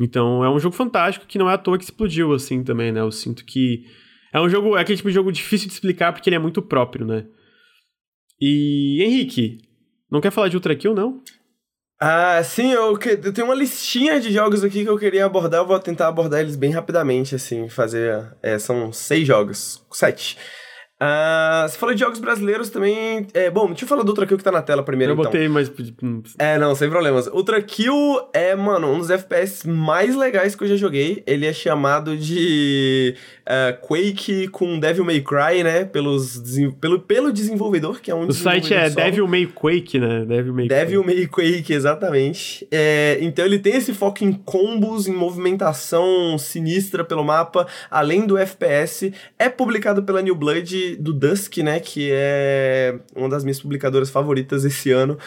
Speaker 1: Então é um jogo fantástico que não é à toa que explodiu assim também, né? Eu sinto que. É um jogo. É aquele tipo de jogo difícil de explicar porque ele é muito próprio, né? E Henrique, não quer falar de Ultra Kill, não?
Speaker 3: Ah, sim, eu, eu tenho uma listinha de jogos aqui que eu queria abordar, eu vou tentar abordar eles bem rapidamente, assim, fazer... É, são seis jogos, sete. Uh, você falou de jogos brasileiros também. É, bom, deixa eu falar do Ultra Kill que tá na tela primeiro.
Speaker 1: Eu
Speaker 3: então.
Speaker 1: botei, mas.
Speaker 3: É, não, sem problemas. Ultra Kill é, mano, um dos FPS mais legais que eu já joguei. Ele é chamado de uh, Quake com Devil May Cry, né? Pelos, pelo, pelo desenvolvedor, que é um
Speaker 1: O site é solo. Devil May Quake, né?
Speaker 3: Devil May Devil Quake. May Quake, exatamente. É, então ele tem esse foco em combos, em movimentação sinistra pelo mapa, além do FPS. É publicado pela New Blood do Dusk, né? Que é uma das minhas publicadoras favoritas esse ano.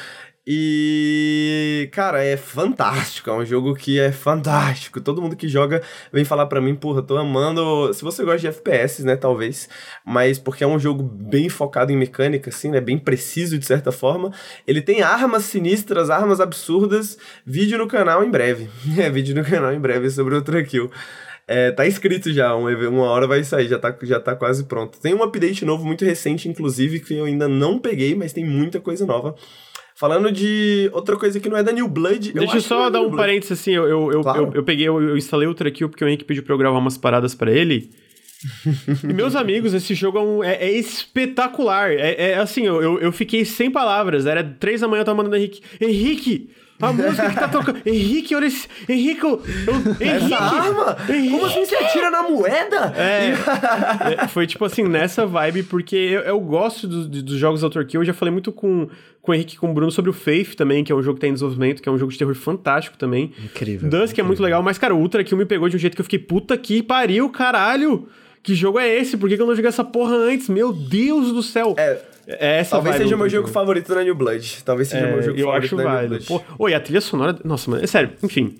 Speaker 3: E, cara, é fantástico. É um jogo que é fantástico. Todo mundo que joga vem falar para mim, porra, tô amando. Se você gosta de FPS, né, talvez, mas porque é um jogo bem focado em mecânica, assim, né, bem preciso de certa forma. Ele tem armas sinistras, armas absurdas. Vídeo no canal em breve. É, vídeo no canal em breve sobre o Kill. É, tá escrito já, uma, uma hora vai sair, já tá, já tá quase pronto. Tem um update novo muito recente, inclusive, que eu ainda não peguei, mas tem muita coisa nova. Falando de outra coisa que não é da New Blood.
Speaker 1: Deixa eu só
Speaker 3: é
Speaker 1: dar um parênteses assim. Eu, eu, eu, claro. eu, eu, peguei, eu, eu instalei o Trakill porque o Henrique pediu pra eu gravar umas paradas para ele. e meus amigos, esse jogo é, um, é, é espetacular. É, é assim, eu, eu, fiquei sem palavras. Era três da manhã, eu tava mandando Henrique. Henrique, a música que tá tocando. Henrique, olha esse. Henrique, eu,
Speaker 3: Henrique. Essa arma? Henrique. Como assim você atira na moeda?
Speaker 1: É. é foi tipo assim, nessa vibe, porque eu, eu gosto do, dos jogos Autor Kill. Eu já falei muito com, com o Henrique e com o Bruno sobre o Faith também, que é um jogo que tá em desenvolvimento, que é um jogo de terror fantástico também.
Speaker 2: Incrível.
Speaker 1: Dusk
Speaker 2: incrível.
Speaker 1: é muito legal, mas, cara, o Ultra Kill me pegou de um jeito que eu fiquei, puta que pariu, caralho! Que jogo é esse? Por que, que eu não joguei essa porra antes? Meu Deus do céu!
Speaker 3: É. É essa Talvez seja o meu jogo favorito da New Blood. Talvez seja o
Speaker 1: é,
Speaker 3: meu jogo
Speaker 1: eu
Speaker 3: favorito
Speaker 1: acho da válido. Oi, a trilha sonora. Nossa, mano, é sério, enfim.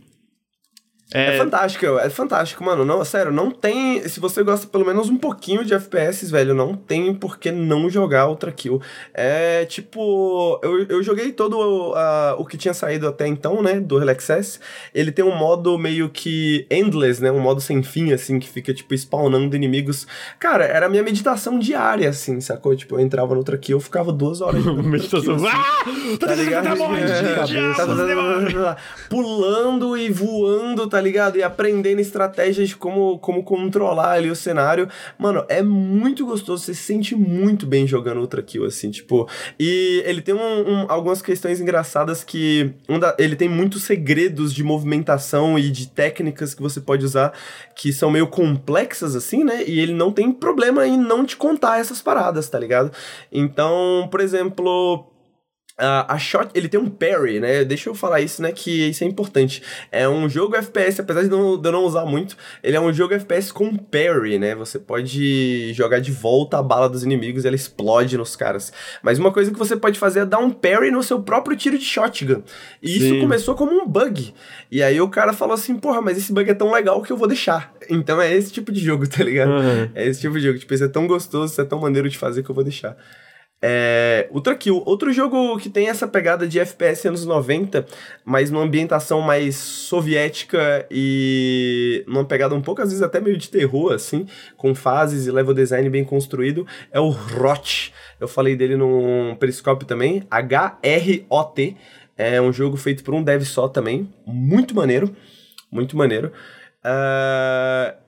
Speaker 3: É... é... fantástico, é fantástico, mano. Não, sério, não tem. Se você gosta pelo menos um pouquinho de FPS, velho, não tem por que não jogar Ultra Kill. É tipo. Eu, eu joguei todo uh, o que tinha saído até então, né? Do Access. Ele tem um modo meio que endless, né? Um modo sem fim, assim, que fica, tipo, spawnando inimigos. Cara, era a minha meditação diária, assim, sacou? Tipo, eu entrava no Ultra Kill, eu ficava duas horas.
Speaker 1: meditação. Assim, ah! Tá ligado? Tá
Speaker 3: Pulando e voando, tá ligado? E aprendendo estratégias como, como controlar ali o cenário. Mano, é muito gostoso, você se sente muito bem jogando Ultra Kill, assim, tipo. E ele tem um, um, algumas questões engraçadas que. Um da, ele tem muitos segredos de movimentação e de técnicas que você pode usar que são meio complexas, assim, né? E ele não tem problema em não te contar essas paradas, tá ligado? Então, por exemplo, Uh, a shot, ele tem um parry, né? Deixa eu falar isso, né? Que isso é importante. É um jogo FPS, apesar de, não, de eu não usar muito, ele é um jogo FPS com parry, né? Você pode jogar de volta a bala dos inimigos e ela explode nos caras. Mas uma coisa que você pode fazer é dar um parry no seu próprio tiro de shotgun. E Sim. isso começou como um bug. E aí o cara falou assim: porra, mas esse bug é tão legal que eu vou deixar. Então é esse tipo de jogo, tá ligado? Uhum. É esse tipo de jogo. Tipo, isso é tão gostoso, isso é tão maneiro de fazer que eu vou deixar. É, Ultra Kill, outro jogo que tem essa pegada de FPS anos 90, mas numa ambientação mais soviética e numa pegada um pouco, às vezes, até meio de terror, assim, com fases e level design bem construído, é o ROT. Eu falei dele no Periscope também, H-R-O-T. É um jogo feito por um dev só também, muito maneiro, muito maneiro. Uh...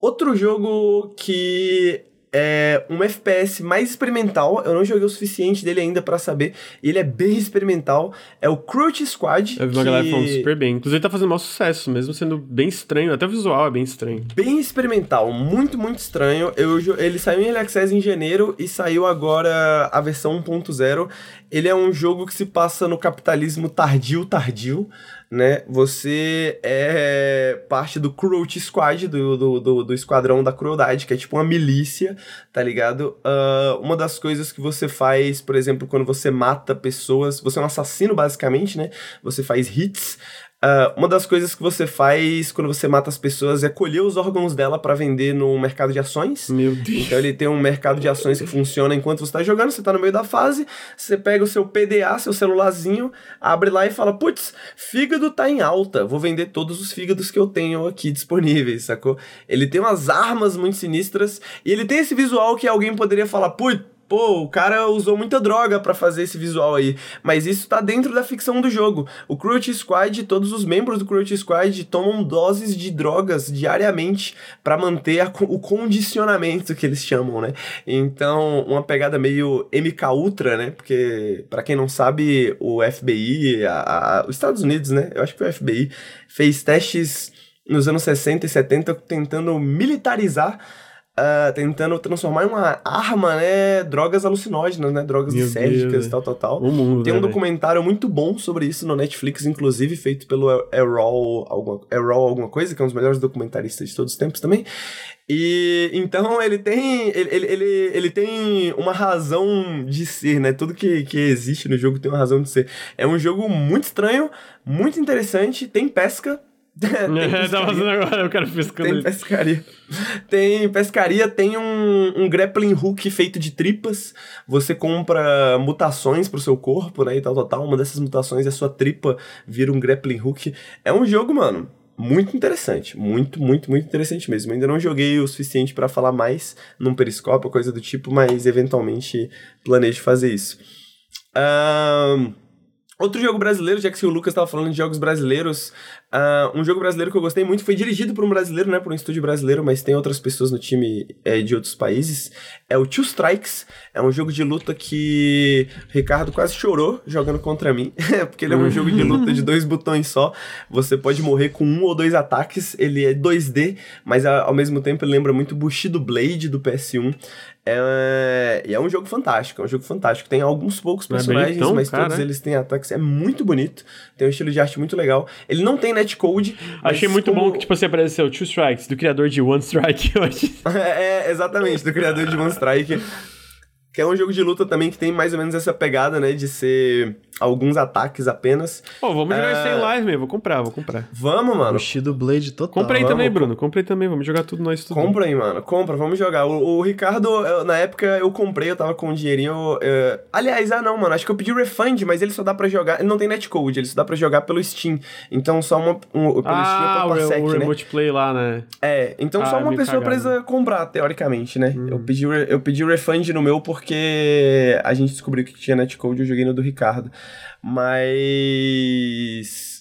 Speaker 3: Outro jogo que é um FPS mais experimental. Eu não joguei o suficiente dele ainda para saber. Ele é bem experimental. É o Crouch Squad.
Speaker 1: Eu vi uma que... galera falando super bem. Inclusive tá fazendo mau sucesso, mesmo sendo bem estranho. Até o visual é bem estranho.
Speaker 3: Bem experimental, muito, muito estranho. Eu, ele saiu em Early Access em janeiro e saiu agora a versão 1.0. Ele é um jogo que se passa no capitalismo tardio, tardio né? Você é parte do Cruelty Squad, do, do, do, do, esquadrão da crueldade, que é tipo uma milícia, tá ligado? Uh, uma das coisas que você faz, por exemplo, quando você mata pessoas, você é um assassino, basicamente, né? Você faz hits. Uh, uma das coisas que você faz quando você mata as pessoas é colher os órgãos dela para vender no mercado de ações.
Speaker 1: Meu Deus.
Speaker 3: Então ele tem um mercado de ações que funciona enquanto você tá jogando, você tá no meio da fase, você pega o seu PDA, seu celularzinho, abre lá e fala: putz, fígado tá em alta, vou vender todos os fígados que eu tenho aqui disponíveis, sacou? Ele tem umas armas muito sinistras e ele tem esse visual que alguém poderia falar: putz pô, o cara usou muita droga para fazer esse visual aí. Mas isso tá dentro da ficção do jogo. O Cruelty Squad, todos os membros do Cruelty Squad tomam doses de drogas diariamente para manter a, o condicionamento que eles chamam, né? Então, uma pegada meio MK Ultra, né? Porque, para quem não sabe, o FBI, a, a, os Estados Unidos, né? Eu acho que o FBI, fez testes nos anos 60 e 70 tentando militarizar uh, tentando transformar em uma arma, né, drogas alucinógenas, né, drogas Meu e tal, tal, tal.
Speaker 1: O mundo,
Speaker 3: Tem um
Speaker 1: né,
Speaker 3: documentário véio? muito bom sobre isso no Netflix, inclusive, feito pelo Errol alguma, Errol alguma coisa, que é um dos melhores documentaristas de todos os tempos também. E então ele tem ele, ele, ele, ele, tem uma razão de ser, né? Tudo que, que existe no jogo tem uma razão de ser. É um jogo muito estranho, muito interessante, tem pesca,
Speaker 1: é, tá fazendo agora, o cara pescando.
Speaker 3: Tem pescaria. Tem pescaria, tem um, um grappling hook feito de tripas. Você compra mutações pro seu corpo, né? E tal, tal, tal. Uma dessas mutações é a sua tripa vira um grappling hook. É um jogo, mano, muito interessante. Muito, muito, muito interessante mesmo. Ainda não joguei o suficiente para falar mais num periscópio, coisa do tipo, mas eventualmente planejo fazer isso. Um, outro jogo brasileiro, já que o Lucas estava falando de jogos brasileiros, Uh, um jogo brasileiro que eu gostei muito foi dirigido por um brasileiro, né? Por um estúdio brasileiro, mas tem outras pessoas no time é, de outros países. É o Two Strikes. É um jogo de luta que Ricardo quase chorou jogando contra mim. porque ele é um jogo de luta de dois botões só. Você pode morrer com um ou dois ataques. Ele é 2D, mas ao mesmo tempo ele lembra muito Bushido Blade do PS1. É, e é um jogo fantástico, é um jogo fantástico. Tem alguns poucos é personagens, é mas cara. todos eles têm ataques. É muito bonito, tem um estilo de arte muito legal. Ele não tem netcode.
Speaker 1: Achei muito como... bom que, tipo, você apareceu Two Strikes, do criador de One Strike hoje.
Speaker 3: é, exatamente, do criador de One Strike. Que é um jogo de luta também que tem mais ou menos essa pegada, né? De ser alguns ataques apenas.
Speaker 1: Pô, vamos jogar isso em live mesmo. Vou comprar, vou comprar.
Speaker 3: Vamos, mano.
Speaker 2: Shido Blade total.
Speaker 1: Comprei vamos. também, Bruno. Comprei também. Vamos jogar tudo nós tudo.
Speaker 3: Compra aí, mano. Compra, vamos jogar. O, o Ricardo, eu, na época, eu comprei, eu tava com um dinheirinho. Eu... Aliás, ah não, mano. Acho que eu pedi refund, mas ele só dá pra jogar. Ele não tem netcode, ele só dá pra jogar pelo Steam. Então só uma. Um, pelo
Speaker 1: ah, Steam é o, o, o remote né? play lá, né?
Speaker 3: É, então ah, só uma pessoa cagado. precisa comprar, teoricamente, né? Hum. Eu, pedi, eu pedi refund no meu porque a gente descobriu que tinha netcode e eu joguei no do Ricardo. Mas.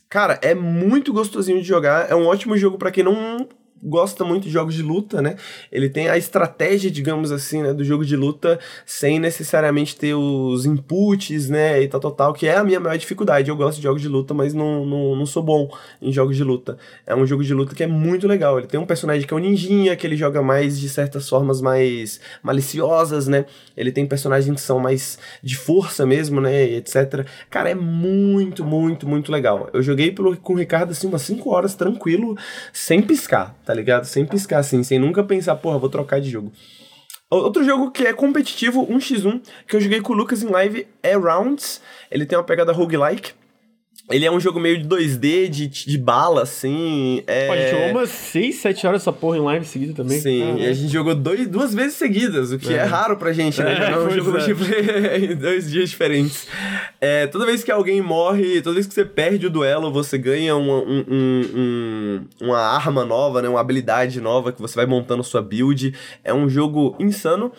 Speaker 3: Cara, é muito gostosinho de jogar. É um ótimo jogo para quem não gosta muito de jogos de luta, né? Ele tem a estratégia, digamos assim, né, do jogo de luta sem necessariamente ter os inputs, né, e tal, tal, tal, que é a minha maior dificuldade. Eu gosto de jogos de luta, mas não, não, não sou bom em jogos de luta. É um jogo de luta que é muito legal. Ele tem um personagem que é um ninjinha, que ele joga mais de certas formas mais maliciosas, né? Ele tem personagens que são mais de força mesmo, né, etc. Cara, é muito, muito, muito legal. Eu joguei pelo, com o Ricardo, assim, umas 5 horas tranquilo, sem piscar tá ligado? Sem piscar assim, sem nunca pensar, porra, vou trocar de jogo. Outro jogo que é competitivo, 1x1, que eu joguei com o Lucas em live, é Rounds. Ele tem uma pegada roguelike. Ele é um jogo meio de 2D, de, de bala, assim. É...
Speaker 1: Pô, a gente jogou umas 6, 7 horas essa porra em live seguida também.
Speaker 3: Sim, ah, e a gente jogou dois, duas vezes seguidas, o que é, é raro pra gente, né? É, jogar um jogo é. multiplayer em dois dias diferentes. É, toda vez que alguém morre, toda vez que você perde o duelo, você ganha uma, um, um, uma arma nova, né? Uma habilidade nova que você vai montando sua build. É um jogo insano.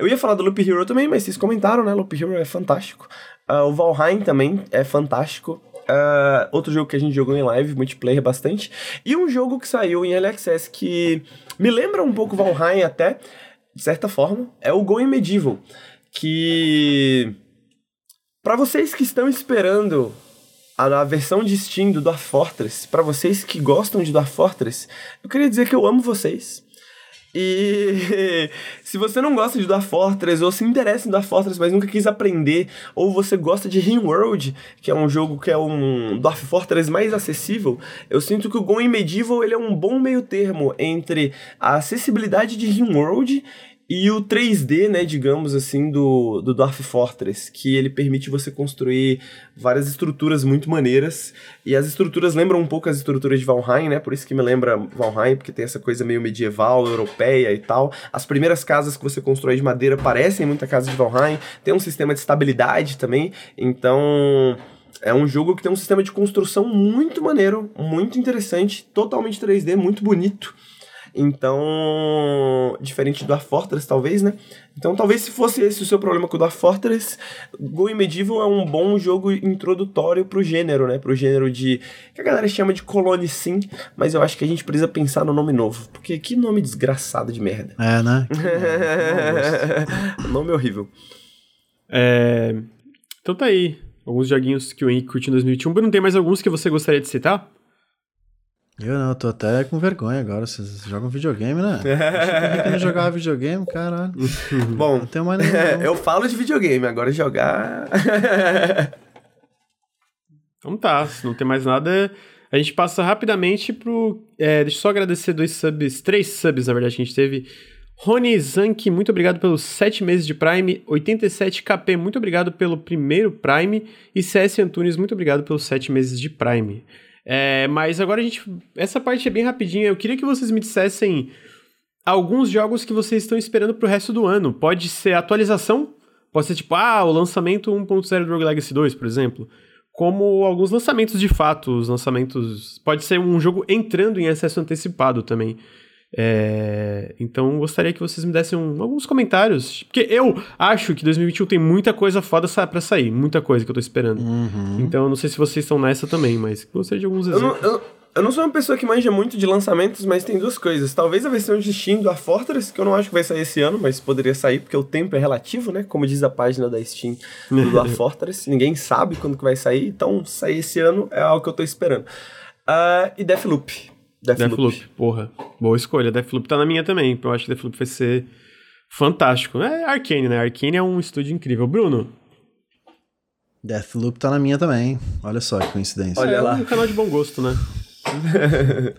Speaker 3: Eu ia falar do Loop Hero também, mas vocês comentaram, né? Loop Hero é fantástico. Uh, o Valheim também é fantástico. Uh, outro jogo que a gente jogou em live, multiplayer bastante. E um jogo que saiu em LXS que me lembra um pouco Valheim até, de certa forma, é o Going Medieval. Que. para vocês que estão esperando a, versão de Steam do Dwarf Fortress, para vocês que gostam de Dwarf Fortress, eu queria dizer que eu amo vocês. E se você não gosta de Dwarf Fortress, ou se interessa em Dwarf Fortress, mas nunca quis aprender, ou você gosta de Rimworld, que é um jogo que é um Dwarf Fortress mais acessível, eu sinto que o Going Medieval ele é um bom meio termo entre a acessibilidade de Rimworld e o 3D, né, digamos assim, do, do Dwarf Fortress, que ele permite você construir várias estruturas muito maneiras. E as estruturas lembram um pouco as estruturas de Valheim, né? Por isso que me lembra Valheim, porque tem essa coisa meio medieval, europeia e tal. As primeiras casas que você constrói de madeira parecem muito a casa de Valheim. Tem um sistema de estabilidade também. Então, é um jogo que tem um sistema de construção muito maneiro, muito interessante, totalmente 3D, muito bonito. Então, diferente do Dwarf Fortress, talvez, né? Então, talvez se fosse esse o seu problema com o Dwarf Fortress, Go Medieval é um bom jogo introdutório pro gênero, né? Pro gênero de... que a galera chama de Clone Sim, mas eu acho que a gente precisa pensar no nome novo, porque que nome desgraçado de merda.
Speaker 2: É, né?
Speaker 3: nome horrível.
Speaker 1: É... Então tá aí, alguns joguinhos que o Henrique curtiu em 2021. Não tem mais alguns que você gostaria de citar?
Speaker 2: Eu não, tô até com vergonha agora. Vocês jogam videogame, né? Eu não jogava videogame, caralho.
Speaker 3: Bom, não tenho mais nenhum. eu falo de videogame, agora jogar.
Speaker 1: então tá, se não tem mais nada, a gente passa rapidamente pro. É, deixa eu só agradecer dois subs, três subs, na verdade, que a gente teve. Rony Zank, muito obrigado pelos 7 meses de Prime. 87KP, muito obrigado pelo primeiro Prime. E CS Antunes, muito obrigado pelos 7 meses de Prime. É, mas agora a gente. Essa parte é bem rapidinha. Eu queria que vocês me dissessem alguns jogos que vocês estão esperando pro resto do ano. Pode ser atualização, pode ser tipo, ah, o lançamento 1.0 do Rogue Legacy 2, por exemplo. Como alguns lançamentos de fato, os lançamentos. Pode ser um jogo entrando em acesso antecipado também. É, então gostaria que vocês me dessem um, alguns comentários. Porque eu acho que 2021 tem muita coisa foda para sair, muita coisa que eu tô esperando. Uhum. Então eu não sei se vocês estão nessa também, mas gostaria de alguns exemplos.
Speaker 3: Eu não, eu, eu não, sou uma pessoa que manja muito de lançamentos, mas tem duas coisas. Talvez a versão de Steam do A Fortress, que eu não acho que vai sair esse ano, mas poderia sair, porque o tempo é relativo, né? Como diz a página da Steam do A Fortress. Ninguém sabe quando que vai sair, então sair esse ano é algo que eu tô esperando. Uh, e Deathloop.
Speaker 1: Deathloop. Deathloop, porra. Boa escolha. Deathloop tá na minha também. Eu acho que Deathloop vai ser fantástico. É Arkane, né? Arkane é um estúdio incrível. Bruno?
Speaker 2: Deathloop tá na minha também. Olha só que coincidência.
Speaker 1: Olha é, lá. É um canal de bom gosto, né?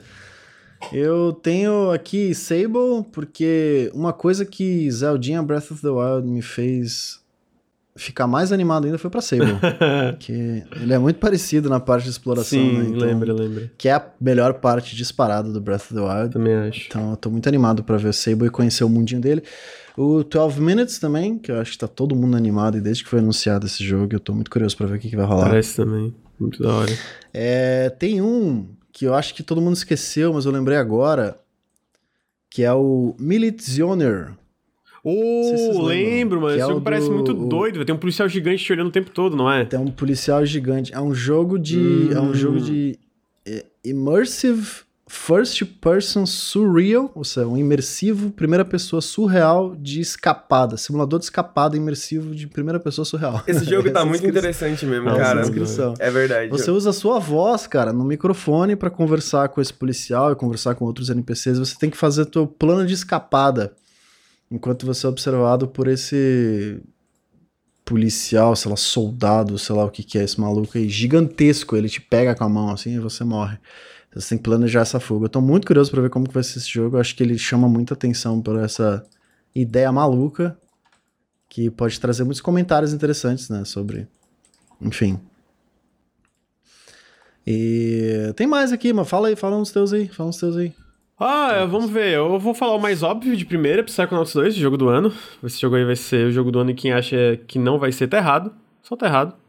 Speaker 2: Eu tenho aqui Sable, porque uma coisa que Zeldinha Breath of the Wild me fez ficar mais animado ainda foi pra Sable. que ele é muito parecido na parte de exploração,
Speaker 1: Sim,
Speaker 2: né?
Speaker 1: Então, lembra, lembra.
Speaker 2: Que é a melhor parte disparada do Breath of the Wild.
Speaker 1: Também acho.
Speaker 2: Então eu tô muito animado para ver o Sable e conhecer o mundinho dele. O 12 Minutes também, que eu acho que tá todo mundo animado e desde que foi anunciado esse jogo, eu tô muito curioso para ver o que, que vai rolar.
Speaker 1: Parece também. Muito da hora.
Speaker 2: É, tem um que eu acho que todo mundo esqueceu, mas eu lembrei agora, que é o Militzioner
Speaker 1: Oh, lembro, mano. Esse
Speaker 2: é
Speaker 1: jogo
Speaker 2: do...
Speaker 1: parece muito doido. Tem um policial gigante te olhando o tempo todo, não é?
Speaker 2: Tem um policial gigante. É um jogo de. Hum. É um jogo de. É, immersive First Person Surreal, ou seja, um imersivo primeira pessoa surreal de escapada, simulador de escapada imersivo de primeira pessoa surreal.
Speaker 3: Esse jogo tá muito interessante mesmo, cara.
Speaker 2: Descrição.
Speaker 3: É verdade.
Speaker 2: Você usa a sua voz, cara, no microfone para conversar com esse policial e conversar com outros NPCs. Você tem que fazer teu plano de escapada enquanto você é observado por esse policial, sei lá, soldado, sei lá o que que é esse maluco aí, gigantesco. Ele te pega com a mão assim e você morre. Você tem que planejar essa fuga. Eu tô muito curioso para ver como que vai ser esse jogo. Eu acho que ele chama muita atenção por essa ideia maluca que pode trazer muitos comentários interessantes, né, sobre enfim. E tem mais aqui, mas fala aí, fala uns teus aí, fala uns teus aí.
Speaker 1: Ah, vamos ver. Eu vou falar o mais óbvio de primeira, Psychonauts 2, jogo do ano. Esse jogo aí vai ser o jogo do ano e quem acha que não vai ser tá errado. Só tá errado.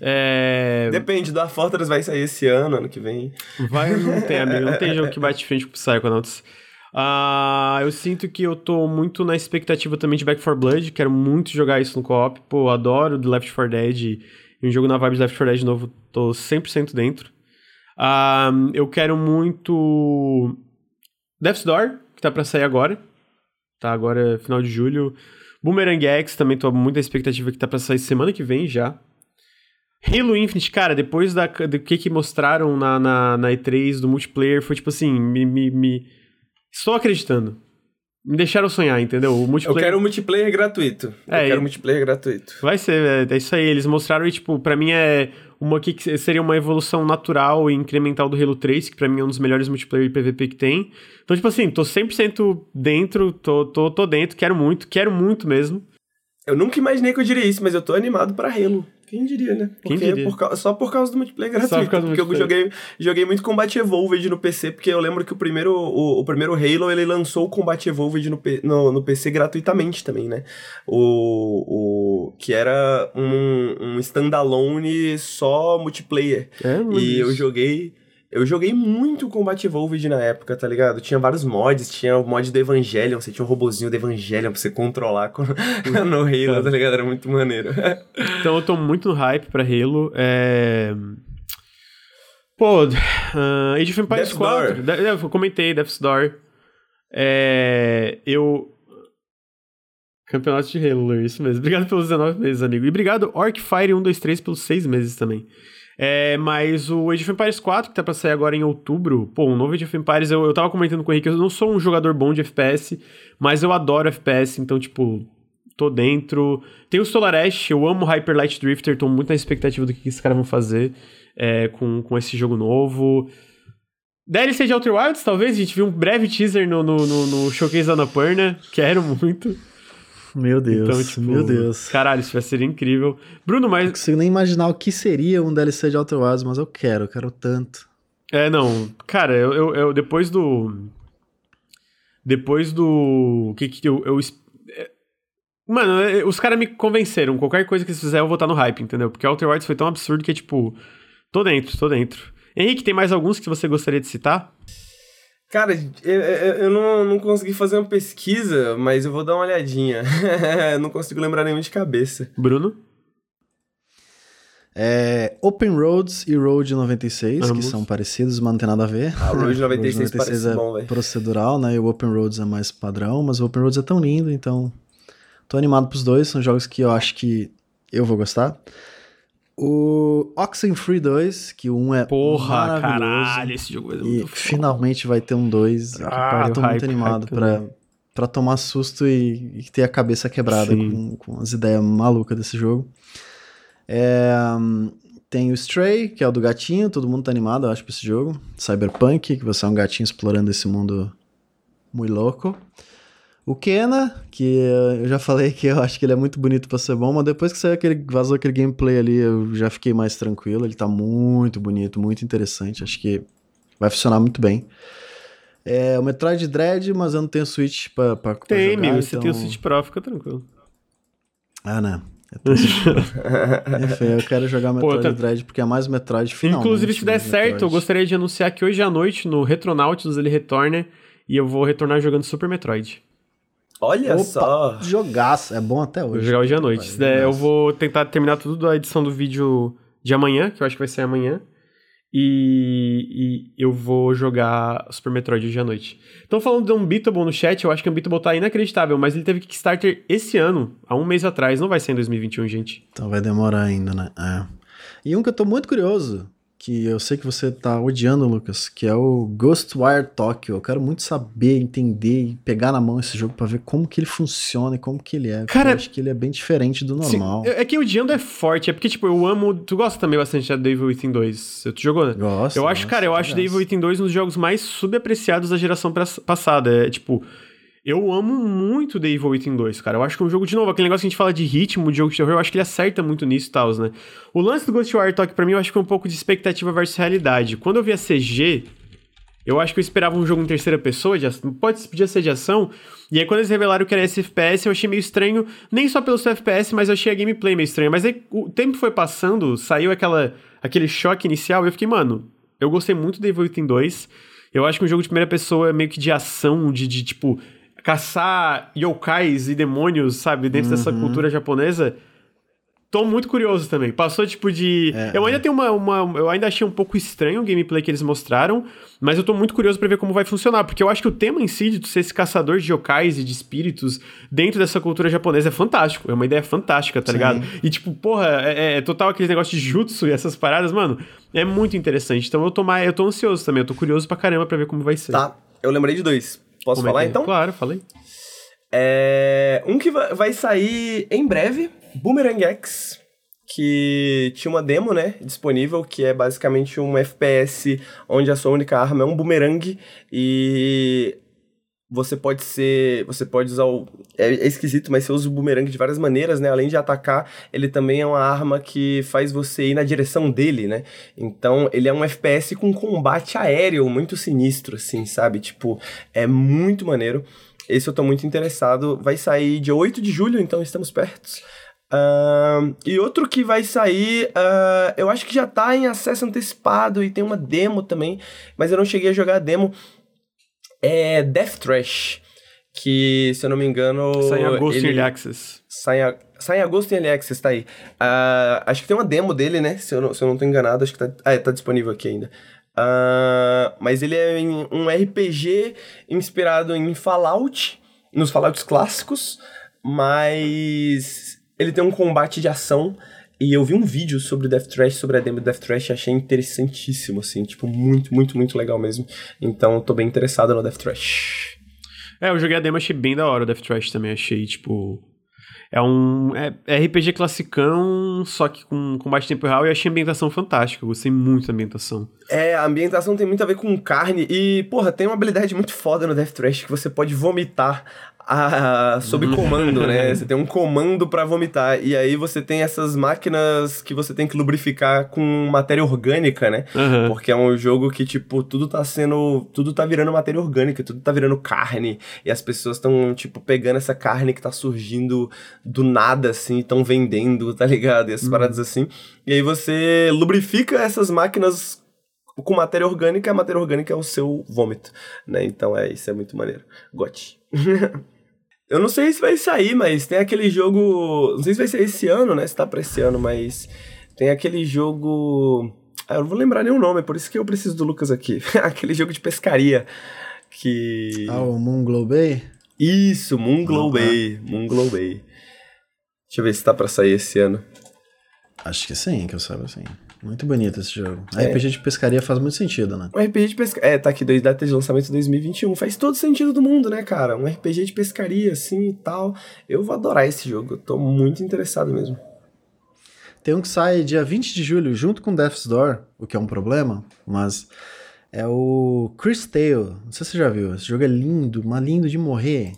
Speaker 1: É...
Speaker 3: Depende, da Fortress vai sair esse ano, ano que vem.
Speaker 1: Vai, não tem, amigo. Não tem jogo que bate frente com Psychonauts. Ah, eu sinto que eu tô muito na expectativa também de Back 4 Blood. Quero muito jogar isso no co-op. Pô, adoro The Left 4 Dead. E um jogo na vibe de Left 4 Dead novo, tô 100% dentro. Ah, eu quero muito Death's Door, que tá pra sair agora. Tá agora, final de julho. Boomerang X, também tô muito na expectativa que tá pra sair semana que vem já. Halo Infinite, cara, depois da, do que que mostraram na, na, na E3 do multiplayer, foi tipo assim, me, me, me... Estou acreditando. Me deixaram sonhar, entendeu? O multiplayer...
Speaker 3: Eu quero multiplayer gratuito.
Speaker 1: É,
Speaker 3: eu quero
Speaker 1: e-
Speaker 3: multiplayer gratuito.
Speaker 1: Vai ser, é, é isso aí. Eles mostraram e, tipo, pra mim é uma que seria uma evolução natural e incremental do Halo 3, que pra mim é um dos melhores multiplayer PVP que tem. Então, tipo assim, tô 100% dentro, tô, tô, tô dentro, quero muito, quero muito mesmo.
Speaker 3: Eu nunca imaginei que eu diria isso, mas eu tô animado pra Halo. Quem diria, né?
Speaker 1: Quem
Speaker 3: Porque
Speaker 1: diria?
Speaker 3: por cau- só por causa do multiplayer gratuito.
Speaker 1: Só por causa do
Speaker 3: porque eu joguei, joguei muito Combat Evolved no PC, porque eu lembro que o primeiro, o, o primeiro Halo, ele lançou o Combat Evolved no, no, no PC gratuitamente também, né? O, o, que era um, um standalone só multiplayer.
Speaker 1: É, mano,
Speaker 3: E eu joguei. Eu joguei muito Combat Evolved na época, tá ligado? Tinha vários mods, tinha o mod do Evangelion, você tinha um robozinho do Evangelion pra você controlar quando- no Halo, tá ligado? Era muito maneiro.
Speaker 1: Então eu tô muito no hype pra Halo. É... Pô, uh, Age of Empires
Speaker 3: Death's
Speaker 1: 4.
Speaker 3: Door.
Speaker 1: Da- Eu comentei, Death's Door. É... Eu... Campeonato de Halo, Lur, isso mesmo. Obrigado pelos 19 meses, amigo. E obrigado, Orcfire 123, pelos 6 meses também. É, mas o Age of Empires 4, que tá pra sair agora em outubro, pô, o novo Age of Empires, eu, eu tava comentando com o Henrique, eu não sou um jogador bom de FPS, mas eu adoro FPS, então, tipo, tô dentro. Tem o Solar Ash, eu amo Hyper Light Drifter, tô muito na expectativa do que, que esses caras vão fazer é, com, com esse jogo novo. DLC de Outer Wilds, talvez, a gente viu um breve teaser no, no, no, no Showcase da Annapurna, quero muito.
Speaker 2: Meu Deus,
Speaker 1: Então, tipo,
Speaker 2: meu Deus.
Speaker 1: Caralho, isso vai ser incrível. Bruno,
Speaker 2: Não
Speaker 1: mas...
Speaker 2: consigo nem imaginar o que seria um DLC de Outer Wilds, mas eu quero, eu quero tanto.
Speaker 1: É, não. Cara, eu, eu, eu- depois do. Depois do. O que que eu. eu é, Mano, é, os caras me convenceram. Qualquer coisa que eles fizerem, eu vou estar no hype, entendeu? Porque Outer Wilds foi tão absurdo que é tipo. Tô dentro, tô dentro. Henrique, tem mais alguns que você gostaria de citar?
Speaker 3: Cara, eu, eu- não, não consegui fazer uma pesquisa, mas eu vou dar uma olhadinha. não consigo lembrar nenhum de cabeça.
Speaker 1: Bruno?
Speaker 2: É, Open Roads e Road 96,
Speaker 1: Ambos.
Speaker 2: que são parecidos, mas não tem nada a ver.
Speaker 3: Ah, o Road 96 parece
Speaker 2: é
Speaker 3: bom, velho.
Speaker 2: procedural, né? E o Open Roads é mais padrão, mas o Open Roads é tão lindo, então tô animado pros dois, são jogos que eu acho que eu vou gostar. O Oxenfree 2, que o 1 é
Speaker 1: Porra, caralho, esse jogo vai ser
Speaker 2: E
Speaker 1: muito foda.
Speaker 2: finalmente vai ter um 2.
Speaker 1: Ah,
Speaker 2: eu tô muito animado
Speaker 1: também.
Speaker 2: pra tomar susto e, e ter a cabeça quebrada com, com as ideias malucas desse jogo. É, tem o Stray, que é o do gatinho, todo mundo tá animado, eu acho, pra esse jogo. Cyberpunk, que você é um gatinho explorando esse mundo muito louco. O Kena, que eu já falei que eu acho que ele é muito bonito pra ser bom, mas depois que saiu aquele, vazou aquele gameplay ali, eu já fiquei mais tranquilo. Ele tá muito bonito, muito interessante. Acho que vai funcionar muito bem. É o Metroid Dread, mas eu não tenho Switch pra, pra, pra
Speaker 1: Tem,
Speaker 2: jogar,
Speaker 1: amigo. Você
Speaker 2: então-
Speaker 1: tem o Switch Pro, fica tranquilo.
Speaker 2: Ah, não. Eu. Enfim, eu quero jogar Metroid
Speaker 1: tá-
Speaker 2: Dread porque é mais Metroid finalmente.
Speaker 1: Inclusive, se der certo, eu
Speaker 2: Metroid.
Speaker 1: gostaria de anunciar que hoje à noite, no Retronautilus, ele retorna. E eu vou retornar jogando Super Metroid.
Speaker 3: Olha
Speaker 2: Opa,
Speaker 3: só.
Speaker 2: Jogaço. É bom até
Speaker 1: Vou
Speaker 2: hoje.
Speaker 1: jogar hoje à noite.
Speaker 2: Vai,
Speaker 1: der, eu vou tentar terminar tudo da edição do vídeo de amanhã, que eu acho que vai ser amanhã. E, e eu vou jogar Super Metroid hoje à noite. Estão falando de Unbeatable no chat, eu acho que Unbeatable tá inacreditável, mas ele teve Kickstarter esse ano, há um mês atrás, não vai ser em 2021, gente.
Speaker 2: Então vai demorar ainda, né? É. E um que eu tô muito curioso, que eu sei que você tá odiando, Lucas, que é o Ghostwire Tokyo. Eu quero muito saber, entender e pegar na mão esse jogo pra ver como que ele funciona e como que ele é.
Speaker 1: Cara,
Speaker 2: eu acho que ele é bem diferente do
Speaker 1: Sim,
Speaker 2: normal.
Speaker 1: é que odiando é forte, é porque, tipo, eu amo. Tu gosta também bastante da Devil Within 2. Tu jogou, né?
Speaker 2: Gosto.
Speaker 1: Eu acho,
Speaker 2: gosto,
Speaker 1: cara, eu acho. Devil Within 2 um dos jogos mais subapreciados da geração passada. É tipo, eu amo muito Devil Within 2, cara. Eu acho que é um jogo, de novo, aquele negócio que a gente fala de ritmo, de jogo de terror, eu acho que ele acerta muito nisso e tal, né? O lance do Ghostwire Tokyo, pra mim, eu acho que foi um pouco de expectativa versus realidade. Quando eu vi a CG, eu acho que eu esperava um jogo em terceira pessoa, de ação, pode, podia ser de ação. E aí, quando eles revelaram que era esse FPS, eu achei meio estranho, nem só pelo seu FPS, mas eu achei a gameplay meio estranha. Mas aí, o tempo foi passando, saiu aquela, aquele choque inicial, e eu fiquei, mano, eu gostei muito do Evil Within 2. Eu acho que um jogo de primeira pessoa é meio que de ação, de, de tipo, caçar yokais e demônios, sabe, dentro dessa
Speaker 2: Uhum.
Speaker 1: cultura japonesa. Tô muito curioso também. Passou tipo de.
Speaker 2: É,
Speaker 1: eu ainda tenho uma, uma. Eu ainda achei um pouco estranho o gameplay que eles mostraram, mas eu tô muito curioso pra ver como vai funcionar, porque eu acho que o tema em si de tu ser esse caçador de yokais e de espíritos dentro dessa cultura japonesa é fantástico. É uma ideia fantástica, tá
Speaker 2: Sim.
Speaker 1: ligado? E tipo, porra, é, é total aquele negócio de jutsu e essas paradas, mano. É muito interessante. Então eu tô, mais, eu tô ansioso também. Eu tô curioso pra caramba pra ver como vai ser.
Speaker 3: Tá, eu lembrei de dois. Posso
Speaker 1: Como é
Speaker 3: falar
Speaker 1: é?
Speaker 3: então?
Speaker 1: Claro, falei.
Speaker 3: É, um que va- vai sair em breve, Boomerang X, que tinha uma demo, né, disponível, que é basicamente um FPS onde a sua única arma é um boomerang e você pode ser, você pode usar o é, é esquisito, mas você usa o boomerang de várias maneiras, né? Além de atacar, ele também é uma arma que faz você ir na direção dele, né? Então, ele é um FPS com combate aéreo muito sinistro assim, sabe? Tipo, é muito maneiro. Esse eu tô muito interessado. Vai sair dia 8 de julho, então estamos perto. Ahn, e outro que vai sair, ah, eu acho que já tá em acesso antecipado e tem uma demo também, mas eu não cheguei a jogar a demo. É Death Trash, que se eu não me engano.
Speaker 1: Sai em agosto em
Speaker 3: ele-
Speaker 1: Early Access.
Speaker 3: Sai, em a- sai em agosto em Early Access, tá aí. Ah, acho que tem uma demo dele, né? Se eu não, se eu não tô enganado, acho que tá, ah, é, tá disponível aqui ainda. Ah, mas ele é em- um RPG inspirado em Fallout, nos Fallouts clássicos, mas ele tem um combate de ação. E eu vi um vídeo sobre Death Trash, sobre a demo de Death Trash, e achei interessantíssimo, assim, tipo, muito, muito, muito legal mesmo. Então, eu tô bem interessado no Death Trash.
Speaker 1: É, eu joguei a demo, achei bem da hora o Death Trash também, achei, tipo... É um é, é RPG classicão, só que com combate em tempo real, e achei a ambientação fantástica, eu gostei muito da ambientação.
Speaker 3: É, a ambientação tem muito a ver com carne e, porra, tem uma habilidade muito foda no Death Trash que você pode vomitar a, sob comando, né? Você tem um comando pra vomitar e aí você tem essas máquinas que você tem que lubrificar com matéria orgânica, né?
Speaker 1: Aham.
Speaker 3: Porque é um jogo que, tipo, tudo tá sendo. Tudo tá virando matéria orgânica, tudo tá virando carne. E as pessoas estão, tipo, pegando essa carne que tá surgindo do nada, assim, estão vendendo, tá ligado? E essas paradas assim. E aí você lubrifica essas máquinas com matéria orgânica, a matéria orgânica é o seu vômito, né? Então é isso, é muito maneiro. Gote. Eu não sei se vai sair, mas tem aquele jogo. Não sei se vai ser esse ano, né? Se tá pra esse ano, mas. Tem aquele jogo. Ah, eu não vou lembrar nenhum nome, é por isso que eu preciso do Lucas aqui. aquele jogo de pescaria. Que.
Speaker 2: Ah, o Moon Glow Bay?
Speaker 3: Isso, Moonglow
Speaker 2: Uhum.
Speaker 3: Bay. Moonglow Bay. Deixa eu ver se tá pra sair esse ano.
Speaker 2: Acho que sim, que eu saiba sim. Muito bonito esse jogo.
Speaker 3: É.
Speaker 2: RPG de pescaria faz muito sentido, né?
Speaker 3: Um RPG de pescaria. É, tá aqui, dois data de lançamento de 2021. Faz todo sentido do mundo, né, cara? Um RPG de pescaria, assim e tal. Eu vou adorar esse jogo. Eu tô muito interessado mesmo.
Speaker 2: Tem um que sai dia 20 de julho, junto com Death's Door, o que é um problema, mas é o Chris Tale. Não sei se você já viu. Esse jogo é lindo, mas lindo de morrer.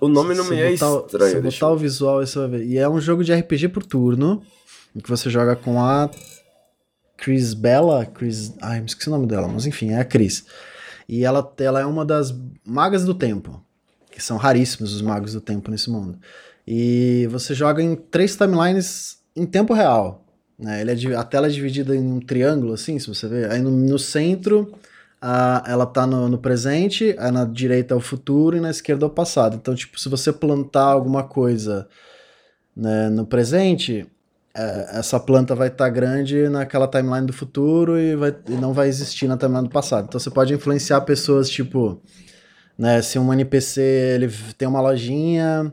Speaker 3: O nome não me é estranho.
Speaker 2: Se botar o visual, você vai ver. E é um jogo de RPG por turno, em que você joga com a Chris Bella. Chris. Ai, me esqueci o nome dela, mas enfim, é a Chris. E ela, ela é uma das magas do tempo, que são raríssimos os magos do tempo nesse mundo. E você joga em três timelines em tempo real. Né? Ele é, a tela é dividida em um triângulo, assim, se você ver. Aí no, no centro, a, ela tá no, no presente, aí na direita é o futuro e na esquerda é o passado. Então, tipo, se você plantar alguma coisa né, no presente, é, essa planta vai estar tá grande naquela timeline do futuro e, vai, e não vai existir na timeline do passado. Então você pode influenciar pessoas, tipo, né, se um NPC ele tem uma lojinha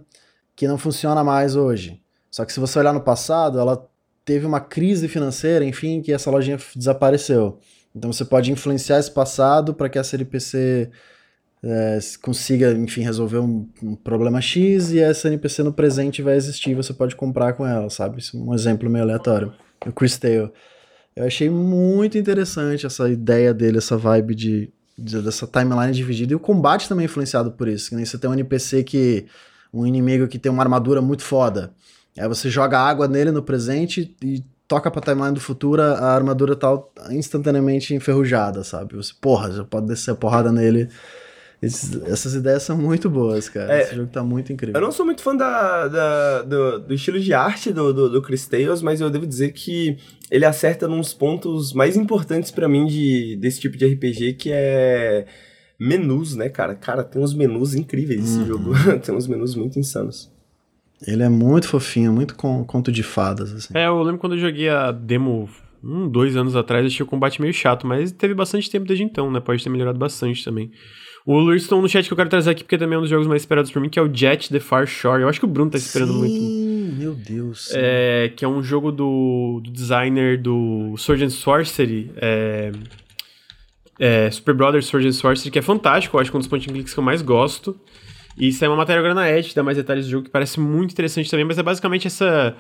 Speaker 2: que não funciona mais hoje. Só que se você olhar no passado, ela teve uma crise financeira, enfim, que essa lojinha desapareceu. Então você pode influenciar esse passado para que essa NPC é, consiga, enfim, resolver um, um, problema X e essa NPC no presente vai existir, você pode comprar com ela, sabe? Isso é um exemplo meio aleatório. O Chris Tale. Eu achei muito interessante essa ideia dele, essa vibe de, de, dessa timeline dividida. E o combate também é influenciado por isso. Que nem você tem um NPC que. um inimigo que tem uma armadura muito foda. Aí você joga água nele no presente e toca pra timeline do futuro, a armadura tá instantaneamente enferrujada, sabe? Você, porra, já pode descer a porrada nele esses, essas ideias são muito boas, cara. É, Esse jogo tá muito incrível.
Speaker 3: Eu não sou muito fã da, da do, do, estilo de arte do, do, do Chris Tales, mas eu devo dizer que ele acerta nos pontos mais importantes para mim de, desse tipo de RPG, que é menus, né, cara? Cara, tem uns menus incríveis esse uhum. jogo. tem uns menus muito insanos.
Speaker 2: Ele é muito fofinho, muito com, conto de fadas, assim.
Speaker 1: É, eu lembro quando eu joguei a demo um, dois anos atrás, achei o combate meio chato, mas teve bastante tempo desde então, né? Pode ter melhorado bastante também. O Luiz no chat que eu quero trazer aqui, porque também é um dos jogos mais esperados por mim, que é o Jet The Far Shore. Eu acho que o Bruno tá esperando
Speaker 2: sim,
Speaker 1: muito.
Speaker 2: meu Deus.
Speaker 1: Sim. É, que é um jogo do, do designer do Sword and Sorcery. É, é, Super Brothers Sword and Sorcery, que é fantástico. Eu acho que é um dos point and clicks que eu mais gosto. E isso é uma matéria agora na Edge, dá mais detalhes do jogo, que parece muito interessante também, mas é basicamente essa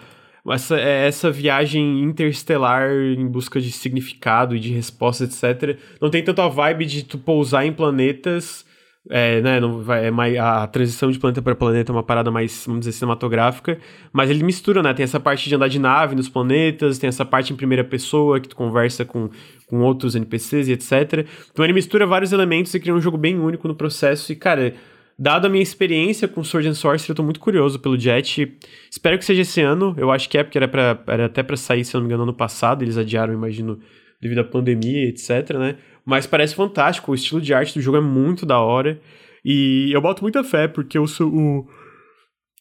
Speaker 1: essa, é, essa viagem interestelar em busca de significado e de respostas, etc. Não tem tanto a vibe de tu pousar em planetas. É, né, não vai, é mais, a transição de planeta para planeta é uma parada mais, vamos dizer, cinematográfica, mas ele mistura, né? Tem essa parte de andar de nave nos planetas, tem essa parte em primeira pessoa que tu conversa com, com outros NPCs e etc. Então ele mistura vários elementos e cria um jogo bem único no processo. E, cara, Dado a minha experiência com Sword and Sorcery, eu tô muito curioso pelo Jet. Espero que seja esse ano. Eu acho que é, porque era, pra, era até para sair, se eu não me engano, ano passado. Eles adiaram, imagino, devido à pandemia, etc, né? Mas parece fantástico. O estilo de arte do jogo é muito da hora. E eu boto muita fé, porque o, o,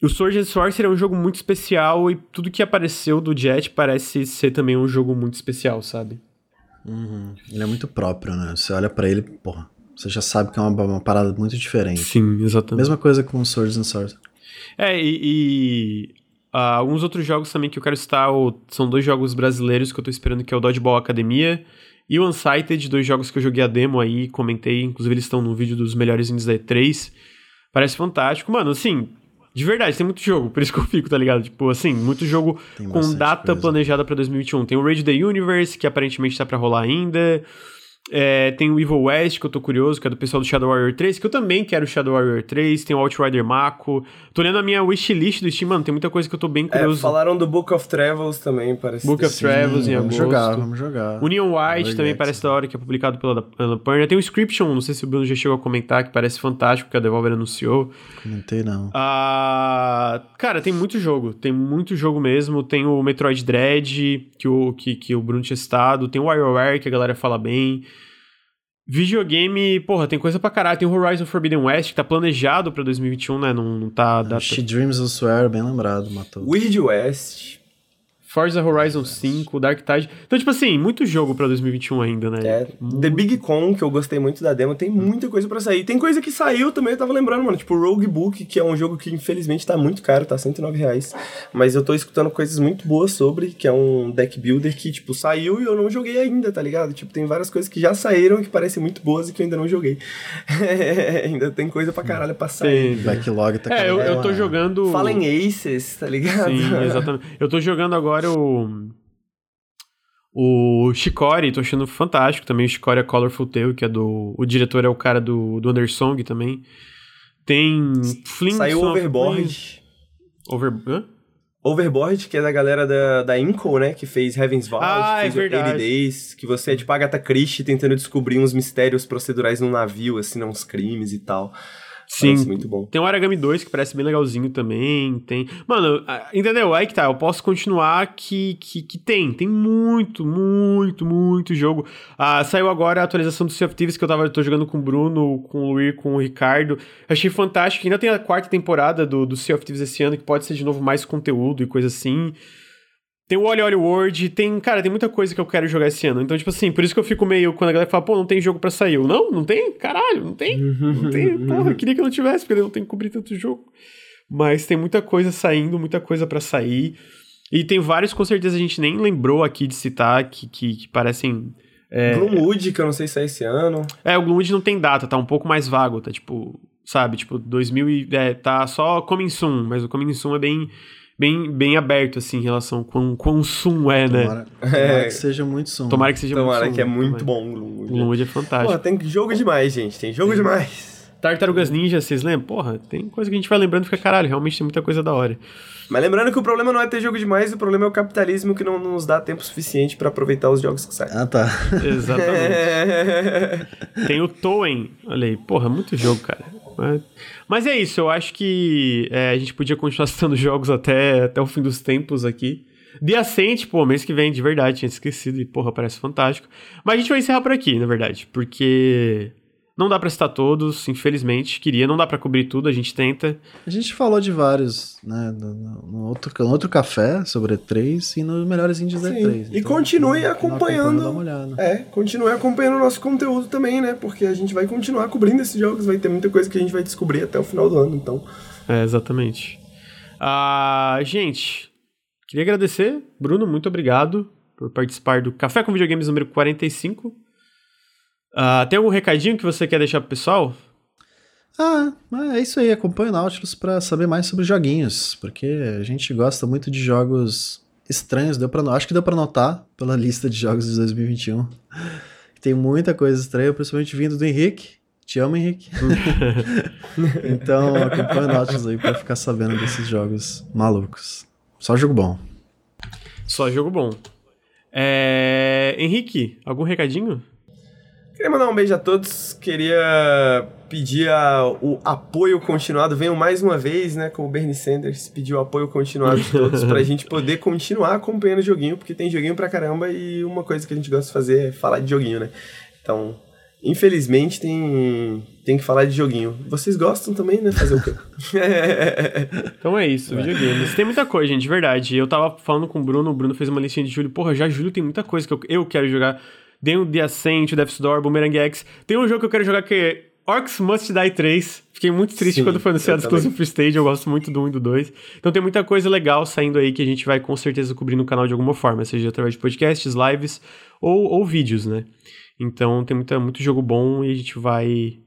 Speaker 1: o Sword and Sorcery é um jogo muito especial e tudo que apareceu do Jet parece ser também um jogo muito especial, sabe?
Speaker 2: Uhum. Ele é muito próprio, né? Você olha para ele, porra, você já sabe que é uma, uma parada muito diferente.
Speaker 1: Sim, exatamente.
Speaker 2: Mesma coisa com Swords and Swords.
Speaker 1: É, e, e uh, alguns outros jogos também que eu quero citar são dois jogos brasileiros que eu tô esperando, que é o Dodgeball Academia e o Unsighted, dois jogos que eu joguei a demo aí, comentei, inclusive eles estão no vídeo dos melhores indies da E3. Parece fantástico. Mano, assim, de verdade, tem muito jogo, por isso que eu fico, tá ligado? Tipo, assim, muito jogo com data coisa. planejada pra 2021. Tem o Raid the Universe, que aparentemente tá pra rolar ainda. É, tem o Evil West, que eu tô curioso, que é do pessoal do Shadow Warrior 3, que eu também quero Shadow Warrior 3. Tem o Outrider Mako. Tô lendo a minha wishlist do Steam, mano. Tem muita coisa que eu tô bem é, curioso.
Speaker 3: É, falaram do Book of Travels também, parece.
Speaker 1: Book of Travels em
Speaker 2: vamos
Speaker 1: agosto.
Speaker 2: jogar, vamos jogar.
Speaker 1: O Neon White também parece da hora, que é publicado pela, pela Purna. Tem o Inscription, não sei se o Bruno já chegou a comentar, que parece fantástico, que a Devolver anunciou.
Speaker 2: Comentei não.
Speaker 1: Ah, cara, tem muito jogo. Tem muito jogo mesmo. Tem o Metroid Dread, que o, que, que o Bruno tinha citado. Tem o WarioWare, que a galera fala bem. Videogame, porra, tem coisa pra caralho. Tem o Horizon Forbidden West, que tá planejado pra 2021, né? Não, não tá...
Speaker 2: Data... She Dreams of Swear, bem lembrado, matou.
Speaker 3: Weird West.
Speaker 1: Forza Horizon 5, Dark Tide. Então, tipo assim, muito jogo pra 2021 ainda, né?
Speaker 3: É. Muito... The Big Con, que eu gostei muito da demo, tem muita coisa pra sair. Tem coisa que saiu também, eu tava lembrando, mano. Tipo, Rogue Book, que é um jogo que infelizmente tá muito caro, tá 109 reais. Mas eu tô escutando coisas muito boas sobre, que é um deck builder que, tipo, saiu e eu não joguei ainda, tá ligado? Tipo, tem várias coisas que já saíram que parecem muito boas e que eu ainda não joguei. ainda tem coisa pra caralho pra sair.
Speaker 2: Tem. Backlog tá
Speaker 1: É, eu, eu tô jogando.
Speaker 3: Fallen Aces, tá ligado?
Speaker 1: Sim, exatamente. Eu tô jogando agora o. O Shikori, tô achando fantástico também. O Shikori é Colorful Tale, que é do. O diretor é o cara do, do Undersong também. Tem.
Speaker 3: Flint Saiu Overboard.
Speaker 1: Over. Hã?
Speaker 3: Overboard, que é da galera da, da Inco, né? Que fez Heaven's Vault,
Speaker 1: ah,
Speaker 3: que fez
Speaker 1: é verdade.
Speaker 3: 80 Days, que você é tipo Agatha Christie tentando descobrir uns mistérios procedurais num navio, assim, né, uns crimes e tal.
Speaker 1: Sim.
Speaker 3: Parece muito bom.
Speaker 1: Tem o Aragami 2, que parece bem legalzinho também. Tem. Mano, entendeu? Aí que tá. Eu posso continuar que, que, que tem. Tem muito, muito, muito jogo. Ah, saiu agora a atualização do Sea of Thieves que eu tava tô jogando com o Bruno, com o com o Ricardo. Achei fantástico. Ainda tem a quarta temporada do, do Sea of Thieves esse ano, que pode ser de novo mais conteúdo e coisa assim. Tem o Oli Oli World, tem, cara, tem muita coisa que eu quero jogar esse ano. Então, tipo assim, por isso que eu fico meio quando a galera fala, pô, não tem jogo pra sair. Eu, não, não tem? Caralho, não tem. Não tem. Porra, eu queria que não tivesse, porque eu não tenho que cobrir tanto jogo. Mas tem muita coisa saindo, muita coisa pra sair. E tem vários, com certeza, a gente nem lembrou aqui de citar, que, que, que parecem. É,
Speaker 3: Gloomwood, que eu não sei se é esse ano.
Speaker 1: é, o Gloomwood não tem data, tá um pouco mais vago, tá tipo, sabe, tipo, 2000 e, é, tá só Coming Soon, mas o Coming Soon é bem, bem, bem aberto, assim, em relação com quão soon é, né?
Speaker 2: Tomara, tomara
Speaker 3: É.
Speaker 2: que seja muito som.
Speaker 1: Tomara que seja
Speaker 3: Tomara
Speaker 1: muito
Speaker 3: que é muito
Speaker 1: mas-
Speaker 3: bom o. Gloomwood
Speaker 1: é
Speaker 3: Pô,
Speaker 1: fantástico.
Speaker 3: tem jogo demais, gente. Tem jogo demais.
Speaker 1: Tartarugas Ninja, vocês lembram? Porra, tem coisa que a gente vai lembrando e fica, caralho, realmente tem muita coisa da hora.
Speaker 3: Mas lembrando que o problema não é ter jogo demais, o problema é o capitalismo que não nos dá tempo suficiente pra aproveitar os jogos que saem.
Speaker 2: Ah, tá.
Speaker 1: Exatamente. Tem o Toen. Olha aí, porra, muito jogo, cara. Mas, mas é isso, eu acho que é, a gente podia continuar citando jogos até, até o fim dos tempos aqui. The Ascent, pô, mês que vem, de verdade, tinha esquecido e, porra, parece fantástico. Mas a gente vai encerrar por aqui, na verdade, porque não dá pra citar todos, infelizmente. Queria, não dá pra cobrir tudo, a gente tenta.
Speaker 2: A gente falou de vários, né? No, no- outro, no outro café sobre E3 e nos melhores indies da
Speaker 3: Sim,
Speaker 2: E3.
Speaker 3: e continue
Speaker 2: não
Speaker 3: acompanhando.
Speaker 2: Dá uma olhada.
Speaker 3: É, continue acompanhando o nosso conteúdo também, né? Porque a gente vai continuar cobrindo esses jogos, vai ter muita coisa que a gente vai descobrir até o final do ano, então.
Speaker 1: É, exatamente. Ah, gente, queria agradecer. Bruno, muito obrigado por participar do Café com Videogames número 45. Ah, tem algum recadinho que você quer deixar pro pessoal?
Speaker 2: Ah, mas é isso aí. Acompanha o Nautilus pra saber mais sobre joguinhos, porque a gente gosta muito de jogos estranhos. Deu pra, acho que deu pra notar pela lista de jogos de 2021. Tem muita coisa estranha, principalmente vindo do Henrique. Te amo, Henrique. então acompanha o Nautilus aí pra ficar sabendo desses jogos malucos. Só jogo bom.
Speaker 1: Só jogo bom. É... Henrique, algum recadinho?
Speaker 3: Queria mandar um beijo a todos, queria pedir a- o apoio continuado. Venham mais uma vez, né? Como o Bernie Sanders pediu o apoio continuado de todos pra gente poder continuar acompanhando o joguinho, porque tem joguinho pra caramba e uma coisa que a gente gosta de fazer é falar de joguinho, né? Então, infelizmente tem, tem que falar de joguinho. Vocês gostam também, né? Fazer o quê?
Speaker 1: Então é isso, videogames. Tem muita coisa, gente, de verdade. Eu tava falando com o Bruno, o Bruno fez uma listinha de julho. Porra, já julho tem muita coisa que eu, eu quero jogar. Tem o The Ascent, Death's Door, Boomerang X. Tem um jogo que eu quero jogar que é Orcs Must Die 3. Fiquei muito triste
Speaker 3: Sim,
Speaker 1: quando foi anunciado exclusivo pro Stage. Eu gosto muito do 1 e do 2. Então tem muita coisa legal saindo aí que a gente vai com certeza cobrir no canal de alguma forma, seja através de podcasts, lives ou, ou vídeos, né? Então tem muita, muito jogo bom e a gente vai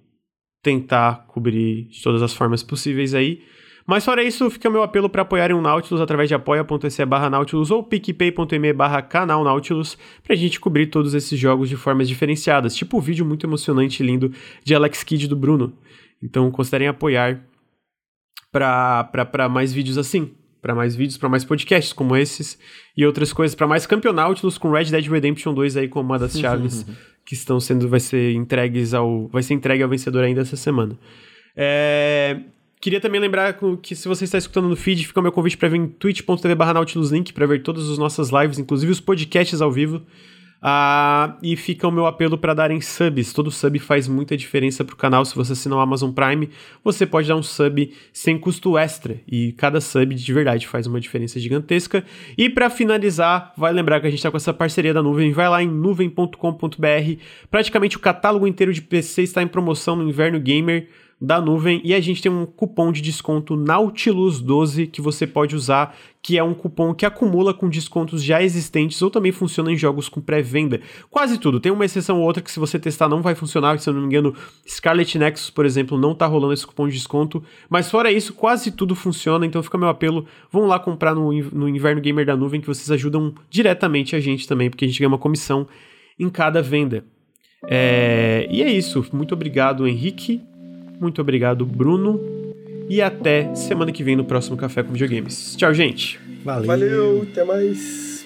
Speaker 1: tentar cobrir de todas as formas possíveis aí. Mas fora isso, fica meu apelo para apoiarem o Nautilus através de apoia.se barra Nautilus ou picpay.me barra canal Nautilus pra gente cobrir todos esses jogos de formas diferenciadas, tipo o vídeo muito emocionante e lindo de Alex Kidd do Bruno. Então considerem apoiar para mais vídeos assim, para mais vídeos, para mais podcasts como esses e outras coisas, para mais campeonáutilos com Red Dead Redemption 2 aí como uma das chaves que estão sendo vai ser entregues ao vai ser entregue ao vencedor ainda essa semana. É, queria também lembrar que se você está escutando no feed, fica o meu convite para vir em twitch.tv barra nautiluslink para ver todas as nossas lives, inclusive os podcasts ao vivo. Ah, e fica o meu apelo para darem subs. Todo sub faz muita diferença pro canal. Se você assinar o Amazon Prime, você pode dar um sub sem custo extra. E cada sub de verdade faz uma diferença gigantesca. E para finalizar, vai lembrar que a gente está com essa parceria da nuvem. Vai lá em nuvem.com.br. Praticamente o catálogo inteiro de PC está em promoção no Inverno Gamer da nuvem e a gente tem um cupom de desconto Nautilus12 que você pode usar, que é um cupom que acumula com descontos já existentes ou também funciona em jogos com pré-venda. Quase tudo, tem uma exceção ou outra que se você testar não vai funcionar, se eu não me engano, Scarlet Nexus, por exemplo, não tá rolando esse cupom de desconto, mas fora isso, quase tudo funciona, então fica meu apelo, vão lá comprar no, no Inverno Gamer da nuvem que vocês ajudam diretamente a gente também, porque a gente ganha uma comissão em cada venda. É, e é isso. Muito obrigado, Henrique. Muito obrigado, Bruno. E até semana que vem no próximo Café com Videogames. Tchau, gente.
Speaker 2: Valeu.
Speaker 3: Valeu, até mais.